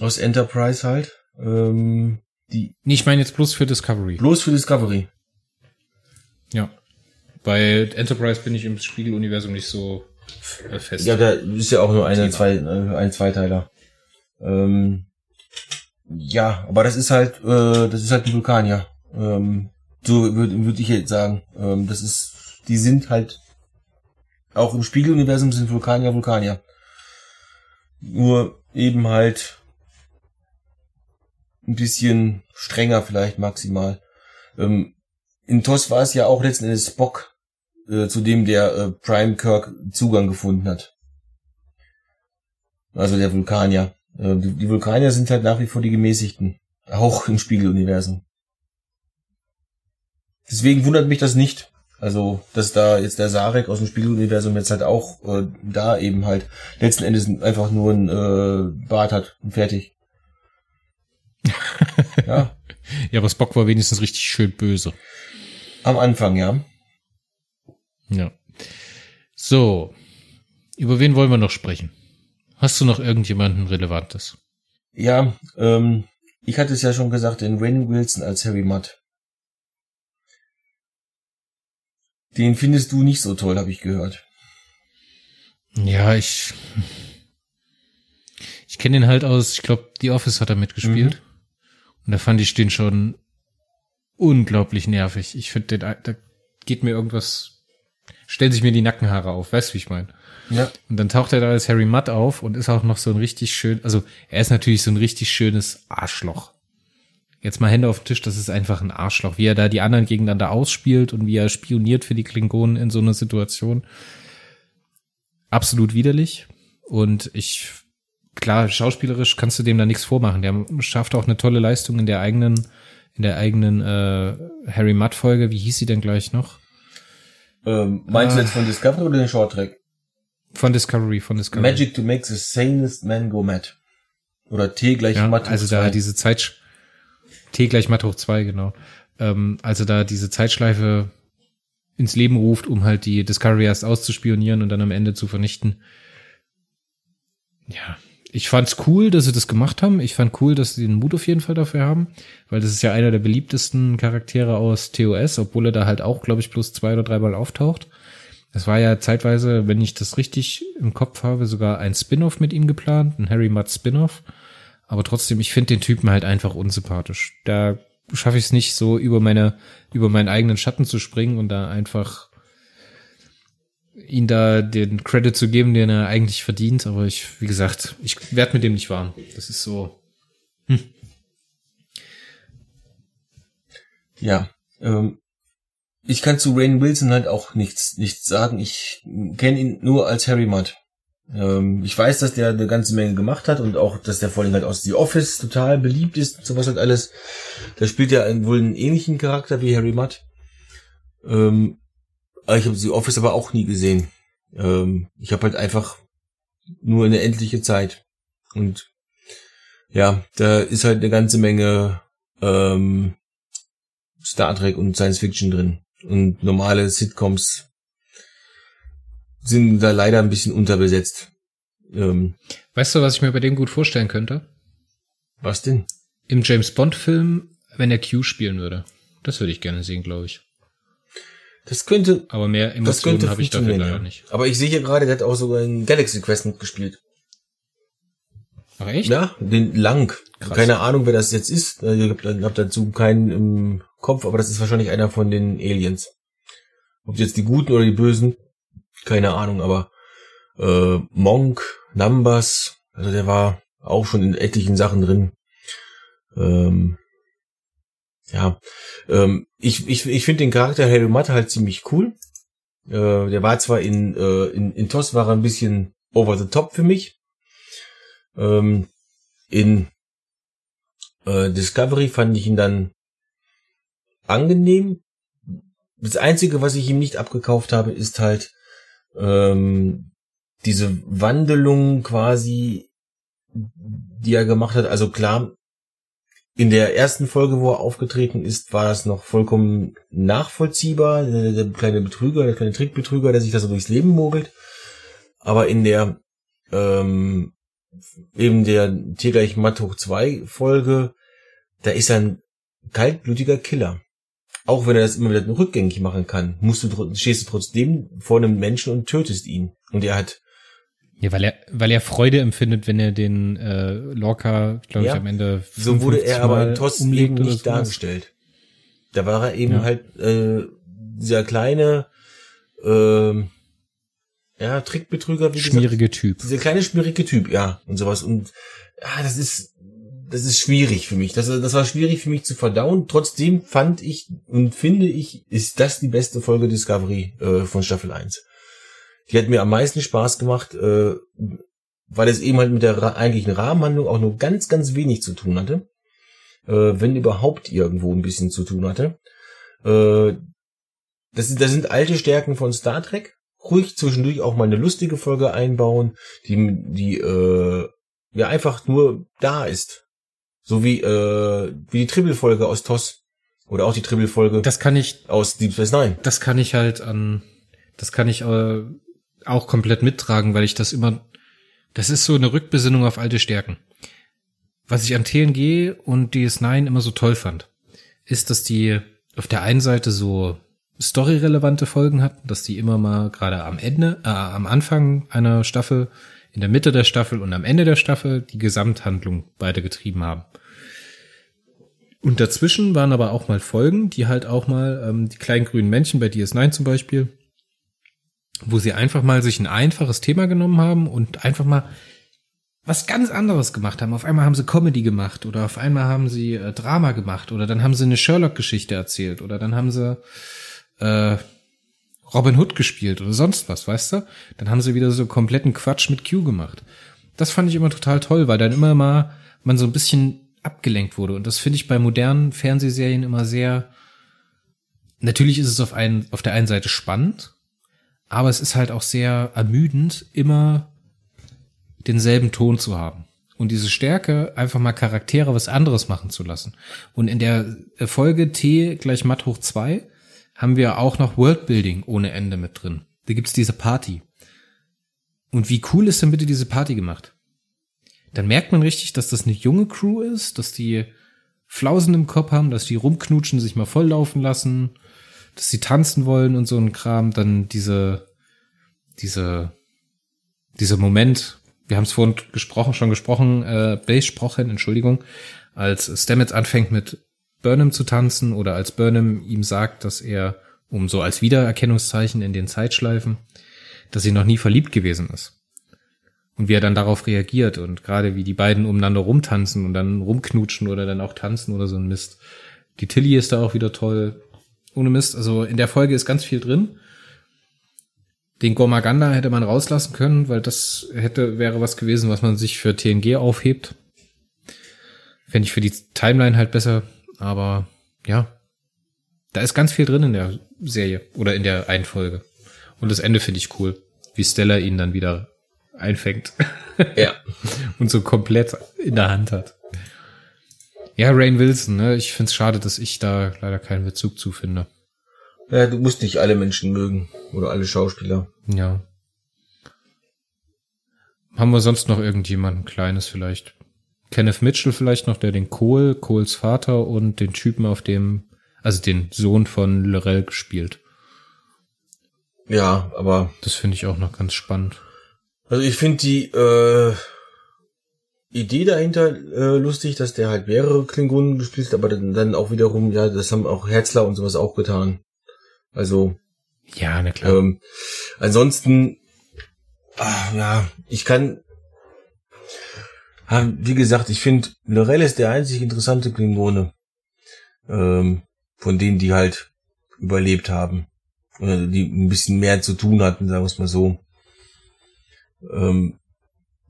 aus Enterprise halt, ähm, die Nee, ich meine jetzt bloß für Discovery. bloß für Discovery. Ja. Bei Enterprise bin ich im Spiegeluniversum nicht so fest. Ja, da ist ja auch nur eine, zwei, äh, ein Zweiteiler. Ähm, ja, aber das ist halt, äh, das ist halt ein Vulkanier. Ähm, so würde würd ich jetzt sagen. Ähm, das ist, die sind halt auch im Spiegeluniversum sind Vulkanier Vulkanier. Nur eben halt ein bisschen strenger vielleicht maximal. Ähm, in TOS war es ja auch letzten Endes Spock, äh, zu dem der äh, Prime Kirk Zugang gefunden hat. Also der Vulkanier. Äh, die, die Vulkanier sind halt nach wie vor die gemäßigten. Auch im Spiegeluniversum. Deswegen wundert mich das nicht. Also, dass da jetzt der Sarek aus dem Spiegeluniversum jetzt halt auch äh, da eben halt letzten Endes einfach nur ein äh, Bart hat und fertig. Ja, Ja, aber Spock war wenigstens richtig schön böse. am Anfang, ja. Ja. So. Über wen wollen wir noch sprechen? Hast du noch irgendjemanden Relevantes? Ja, ähm, ich hatte es ja schon gesagt, den Rain Wilson als Harry Mudd. Den findest du nicht so toll, habe ich gehört. Ja, ich. Ich kenne den halt aus, ich glaube, The Office hat er mitgespielt. Und da fand ich den schon unglaublich nervig. Ich finde, da geht mir irgendwas, stellen sich mir die Nackenhaare auf, weißt du, wie ich meine? Ja. Und dann taucht er da als Harry Mudd auf und ist auch noch so ein richtig schön, also er ist natürlich so ein richtig schönes Arschloch. Jetzt mal Hände auf den Tisch, das ist einfach ein Arschloch. Wie er da die anderen gegeneinander ausspielt und wie er spioniert für die Klingonen in so einer Situation. Absolut widerlich. Und ich, klar, schauspielerisch kannst du dem da nichts vormachen. Der schafft auch eine tolle Leistung in der eigenen, in der eigenen äh, Harry Mudd-Folge. Wie hieß sie denn gleich noch? Ähm, meinst du Ah. jetzt von Discovery oder den Short Track? Von Discovery, von Discovery. Magic to make the sanest man go mad. Oder T gleich Ja, Matt hoch also da zwei. diese Zeit, T gleich Matt hoch zwei, genau. Ähm, also da diese Zeitschleife ins Leben ruft, um halt die Discovery erst auszuspionieren und dann am Ende zu vernichten. Ja, ich fand's cool, dass sie das gemacht haben. Ich fand cool, dass sie den Mut auf jeden Fall dafür haben, weil das ist ja einer der beliebtesten Charaktere aus TOS, obwohl er da halt auch, glaube ich, bloß zwei oder dreimal auftaucht. Es war ja zeitweise, wenn ich das richtig im Kopf habe, sogar ein Spin-off mit ihm geplant, ein Harry Mudd Spin-off. Aber trotzdem, ich finde den Typen halt einfach unsympathisch. Da schaffe ich es nicht, so über meine, über meinen eigenen Schatten zu springen und da einfach ihn da den Credit zu geben, den er eigentlich verdient. Aber ich, wie gesagt, ich werde mit dem nicht warm. Das ist so. Ja, ähm, ich kann zu Rain Wilson halt auch nichts, nichts sagen. Ich kenne ihn nur als Harry Mudd. Ähm, ich weiß, dass der eine ganze Menge gemacht hat und auch, dass der vor allem halt aus The Office total beliebt ist und sowas halt alles. Da spielt einen- wohl einen ähnlichen Charakter wie Harry Mudd. Ähm, ich habe The Office aber auch nie gesehen. Ähm, ich habe halt einfach nur eine endliche Zeit. Und ja, da ist halt eine ganze Menge ähm, Star Trek und Science Fiction drin. Und normale Sitcoms sind da leider ein bisschen unterbesetzt. Ähm, Weißt du, was ich mir bei dem gut vorstellen könnte? was denn? Im James Bond Film, wenn er Q spielen würde. Das würde ich gerne sehen, glaube ich. Das könnte, Aber mehr das Emotionen könnte habe ich dafür leider nicht. Aber ich sehe hier gerade, der hat auch sogar in Galaxy Quest mitgespielt. Ach echt? Ja, den Lang. Krass. Keine Ahnung, wer das jetzt ist. Äh, Ich habe hab dazu keinen im Kopf, aber das ist wahrscheinlich einer von den Aliens. Ob jetzt die Guten oder die Bösen, keine Ahnung, aber äh, Monk, Numbers, also der war auch schon in etlichen Sachen drin. Ähm, ja, ähm, ich, ich, ich finde den Charakter Harry Mudd halt ziemlich cool. Äh, der war zwar in, äh, in, in TOS war er ein bisschen over the top für mich. Ähm, in äh, Discovery fand ich ihn dann angenehm. Das Einzige, was ich ihm nicht abgekauft habe, ist halt ähm, diese Wandelung quasi, die er gemacht hat. Also klar, in der ersten Folge, wo er aufgetreten ist, war das noch vollkommen nachvollziehbar. Der, der kleine Betrüger, der kleine Trickbetrüger, der sich da so durchs Leben mogelt. Aber in der ähm, eben der T gleich Matt hoch 2 Folge, da ist er ein kaltblütiger Killer. Auch wenn er das immer wieder rückgängig machen kann, musst du, stehst du trotzdem vor einem Menschen und tötest ihn. Und er hat, Ja, weil er, weil er Freude empfindet, wenn er den äh, Lorca, glaube ich, Ja, am Ende so wurde 55 er aber in TOS umlegt eben nicht dargestellt. Da war er eben Ja. halt äh, dieser kleine ähm, ja, Trickbetrüger, wie gesagt. Schmierige Typ. Dieser kleine schmierige Typ, ja, und sowas. Und ja, das ist, das ist schwierig für mich. Das, das war schwierig für mich zu verdauen. Trotzdem fand ich und finde ich, ist das die beste Folge Discovery äh, von Staffel 1. Die hat mir am meisten Spaß gemacht, äh, weil es eben halt mit der eigentlichen Rahmenhandlung auch nur ganz, ganz wenig zu tun hatte. Äh, wenn überhaupt irgendwo ein bisschen zu tun hatte. Äh, das, sind- das sind alte Stärken von Star Trek. Ruhig zwischendurch auch mal eine lustige Folge einbauen, die, die äh, ja einfach nur da ist. So wie, äh, wie die Tribble-Folge aus TOS. Oder auch die Tribble-Folge Das kann ich, aus Deep Space Nine. das kann ich halt an, das kann ich äh, auch komplett mittragen, weil ich das immer, das ist so eine Rückbesinnung auf alte Stärken. Was ich an TNG und DS9 immer so toll fand, ist, dass die auf der einen Seite so storyrelevante Folgen hatten, dass die immer mal gerade am Ende, äh, am Anfang einer Staffel, in der Mitte der Staffel und am Ende der Staffel die Gesamthandlung weitergetrieben haben. Und dazwischen waren aber auch mal Folgen, die halt auch mal ähm, die kleinen grünen Männchen bei DS9 zum Beispiel, wo sie einfach mal sich ein einfaches Thema genommen haben und einfach mal was ganz anderes gemacht haben. Auf einmal haben sie Comedy gemacht oder auf einmal haben sie äh, Drama gemacht oder dann haben sie eine Sherlock-Geschichte erzählt oder dann haben sie äh, Robin Hood gespielt oder sonst was, weißt du? Dann haben sie wieder so kompletten Quatsch mit Q gemacht. Das fand ich immer total toll, weil dann immer mal man so ein bisschen abgelenkt wurde. Und das finde ich bei modernen Fernsehserien immer sehr. Natürlich ist es auf, einen, auf der einen Seite spannend, aber es ist halt auch sehr ermüdend, immer denselben Ton zu haben. und diese Stärke, einfach mal Charaktere was anderes machen zu lassen. Und in der Folge T gleich Matt hoch zwei haben wir auch noch Worldbuilding ohne Ende mit drin. Da gibt's diese Party. Und wie cool ist denn bitte diese Party gemacht? Dann merkt man richtig, dass das eine junge Crew ist, dass die Flausen im Kopf haben, dass die rumknutschen, sich mal volllaufen lassen, dass sie tanzen wollen und so ein Kram. Dann diese, diese, dieser Moment, wir haben es vorhin gesprochen, schon gesprochen, äh, besprochen, Entschuldigung, als Stamets anfängt mit Burnham zu tanzen oder als Burnham ihm sagt, dass er, um so als Wiedererkennungszeichen in den Zeitschleifen, dass sie noch nie verliebt gewesen ist. Und wie er dann darauf reagiert und gerade wie die beiden umeinander rumtanzen und dann rumknutschen oder dann auch tanzen oder so ein Mist. Die Tilly ist da auch wieder toll. Ohne Mist. Also in der Folge ist ganz viel drin. Den Gormaganda hätte man rauslassen können, weil das hätte, wäre was gewesen, was man sich für TNG aufhebt. Fände ich für die Timeline halt besser, aber ja. Da ist ganz viel drin in der Serie oder in der einen Folge. Und das Ende finde ich cool. Wie Stella ihn dann wieder einfängt. Ja. Und so komplett in der Hand hat. Ja, Rain Wilson, ne? Ich find's schade, dass ich da leider keinen Bezug zu finde. Ja, du musst nicht alle Menschen mögen. Oder alle Schauspieler. Ja. Haben wir sonst noch irgendjemanden Kleines vielleicht? Kenneth Mitchell vielleicht noch, der den Cole, Coles Vater und den Typen auf dem, also den Sohn von Lorel gespielt. Ja, aber. Das finde ich auch noch ganz spannend. Also ich finde die äh, Idee dahinter äh, lustig, dass der halt mehrere Klingonen gespielt hat, aber dann, dann auch wiederum, ja, das haben auch Herzler und sowas auch getan. Also. Ja, na klar. Ähm, ansonsten, ah, ja, ich kann. Ah, wie gesagt, ich finde, Lorel ist der einzig interessante Klingone. Ähm, von denen, die halt überlebt haben. Oder die ein bisschen mehr zu tun hatten, sagen wir es mal so. Ähm,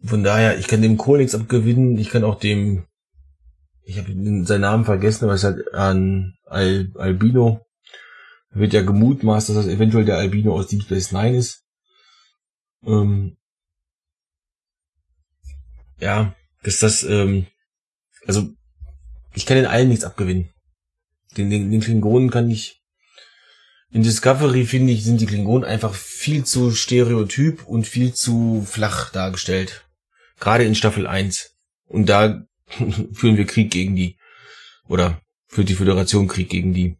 von daher, ich kann dem Kohl nichts abgewinnen. Ich kann auch dem, ich habe seinen Namen vergessen, aber es hat an Al, Albino. Wird ja gemutmaßt, dass das eventuell der Albino aus Deep Space Nine ist. Ähm, ja, dass das, ähm, also ich kann den allen nichts abgewinnen. Den, den, den Klingonen kann ich in Discovery, finde ich, sind die Klingonen einfach viel zu stereotyp und viel zu flach dargestellt. Gerade in Staffel 1. Und da führen wir Krieg gegen die. Oder führt die Föderation Krieg gegen die.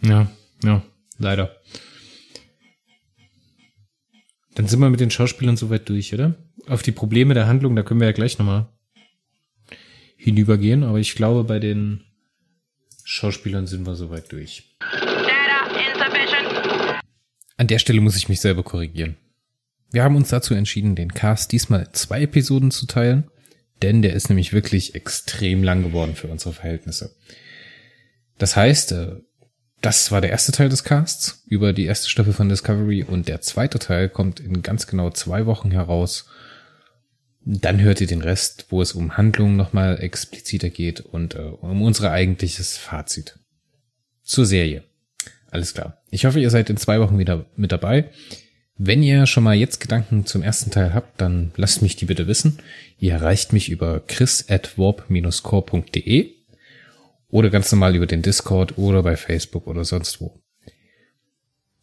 Ja, ja, leider. Dann sind wir mit den Schauspielern soweit durch, oder? Auf die Probleme der Handlung, da können wir ja gleich nochmal hinübergehen, aber ich glaube, bei den Schauspielern sind wir soweit durch. An der Stelle muss ich mich selber korrigieren. Wir haben uns dazu entschieden, den Cast diesmal zwei Episoden zu teilen, denn der ist nämlich wirklich extrem lang geworden für unsere Verhältnisse. Das heißt, äh, das war der erste Teil des Casts über die erste Staffel von Discovery und der zweite Teil kommt in ganz genau zwei Wochen heraus. Dann hört ihr den Rest, wo es um Handlungen nochmal expliziter geht und äh, um unser eigentliches Fazit zur Serie. Alles klar. Ich hoffe, ihr seid in zwei Wochen wieder mit dabei. Wenn ihr schon mal jetzt Gedanken zum ersten Teil habt, dann lasst mich die bitte wissen. Ihr erreicht mich über chris at warp-core.de oder ganz normal über den Discord oder bei Facebook oder sonst wo.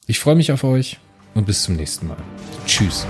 Ich freue mich auf euch und bis zum nächsten Mal. Tschüss.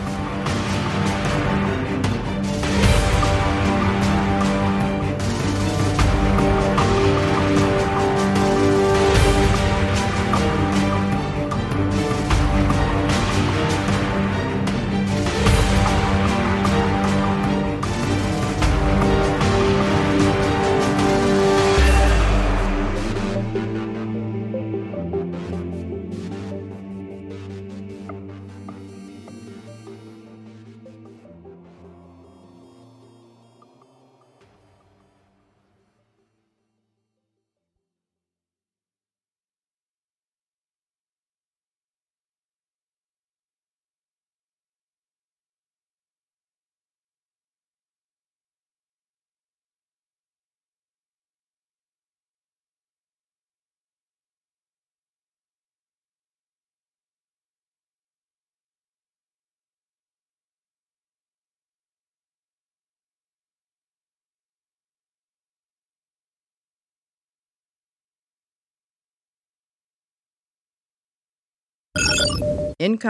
income